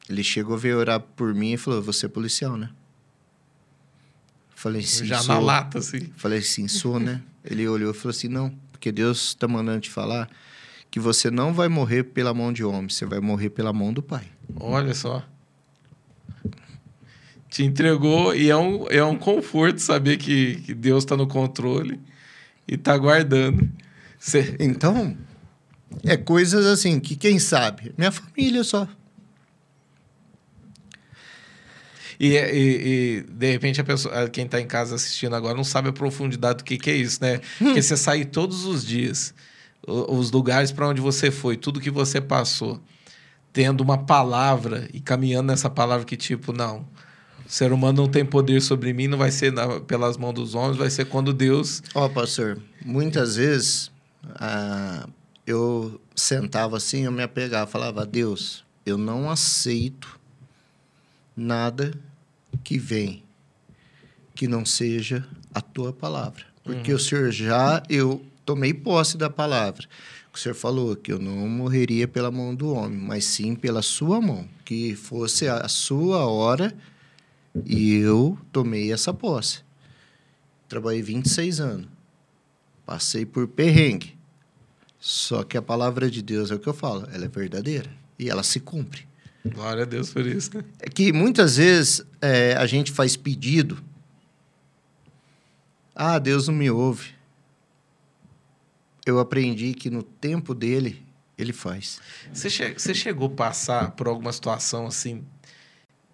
Ele chegou a ver orar por mim e falou: Você é policial, né? Falei sim. Já sou. na lata, assim. Falei sim, sou, né? Ele olhou e falou assim: Não, porque Deus está mandando te falar que você não vai morrer pela mão de homem, você vai morrer pela mão do Pai. Olha só te entregou e é um, é um conforto saber que, que Deus está no controle e está guardando. Cê... Então, é coisas assim que quem sabe? Minha família só. E, e, e, de repente a pessoa, quem está em casa assistindo agora não sabe a profundidade do que, que é isso, né? Hum. Porque você sai todos os dias, os lugares para onde você foi, tudo que você passou, tendo uma palavra e caminhando nessa palavra que tipo, não, ser humano não tem poder sobre mim, não vai ser na, pelas mãos dos homens, vai ser quando Deus. Ó, oh, pastor, muitas vezes ah, eu sentava assim, eu me apegava, falava: Deus, eu não aceito nada que vem que não seja a tua palavra. Porque uhum. o Senhor já, eu tomei posse da palavra. O Senhor falou que eu não morreria pela mão do homem, mas sim pela sua mão. Que fosse a sua hora e eu tomei essa posse. Trabalhei 26 anos. Passei por perrengue. Só que a palavra de Deus é o que eu falo, ela é verdadeira e ela se cumpre. Glória a Deus por isso. Né? É que muitas vezes é, a gente faz pedido. Ah, Deus não me ouve. Eu aprendi que no tempo dele, ele faz. Você, che você chegou a passar por alguma situação assim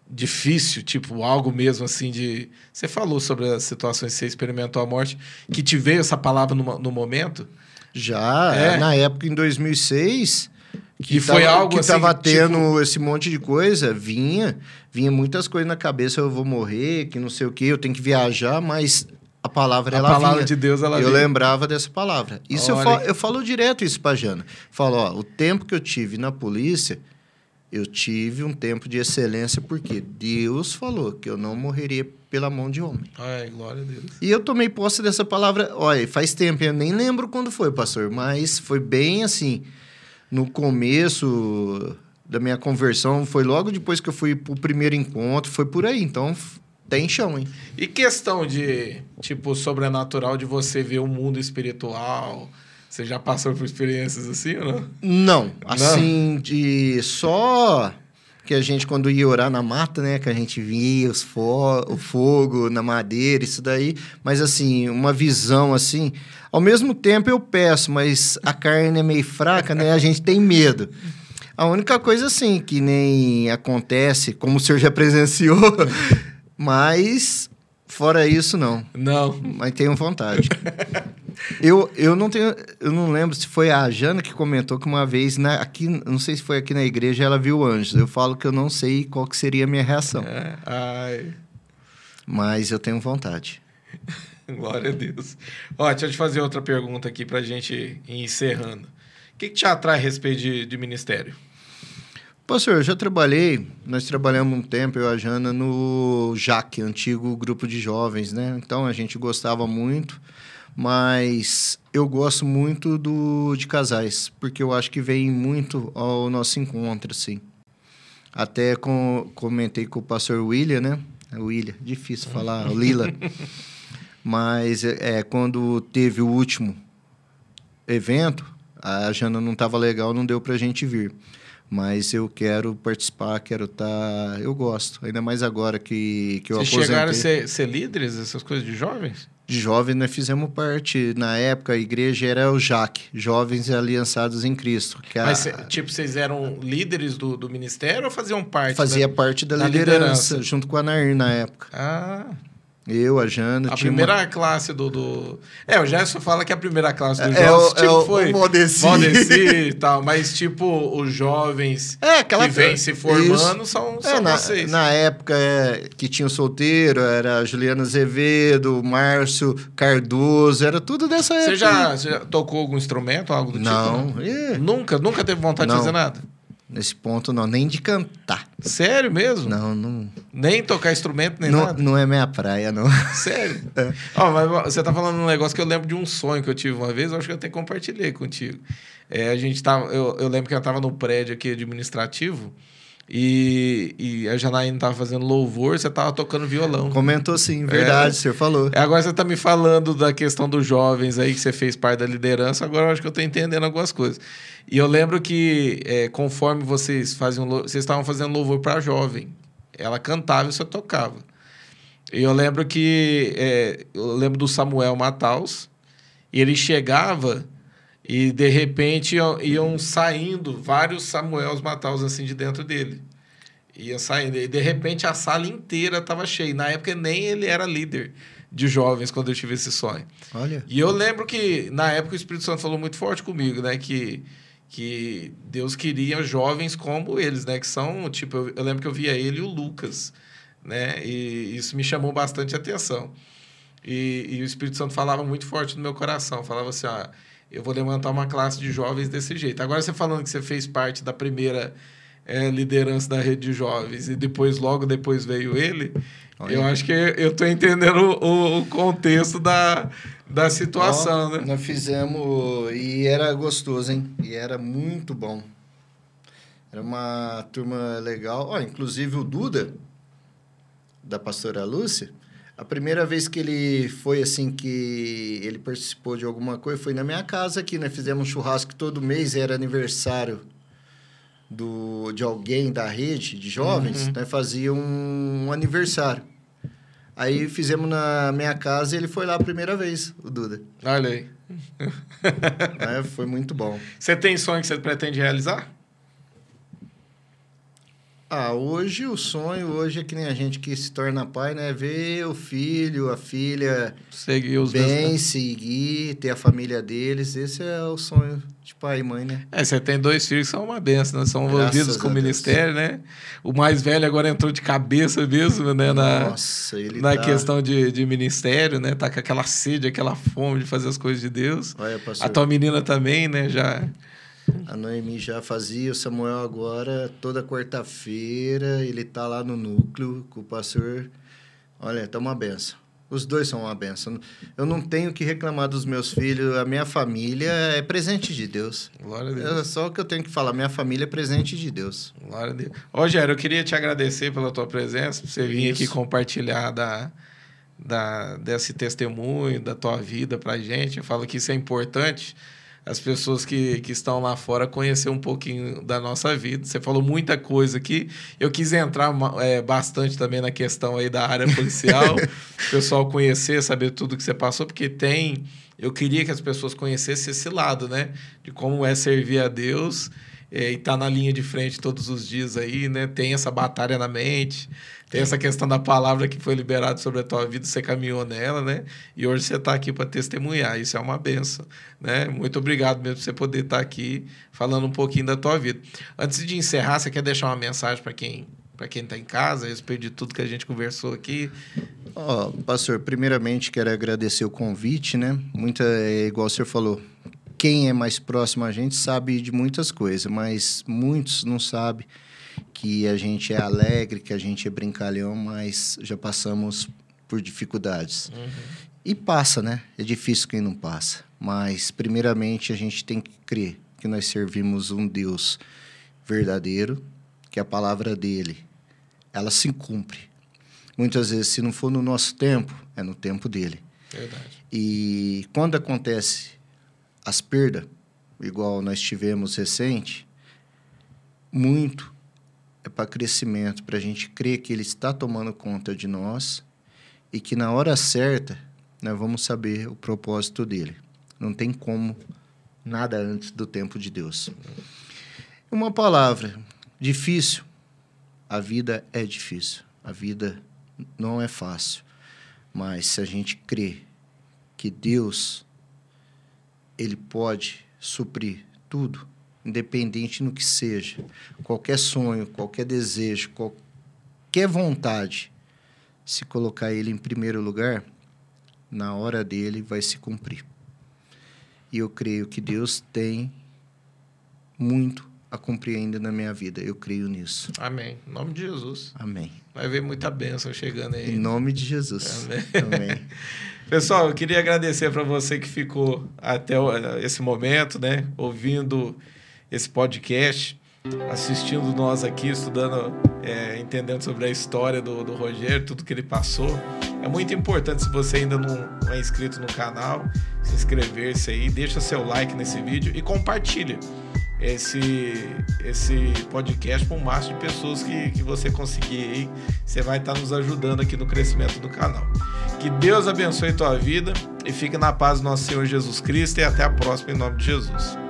difícil, tipo algo mesmo assim de. Você falou sobre as situações que você experimentou a morte, que te veio essa palavra no, no momento? Já, é. na época em 2006, que e foi tava, algo que assim, tava tipo- tendo esse monte de coisa, vinha, vinha muitas coisas na cabeça, eu vou morrer, que não sei o que, eu tenho que viajar, mas a palavra A ela palavra vinha. de Deus, ela eu vinha. lembrava dessa palavra. Isso eu falo, eu falo direto isso pra Jana. Falo, ó, o tempo que eu tive na polícia, eu tive um tempo de excelência porque Deus falou que eu não morreria pela mão de homem. Ai, glória a Deus. E eu tomei posse dessa palavra, olha, faz tempo, eu nem lembro quando foi, pastor, mas foi bem assim, no começo da minha conversão, foi logo depois que eu fui pro primeiro encontro, foi por aí, então tem chão, hein? E questão de, tipo, sobrenatural de você ver o mundo espiritual? Você já passou por experiências assim ou não? Não, assim, de só que a gente, quando ia orar na mata, né, que a gente via os fo o fogo na madeira, isso daí, mas assim, uma visão assim, ao mesmo tempo eu peço, mas a carne é meio fraca, né, a gente tem medo. A única coisa, assim, que nem acontece, como o senhor já presenciou, mas fora isso, não. Não. Mas tenho vontade. eu, eu não tenho. Eu não lembro se foi a Jana que comentou que uma vez, na, aqui, não sei se foi aqui na igreja, ela viu anjos. Eu falo que eu não sei qual que seria a minha reação. É, ai, Mas eu tenho vontade. glória a Deus. Ó, deixa eu te fazer outra pergunta aqui pra gente ir encerrando. O que, que te atrai a respeito de, de ministério? Pastor, eu já trabalhei, nós trabalhamos um tempo, eu e a Jana, no JAC, antigo grupo de jovens, né? Então a gente gostava muito, mas eu gosto muito do de casais, porque eu acho que vem muito ao nosso encontro, assim. Até com, comentei com o pastor William, né? É William, difícil falar, Lila. Mas é, quando teve o último evento, a Jana não estava legal, não deu pra gente vir. Mas eu quero participar, quero estar. eu gosto. Ainda mais agora que, que eu Vocês aposentei. chegaram a ser, ser líderes dessas coisas de jovens? De jovens, nós fizemos parte. Na época, a igreja era o JAC Jovens Aliançados em Cristo. Que a- Mas, tipo, vocês eram líderes do, do ministério ou faziam parte? fazia da- parte da, da liderança, liderança. junto com a Nair na época. Ah, Eu, a Jana. a primeira uma- classe do, do... É, o Gerson fala que a primeira classe dos É, jovens, o- tipo, é foi... Modeci. Modeci e tal, mas, tipo, os jovens É, aquela que vêm se formando Isso. são, É, são na, vocês. na época é, que tinha o solteiro, era a Juliana Azevedo, Márcio Cardoso, era tudo dessa época. Você já, você já tocou algum instrumento, algo do Não, tipo? Ih, Nunca? Nunca teve vontade Não. de fazer nada? Nesse ponto não, nem de cantar. Sério mesmo? Não, não, Nem tocar instrumento, nem não, nada? não é minha praia, não. Sério? É. Ó, mas você tá falando um negócio que eu lembro de um sonho que eu tive uma vez, eu acho que eu até compartilhei contigo. É, a gente tava, eu, eu lembro que eu tava no prédio aqui administrativo e, e a Janaína tava fazendo louvor, você tava tocando violão. Comentou sim, verdade, É. o senhor falou. Agora você tá me falando da questão dos jovens aí, que você fez parte da liderança, agora eu acho que eu tô entendendo algumas coisas. E eu lembro que, é, conforme vocês faziam, vocês estavam fazendo louvor para jovem, ela cantava e você tocava. E eu lembro que, é, eu lembro do Samuel Mataus, e ele chegava e, de repente, iam, iam saindo vários Samuels Mataus assim de dentro dele. Ia saindo. E de repente a sala inteira estava cheia. Na época nem ele era líder de jovens quando eu tive esse sonho. Olha, E eu lembro que na época o Espírito Santo falou muito forte comigo, né? Que, que Deus queria jovens como eles, né? Que são, tipo, eu, eu lembro que eu via ele e o Lucas, né? E isso me chamou bastante atenção. E, e o Espírito Santo falava muito forte no meu coração. Falava assim, ah, eu vou levantar uma classe de jovens desse jeito. Agora você falando que você fez parte da primeira eh, liderança da rede de jovens e depois, logo depois veio ele, Olha. eu acho que eu tô entendendo o, o contexto da, da situação, Ó, né? Nós fizemos e era gostoso, hein? E era muito bom. Era uma turma legal. Ó, inclusive o Duda, da pastora Lúcia, a primeira vez que ele foi assim, que ele participou de alguma coisa, foi na minha casa aqui, né? Fizemos um churrasco todo mês, era aniversário do, de alguém da rede de jovens, Uhum. né? Fazia um, um aniversário. Aí fizemos na minha casa e ele foi lá a primeira vez, o Duda. Olha aí. É, foi muito bom. Você tem sonho que você pretende realizar? Ah, hoje o sonho, hoje é que nem a gente que se torna pai, né? Ver o filho, a filha seguir os bem, seguir, ter a família deles. Esse é o sonho de pai e mãe, né? É, você tem dois filhos que são uma benção, né? São envolvidos com o ministério, né? O mais velho agora entrou de cabeça mesmo, né? Na, Nossa, ele na tá... questão de, de ministério, né? Tá com aquela sede, aquela fome de fazer as coisas de Deus. Olha, pastor. A tua menina também, né? Já a Noemi já fazia, o Samuel agora, toda quarta-feira, ele tá lá no núcleo com o pastor. Olha, tá uma benção. Os dois são uma benção. Eu não tenho que reclamar dos meus filhos. A minha família é presente de Deus. Glória a Deus. É só o que eu tenho que falar. Minha família é presente de Deus. Glória a Deus. Rogério, eu queria te agradecer pela tua presença, por você vir aqui compartilhar da, da, desse testemunho, da tua vida pra gente. Eu falo que isso é importante as pessoas que, que estão lá fora conhecer um pouquinho da nossa vida. Você falou muita coisa aqui. Eu quis entrar é, bastante também na questão aí da área policial, o pessoal conhecer, saber tudo que você passou, porque tem. Eu queria que as pessoas conhecessem esse lado, né? De como é servir a Deus é, e estar tá na linha de frente todos os dias aí, né? Tem essa batalha na mente. Tem essa questão da palavra que foi liberada sobre a tua vida, você caminhou nela, né? E hoje você está aqui para testemunhar. Isso é uma benção, né? Muito obrigado mesmo por você poder estar tá aqui falando um pouquinho da tua vida. Antes de encerrar, você quer deixar uma mensagem para quem para quem está em casa, a respeito de tudo que a gente conversou aqui? Oh, pastor, primeiramente quero agradecer o convite, né? Muita, é, igual o senhor falou, quem é mais próximo a gente sabe de muitas coisas, mas muitos não sabem que a gente é alegre, que a gente é brincalhão, mas já passamos por dificuldades. Uhum. E passa, né? É difícil quem não passa. Mas, primeiramente, a gente tem que crer que nós servimos um Deus verdadeiro, que a palavra dele, ela se cumpre. Muitas vezes, se não for no nosso tempo, é no tempo dele. Verdade. E quando acontece as perdas, igual nós tivemos recente, muito é para crescimento, para a gente crer que Ele está tomando conta de nós e que na hora certa nós vamos saber o propósito dele. Não tem como nada antes do tempo de Deus. Uma palavra, difícil. A vida é difícil. A vida não é fácil. Mas se a gente crê que Deus ele pode suprir tudo, independente no que seja, qualquer sonho, qualquer desejo, qualquer vontade, se colocar ele em primeiro lugar, na hora dele vai se cumprir. E eu creio que Deus tem muito a cumprir ainda na minha vida. Eu creio nisso. Amém. Em nome de Jesus. Amém. Vai ver muita bênção chegando aí. Em nome de Jesus. Amém. Amém. Pessoal, eu queria agradecer para você que ficou até esse momento, né? Ouvindo esse podcast, assistindo nós aqui, estudando, é, entendendo sobre a história do, do Rogério, tudo que ele passou. É muito importante, se você ainda não é inscrito no canal, se inscrever-se aí, deixa seu like nesse vídeo e compartilha esse, esse podcast para o máximo de pessoas que, que você conseguir aí. Você vai estar nos ajudando aqui no crescimento do canal. Que Deus abençoe tua vida e fique na paz do nosso Senhor Jesus Cristo e até a próxima em nome de Jesus.